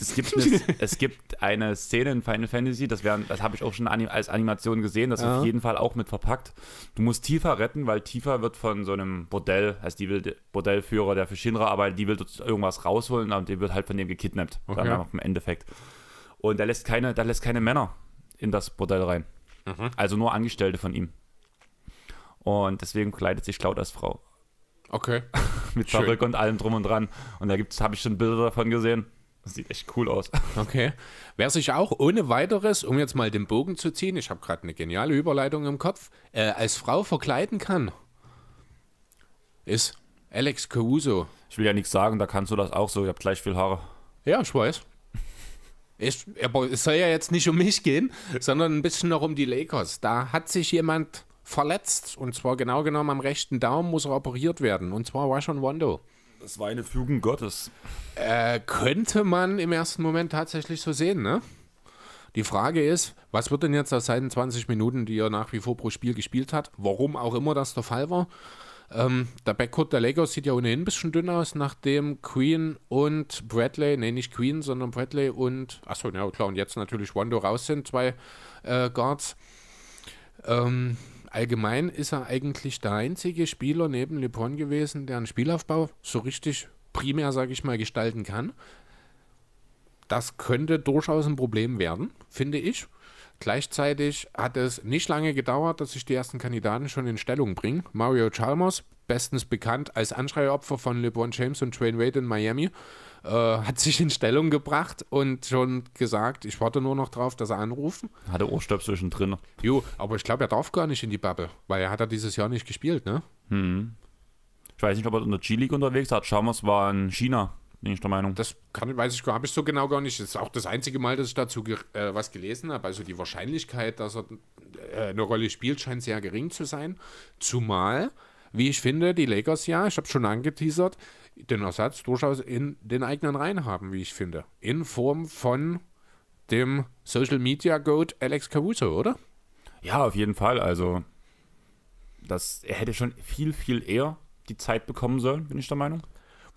Speaker 1: Es gibt, eine, es gibt eine Szene in Final Fantasy, das, das habe ich auch schon als Animation gesehen, das ist
Speaker 2: Ja.
Speaker 1: auf jeden Fall auch mit verpackt. Du musst Tifa retten, weil Tifa wird von so einem Bordell, also die will, Bordellführer, der für Shinra arbeitet, die will dort irgendwas rausholen, und die wird halt von dem gekidnappt.
Speaker 2: Okay.
Speaker 1: Dann im Endeffekt. Und der lässt keine, lässt keine Männer in das Bordell rein.
Speaker 2: Mhm.
Speaker 1: Also nur Angestellte von ihm. Und deswegen kleidet sich Cloud als Frau.
Speaker 2: Okay.
Speaker 1: Mit
Speaker 2: Schön.
Speaker 1: Perücke und allem drum und dran. Und da habe ich schon Bilder davon gesehen. Das sieht echt cool aus.
Speaker 2: Okay. Wer sich auch ohne weiteres, um jetzt mal den Bogen zu ziehen, ich habe gerade eine geniale Überleitung im Kopf, äh, als Frau verkleiden kann, ist Alex Caruso.
Speaker 1: Ich will ja nichts sagen, da kannst du das auch so. Ihr habt gleich viel Haare.
Speaker 2: Ja, ich weiß. Ich, aber es soll ja jetzt nicht um mich gehen, sondern ein bisschen noch um die Lakers. Da hat sich jemand verletzt und zwar genau genommen am rechten Daumen muss er operiert werden und zwar Rashon Wando.
Speaker 1: Das war eine Fügung Gottes.
Speaker 2: Äh, könnte man im ersten Moment tatsächlich so sehen, ne? Die Frage ist, was wird denn jetzt aus seinen 20 Minuten, die er nach wie vor pro Spiel gespielt hat, warum auch immer das der Fall war? Ähm, der Backcourt der Lakers sieht ja ohnehin ein bisschen dünn aus, nachdem Queen und Bradley, nee, nicht Queen, sondern Bradley und, achso, ja klar, und jetzt natürlich Wando raus sind, zwei äh, Guards. Ähm, allgemein ist er eigentlich der einzige Spieler neben LeBron gewesen, der einen Spielaufbau so richtig primär, sage ich mal, gestalten kann. Das könnte durchaus ein Problem werden, finde ich. Gleichzeitig hat es nicht lange gedauert, dass sich die ersten Kandidaten schon in Stellung bringen. Mario Chalmers, bestens bekannt als Anschreiopfer von LeBron James und Dwayne Wade in Miami, äh, hat sich in Stellung gebracht und schon gesagt, ich warte nur noch drauf, dass er anrufen.
Speaker 1: Hatte Ohrstöpsel schon drin.
Speaker 2: Jo, aber ich glaube, er darf gar nicht in die Bubble, weil er hat ja dieses Jahr nicht gespielt, ne?
Speaker 1: Hm. Ich weiß nicht, ob er in der G-League unterwegs hat. Chalmers war in China bin ich der Meinung.
Speaker 2: Das kann, weiß ich, habe ich so genau gar nicht. Das ist auch das einzige Mal, dass ich dazu ge äh, was gelesen habe. Also die Wahrscheinlichkeit, dass er äh, eine Rolle spielt, scheint sehr gering zu sein. Zumal, wie ich finde, die Lakers ja, ich habe schon angeteasert, den Ersatz durchaus in den eigenen Reihen haben, wie ich finde. In Form von dem Social Media Goat Alex Caruso, oder?
Speaker 1: Ja, auf jeden Fall. Also, das, er hätte schon viel, viel eher die Zeit bekommen sollen, bin ich der Meinung.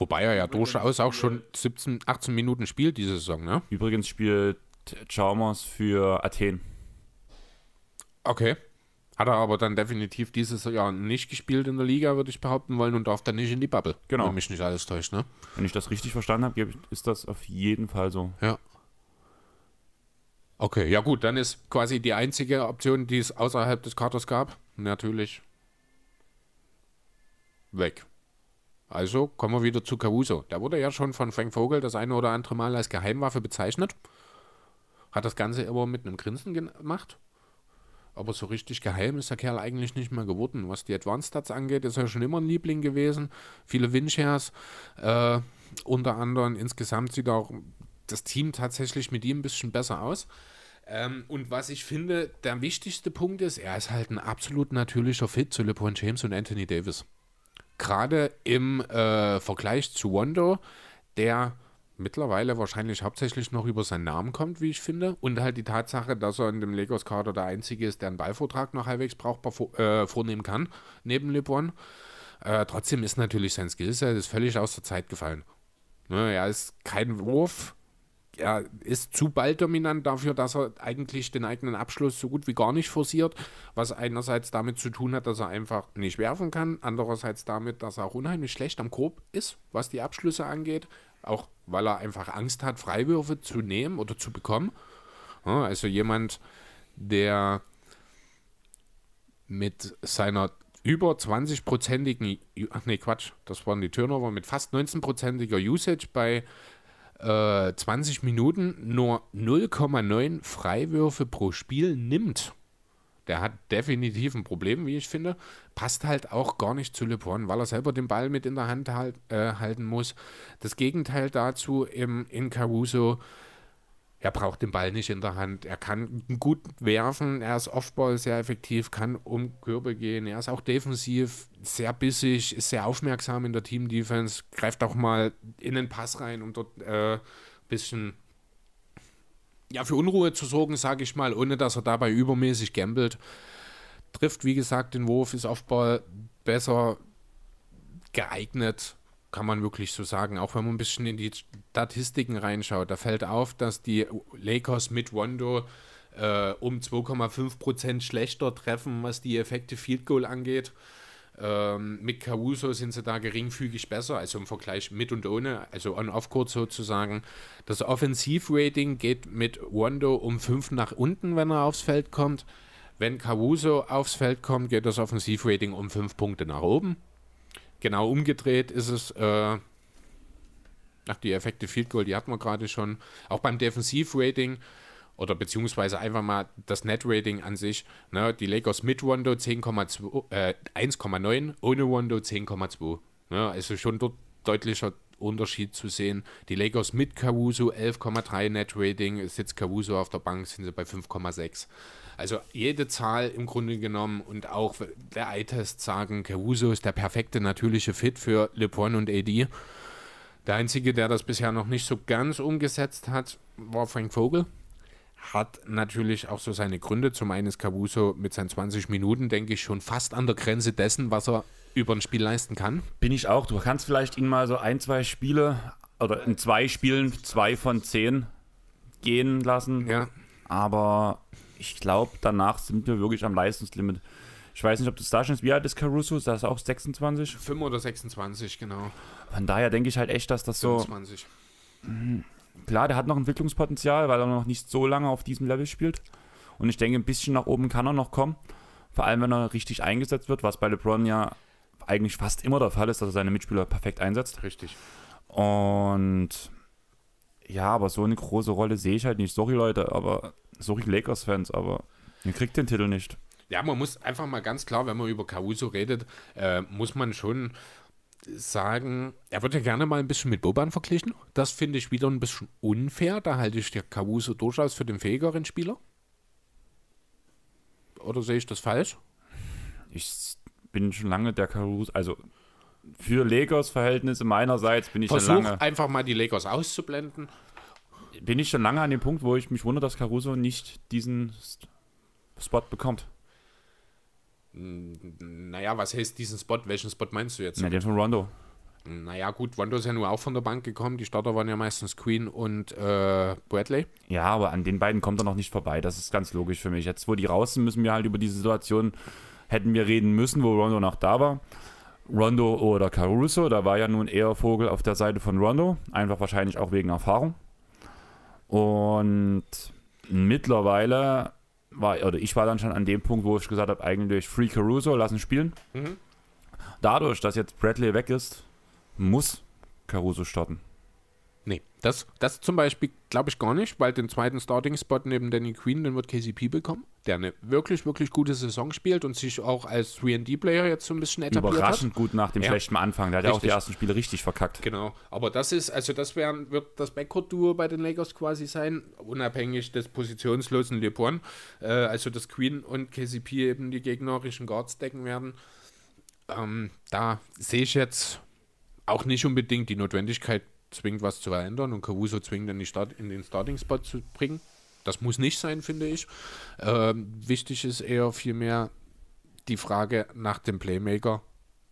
Speaker 2: Wobei er ja durchaus auch schon 17, 18 Minuten spielt diese Saison, ne?
Speaker 1: Übrigens spielt Chalmers für Athen.
Speaker 2: Okay. Hat er aber dann definitiv dieses Jahr nicht gespielt in der Liga, würde ich behaupten wollen, und darf dann nicht in die Bubble.
Speaker 1: Genau.
Speaker 2: Wenn mich nicht alles täuscht, ne?
Speaker 1: Wenn ich das richtig verstanden habe, ist das auf jeden Fall so.
Speaker 2: Ja. Okay, ja gut, dann ist quasi die einzige Option, die es außerhalb des Katers gab, natürlich weg. Also kommen wir wieder zu Caruso. Der wurde ja schon von Frank Vogel das eine oder andere Mal als Geheimwaffe bezeichnet. Hat das Ganze immer mit einem Grinsen gemacht. Aber so richtig geheim ist der Kerl eigentlich nicht mehr geworden. Was die Advanced Stats angeht, ist er schon immer ein Liebling gewesen. Viele Windshares, äh, unter anderem. Insgesamt sieht auch das Team tatsächlich mit ihm ein bisschen besser aus. Ähm, und was ich finde, der wichtigste Punkt ist, er ist halt ein absolut natürlicher Fit zu LeBron James und Anthony Davis gerade im äh, Vergleich zu Wando, der mittlerweile wahrscheinlich hauptsächlich noch über seinen Namen kommt, wie ich finde. Und halt die Tatsache, dass er in dem Lakers-Kader der Einzige ist, der einen Ballvortrag noch halbwegs brauchbar vor, äh, vornehmen kann, neben LeBron. Äh, trotzdem ist natürlich sein Skillset ist völlig aus der Zeit gefallen. Ne, er ist kein Wurf, er ist zu balldominant dafür, dass er eigentlich den eigenen Abschluss so gut wie gar nicht forciert, was einerseits damit zu tun hat, dass er einfach nicht werfen kann, andererseits damit, dass er auch unheimlich schlecht am Korb ist, was die Abschlüsse angeht, auch weil er einfach Angst hat, Freiwürfe zu nehmen oder zu bekommen. Ja, also jemand, der mit seiner über 20-prozentigen, ach nee, Quatsch, das waren die Turnover, mit fast 19-prozentiger Usage bei 20 äh, Minuten nur 0,9 Freiwürfe pro Spiel nimmt, der hat definitiv ein Problem, wie ich finde. Passt halt auch gar nicht zu LeBron, weil er selber den Ball mit in der Hand halt, äh, halten muss. Das Gegenteil dazu im, in Caruso er braucht den Ball nicht in der Hand. Er kann gut werfen. Er ist Offball sehr effektiv, kann um Körbe gehen. Er ist auch defensiv sehr bissig, ist sehr aufmerksam in der Team-Defense, greift auch mal in den Pass rein, um dort ein äh, bisschen ja, für Unruhe zu sorgen, sage ich mal, ohne dass er dabei übermäßig gambelt. Trifft, wie gesagt, den Wurf, ist Offball besser geeignet kann man wirklich so sagen. Auch wenn man ein bisschen in die Statistiken reinschaut, da fällt auf, dass die Lakers mit Rondo äh, um 2,5 Prozent schlechter treffen, was die Effekte Field Goal angeht. Ähm, mit Caruso sind sie da geringfügig besser, also im Vergleich mit und ohne, also on-off-court sozusagen. Das Offensivrating geht mit Rondo um 5 nach unten, wenn er aufs Feld kommt. Wenn Caruso aufs Feld kommt, geht das Offensivrating um 5 Punkte nach oben. Genau umgedreht ist es, äh, ach, die Effekte Field Goal, die hatten wir gerade schon. Auch beim Defensivrating oder beziehungsweise einfach mal das Net-Rating an sich. Ne, die Lakers mit Rondo 10,2, äh, 1,9, ohne Rondo 10,2. Ne, also schon dort deutlicher Unterschied zu sehen. Die Lakers mit Caruso 11,3 Net Rating, sitzt Caruso auf der Bank, sind sie bei 5,6. Also jede Zahl im Grunde genommen und auch der Eye-Test sagen, Caruso ist der perfekte natürliche Fit für LeBron und AD. Der einzige, der das bisher noch nicht so ganz umgesetzt hat, war Frank Vogel. Hat natürlich auch so seine Gründe. Zum einen ist Caruso mit seinen 20 Minuten, denke ich, schon fast an der Grenze dessen, was er über ein Spiel leisten kann.
Speaker 1: Bin ich auch. Du kannst vielleicht ihn mal so ein, zwei Spiele oder in zwei Spielen zwei von zehn gehen lassen.
Speaker 2: Ja.
Speaker 1: Aber ich glaube, danach sind wir wirklich am Leistungslimit. Ich weiß nicht, ob du da schon ist. Wie alt ist Caruso? Ist das auch 26?
Speaker 2: 5 oder 26, genau.
Speaker 1: Von daher denke ich halt echt, dass das so.
Speaker 2: 25.
Speaker 1: Klar, der hat noch Entwicklungspotenzial, weil er noch nicht so lange auf diesem Level spielt. Und ich denke, ein bisschen nach oben kann er noch kommen. Vor allem, wenn er richtig eingesetzt wird, was bei LeBron ja eigentlich fast immer der Fall ist, dass er seine Mitspieler perfekt einsetzt.
Speaker 2: Richtig.
Speaker 1: Und ja, aber so eine große Rolle sehe ich halt nicht. Sorry, Leute, aber sorry, Lakers-Fans, aber ihr kriegt den Titel nicht.
Speaker 2: Ja, man muss einfach mal ganz klar, wenn man über Caruso redet, äh, muss man schon sagen, er wird ja gerne mal ein bisschen mit Boban verglichen. Das finde ich wieder ein bisschen unfair. Da halte ich der Caruso durchaus für den fähigeren Spieler. Oder sehe ich das falsch?
Speaker 1: Ich bin schon lange der Caruso, also für Lakers-Verhältnisse meinerseits bin ich
Speaker 2: Versuch
Speaker 1: schon lange,
Speaker 2: einfach mal die Lakers auszublenden.
Speaker 1: Bin ich schon lange an dem Punkt, wo ich mich wundere, dass Caruso nicht diesen Spot bekommt.
Speaker 2: Naja, was heißt diesen Spot? Welchen Spot meinst du jetzt?
Speaker 1: Ja, den von Rondo.
Speaker 2: Naja, gut, Wando ist ja nur auch von der Bank gekommen. Die Starter waren ja meistens Queen und äh, Bradley.
Speaker 1: Ja, aber an den beiden kommt er noch nicht vorbei. Das ist ganz logisch für mich. Jetzt, wo die raus sind, müssen wir halt über diese Situation, hätten wir reden müssen, wo Rondo noch da war. Rondo oder Caruso, da war ja nun eher Vogel auf der Seite von Rondo. Einfach wahrscheinlich auch wegen Erfahrung. Und mittlerweile war, oder ich war dann schon an dem Punkt, wo ich gesagt habe, eigentlich Free Caruso, lassen spielen.
Speaker 2: Mhm.
Speaker 1: Dadurch, dass jetzt Bradley weg ist, muss Caruso starten.
Speaker 2: Das, das zum Beispiel glaube ich gar nicht, weil den zweiten Starting-Spot neben Danny Queen, den wird KCP bekommen, der eine wirklich, wirklich gute Saison spielt und sich auch als 3D-Player jetzt so ein bisschen etabliert
Speaker 1: Überraschend gut nach dem
Speaker 2: Ja.
Speaker 1: schlechten Anfang. Der hat ja auch die ersten Spiele richtig verkackt.
Speaker 2: hat. Genau, aber das ist, also das wär, wird das Backcourt-Duo bei den Lakers quasi sein, unabhängig des positionslosen LeBron. Äh, also dass Queen und KCP eben die gegnerischen Guards decken werden. Ähm, da sehe ich jetzt auch nicht unbedingt die Notwendigkeit, zwingend was zu verändern und Caruso zwingend in, die Start, in den Starting-Spot zu bringen. Das muss nicht sein, finde ich. Ähm, wichtig ist eher vielmehr die Frage nach dem Playmaker,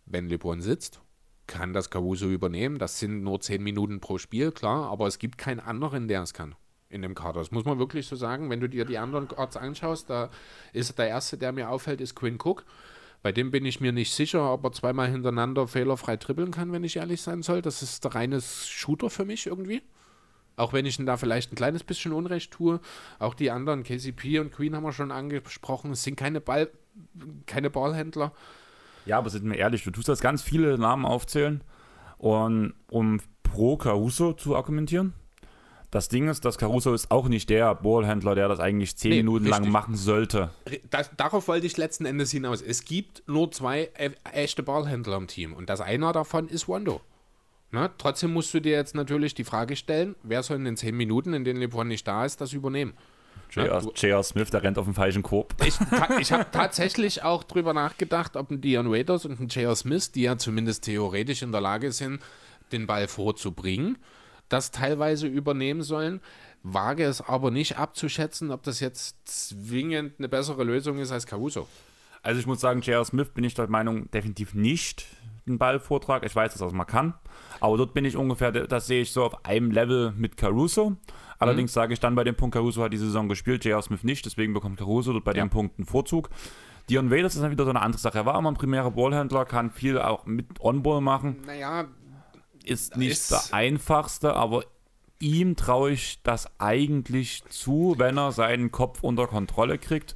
Speaker 2: wenn LeBron sitzt. Kann das Caruso übernehmen? Das sind nur 10 Minuten pro Spiel, klar, aber es gibt keinen anderen, der es kann in dem Kader. Das muss man wirklich so sagen. Wenn du dir die anderen Guards anschaust, da ist der erste, der mir auffällt, ist Quinn Cook. Bei dem bin ich mir nicht sicher, ob er zweimal hintereinander fehlerfrei dribbeln kann, wenn ich ehrlich sein soll. Das ist der reine Shooter für mich irgendwie. Auch wenn ich ihn da vielleicht ein kleines bisschen Unrecht tue. Auch die anderen, KCP und Queen haben wir schon angesprochen, es sind keine, Ball, keine Ballhändler.
Speaker 1: Ja, aber sind wir ehrlich, du tust das ganz viele Namen aufzählen, und, um pro Caruso zu argumentieren. Das Ding ist, dass Caruso ist auch nicht der Ballhändler, der das eigentlich zehn
Speaker 2: Nee,
Speaker 1: Minuten lang
Speaker 2: richtig.
Speaker 1: machen sollte.
Speaker 2: Das, darauf wollte ich letzten Endes hinaus. Es gibt nur zwei e echte Ballhändler im Team und das einer davon ist Wando. Na, trotzdem musst du dir jetzt natürlich die Frage stellen, wer soll in den zehn Minuten, in denen LeBron nicht da ist, das übernehmen?
Speaker 1: J.R.
Speaker 2: du-
Speaker 1: J.R. Smith, der rennt auf dem falschen Korb.
Speaker 2: Ich, ich habe tatsächlich auch drüber nachgedacht, ob ein Dion Waiters und ein J.R. Smith, die ja zumindest theoretisch in der Lage sind, den Ball vorzubringen, das teilweise übernehmen sollen. Wage es aber nicht abzuschätzen, ob das jetzt zwingend eine bessere Lösung ist als Caruso.
Speaker 1: Also ich muss sagen, J.R. Smith bin ich der Meinung definitiv nicht den Ballvortrag. Ich weiß, dass es mal kann. Aber dort bin ich ungefähr, das sehe ich so auf einem Level mit Caruso. Allerdings sage ich dann bei dem Punkt, Caruso hat die Saison gespielt, J.R. Smith nicht, deswegen bekommt Caruso dort bei
Speaker 2: Ja.
Speaker 1: dem Punkt einen Vorzug. Dion Waiters ist dann wieder so eine andere Sache. Er war immer ein primärer Ballhändler, kann viel auch mit On-Ball machen.
Speaker 2: Naja,
Speaker 1: Ist nicht
Speaker 2: Ist-
Speaker 1: der einfachste, aber ihm traue ich das eigentlich zu, wenn er seinen Kopf unter Kontrolle kriegt.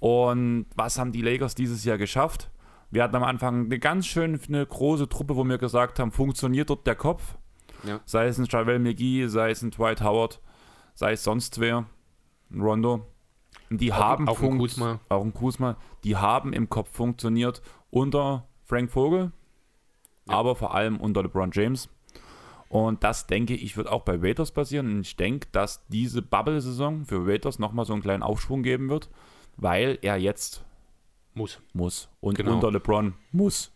Speaker 1: Und was haben die Lakers dieses Jahr geschafft? Wir hatten am Anfang eine ganz schön eine große Truppe, wo wir gesagt haben, funktioniert dort der Kopf?
Speaker 2: Ja.
Speaker 1: Sei es ein Javel McGee, sei es ein Dwight Howard, sei es sonst wer, ein Rondo. Die
Speaker 2: Auch-
Speaker 1: haben
Speaker 2: auch ein Kuzma.
Speaker 1: auch ein Kuzma, die haben im Kopf funktioniert unter Frank Vogel, aber vor allem unter LeBron James. Und das denke ich, wird auch bei Raiders passieren. Und ich denke, dass diese Bubble-Saison für Raiders nochmal so einen kleinen Aufschwung geben wird, weil er jetzt
Speaker 2: Muss.
Speaker 1: muss. Und
Speaker 2: Genau.
Speaker 1: unter LeBron muss.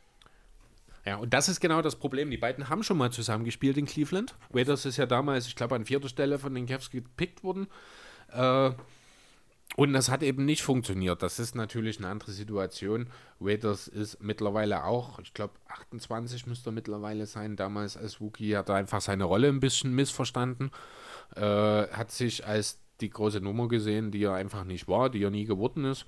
Speaker 2: Ja, und das ist genau das Problem. Die beiden haben schon mal zusammen gespielt in Cleveland. Raiders ist ja damals, ich glaube, an vierter Stelle von den Cavs gepickt worden. Äh, und das hat eben nicht funktioniert. Das ist natürlich eine andere Situation. Raiders ist mittlerweile auch, ich glaube, 28 müsste er mittlerweile sein. Damals als Wookie hat er einfach seine Rolle ein bisschen missverstanden. Äh, hat sich als die große Nummer gesehen, die er einfach nicht war, die er nie geworden ist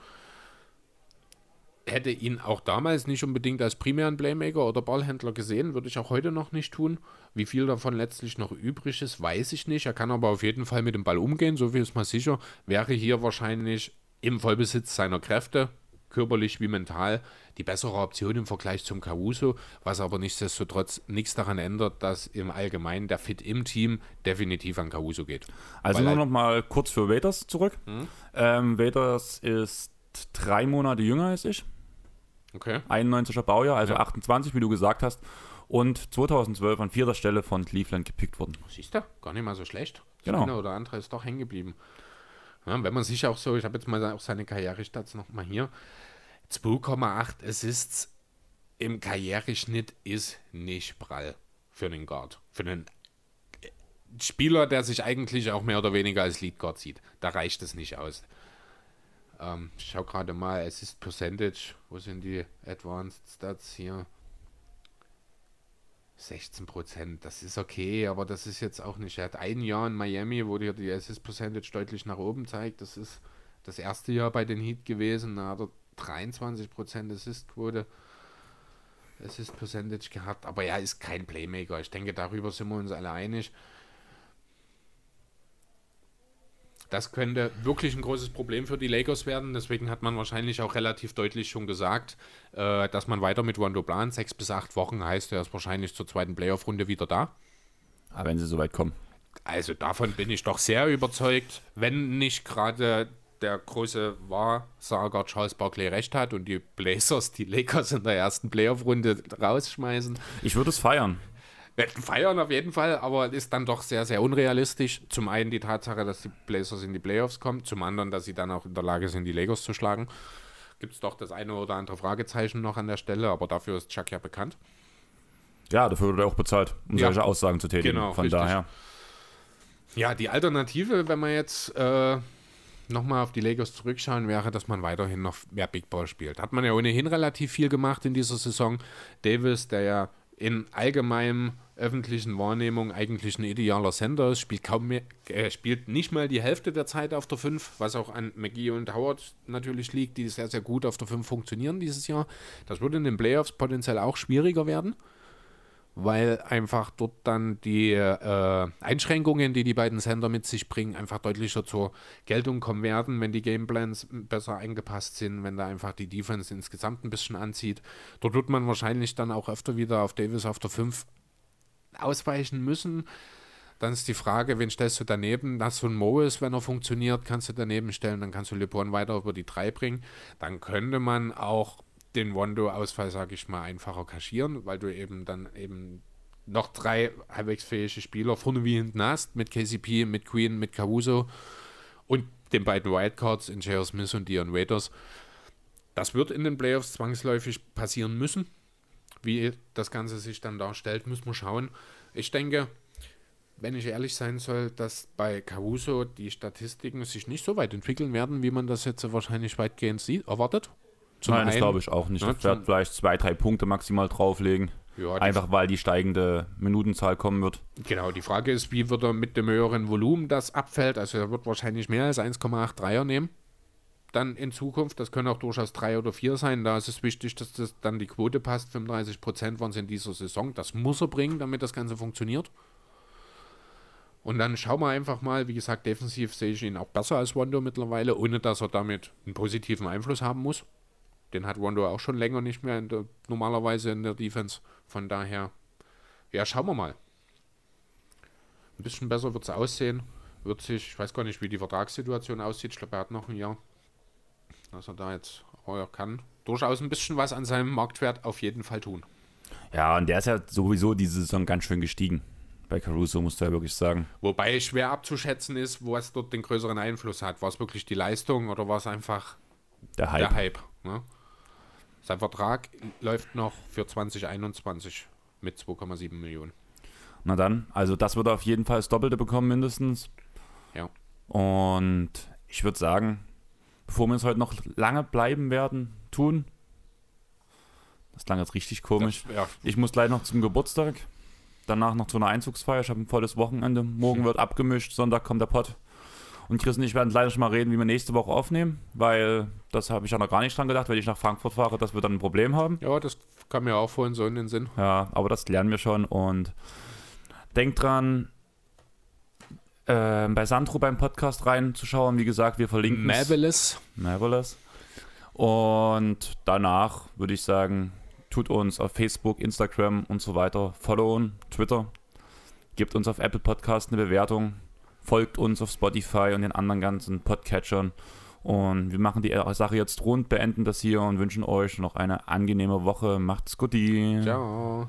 Speaker 2: hätte ihn auch damals nicht unbedingt als primären Playmaker oder Ballhändler gesehen, würde ich auch heute noch nicht tun. Wie viel davon letztlich noch übrig ist, weiß ich nicht. Er kann aber auf jeden Fall mit dem Ball umgehen, so viel ist mal sicher. Wäre hier wahrscheinlich im Vollbesitz seiner Kräfte, körperlich wie mental, die bessere Option im Vergleich zum Caruso, was aber nichtsdestotrotz nichts daran ändert, dass im Allgemeinen der Fit im Team definitiv an Caruso geht.
Speaker 1: Also
Speaker 2: Weil
Speaker 1: nur noch mal kurz für Waiters zurück. Ähm, Waiters ist drei Monate jünger als ich.
Speaker 2: Okay.
Speaker 1: 91er Baujahr, also
Speaker 2: Ja.
Speaker 1: 28, wie du gesagt hast. Und 2012 an vierter Stelle von Cleveland gepickt worden.
Speaker 2: Siehst du, gar nicht mal so schlecht. Das
Speaker 1: Genau.
Speaker 2: eine oder andere ist doch hängen geblieben. Ja, wenn man sich auch so, ich habe jetzt mal auch seine Karrierestats nochmal hier, 2,8 Assists im Karriereschnitt ist nicht prall für einen Guard. Für einen äh, Spieler, der sich eigentlich auch mehr oder weniger als Lead Guard sieht. Da reicht es nicht aus. Ähm, ich schau gerade mal, Assist Percentage, wo sind die Advanced Stats hier? 16 Prozent, das ist okay, aber das ist jetzt auch nicht. Er hat ein Jahr in Miami, wo dir die Assist Percentage deutlich nach oben zeigt. Das ist das erste Jahr bei den Heat gewesen. Da hat er 23 Prozent Assist-Quote, Assist Percentage gehabt. Aber er ist kein Playmaker. Ich denke, darüber sind wir uns alle einig. Das könnte wirklich ein großes Problem für die Lakers werden. Deswegen hat man wahrscheinlich auch relativ deutlich schon gesagt, äh, dass man weiter mit Rondo plant. Sechs bis acht Wochen heißt, er ist wahrscheinlich zur zweiten Playoff-Runde wieder da.
Speaker 1: Aber wenn sie so weit kommen.
Speaker 2: Also davon bin ich doch sehr überzeugt, wenn nicht gerade der große Wahrsager Charles Barkley recht hat und die Blazers die Lakers in der ersten Playoff-Runde rausschmeißen.
Speaker 1: Ich würde es feiern.
Speaker 2: Werden feiern auf jeden Fall, aber ist dann doch sehr, sehr unrealistisch. Zum einen die Tatsache, dass die Blazers in die Playoffs kommen, zum anderen, dass sie dann auch in der Lage sind, die Lakers zu schlagen. Gibt es doch das eine oder andere Fragezeichen noch an der Stelle, aber dafür ist Chuck ja bekannt.
Speaker 1: Ja, dafür wird er auch bezahlt, um
Speaker 2: Ja.
Speaker 1: solche Aussagen zu tätigen.
Speaker 2: Genau,
Speaker 1: Von
Speaker 2: richtig.
Speaker 1: daher.
Speaker 2: Ja, die Alternative, wenn wir jetzt äh, nochmal auf die Lakers zurückschauen, wäre, dass man weiterhin noch mehr Big Ball spielt. Hat man ja ohnehin relativ viel gemacht in dieser Saison. Davis, der ja in allgemeinem öffentlichen Wahrnehmung eigentlich ein idealer Sender ist, spielt kaum mehr, äh, spielt nicht mal die Hälfte der Zeit auf der 5, was auch an McGee und Howard natürlich liegt, die sehr, sehr gut auf der 5 funktionieren dieses Jahr. Das würde in den Playoffs potenziell auch schwieriger werden weil einfach dort dann die äh, Einschränkungen, die die beiden Sender mit sich bringen, einfach deutlicher zur Geltung kommen werden, wenn die Gameplans besser eingepasst sind, wenn da einfach die Defense insgesamt ein bisschen anzieht. Dort wird man wahrscheinlich dann auch öfter wieder auf Davis auf der 5 ausweichen müssen. Dann ist die Frage, wen stellst du daneben? Das so ein Morris, wenn er funktioniert, kannst du daneben stellen, dann kannst du LeBron weiter über die 3 bringen. Dann könnte man auch den Wondo-Ausfall, sage ich mal, einfacher kaschieren, weil du eben dann eben noch drei halbwegs fähige Spieler vorne wie hinten hast, mit KCP, mit Queen, mit Caruso und den beiden Wildcards in J.R. Smith und Dion Waiters. Das wird in den Playoffs zwangsläufig passieren müssen. Wie das Ganze sich dann darstellt, müssen wir schauen. Ich denke, wenn ich ehrlich sein soll, dass bei Caruso die Statistiken sich nicht so weit entwickeln werden, wie man das jetzt wahrscheinlich weitgehend sieht, erwartet. Zum
Speaker 1: Nein, das
Speaker 2: einen-
Speaker 1: glaube ich auch nicht. Ich werde vielleicht zwei, drei Punkte maximal drauflegen.
Speaker 2: Ja,
Speaker 1: Einfach weil die steigende Minutenzahl kommen wird.
Speaker 2: Genau, die Frage ist, wie wird er mit dem höheren Volumen das abfällt. Also er wird wahrscheinlich mehr als 1,8 Dreier nehmen. Dann in Zukunft, das können auch durchaus drei oder vier sein. Da ist es wichtig, dass das dann die Quote passt. 35 Prozent waren es in dieser Saison. Das muss er bringen, damit das Ganze funktioniert. Und dann schauen wir einfach mal, wie gesagt, defensiv sehe ich ihn auch besser als Rondo mittlerweile, ohne dass er damit einen positiven Einfluss haben muss. Den hat Rondo auch schon länger nicht mehr in der, normalerweise in der Defense. Von daher, ja, schauen wir mal. Ein bisschen besser wird es aussehen. Wird sich, ich weiß gar nicht, wie die Vertragssituation aussieht. Ich glaube, er hat noch ein Jahr. Dass er da jetzt, aber er kann durchaus ein bisschen was an seinem Marktwert auf jeden Fall tun.
Speaker 1: Ja, und der ist ja sowieso diese Saison ganz schön gestiegen. bei Caruso, musst du ja wirklich sagen.
Speaker 2: Wobei schwer abzuschätzen ist, was dort den größeren Einfluss hat. War es wirklich die Leistung oder war es einfach
Speaker 1: Der Hype.
Speaker 2: der Hype? Ne? Sein Vertrag läuft noch für 2021 mit 2,7 Millionen.
Speaker 1: Na dann, also das wird er auf jeden Fall das Doppelte bekommen, mindestens.
Speaker 2: Ja.
Speaker 1: Und ich würde sagen, bevor wir es heute noch lange bleiben werden, tun. Das klang jetzt richtig komisch.
Speaker 2: Das, ja,
Speaker 1: Ich muss gleich noch zum Geburtstag. Danach noch zu einer Einzugsfeier. Ich habe ein volles Wochenende. Morgen wird abgemischt. Sonntag kommt der Pott. Und Chris und ich werden leider schon mal reden, wie wir nächste Woche aufnehmen, weil das habe ich ja noch gar nicht dran gedacht, wenn ich nach Frankfurt fahre, dass wir dann ein Problem haben.
Speaker 2: ja, das kam mir auch vorhin so in den Sinn.
Speaker 1: Ja, aber das lernen wir schon und denkt dran, äh, bei Sandro beim Podcast reinzuschauen. Wie gesagt, wir verlinken es.
Speaker 2: Marvelous.
Speaker 1: Marvelous. Und danach würde ich sagen, tut uns auf Facebook, Instagram und so weiter followen, Twitter. Gebt uns auf Apple Podcast eine Bewertung. Folgt uns auf Spotify und den anderen ganzen Podcatchern. Und wir machen die Sache jetzt rund, beenden das hier und wünschen euch noch eine angenehme Woche. Macht's gut.
Speaker 2: Ciao.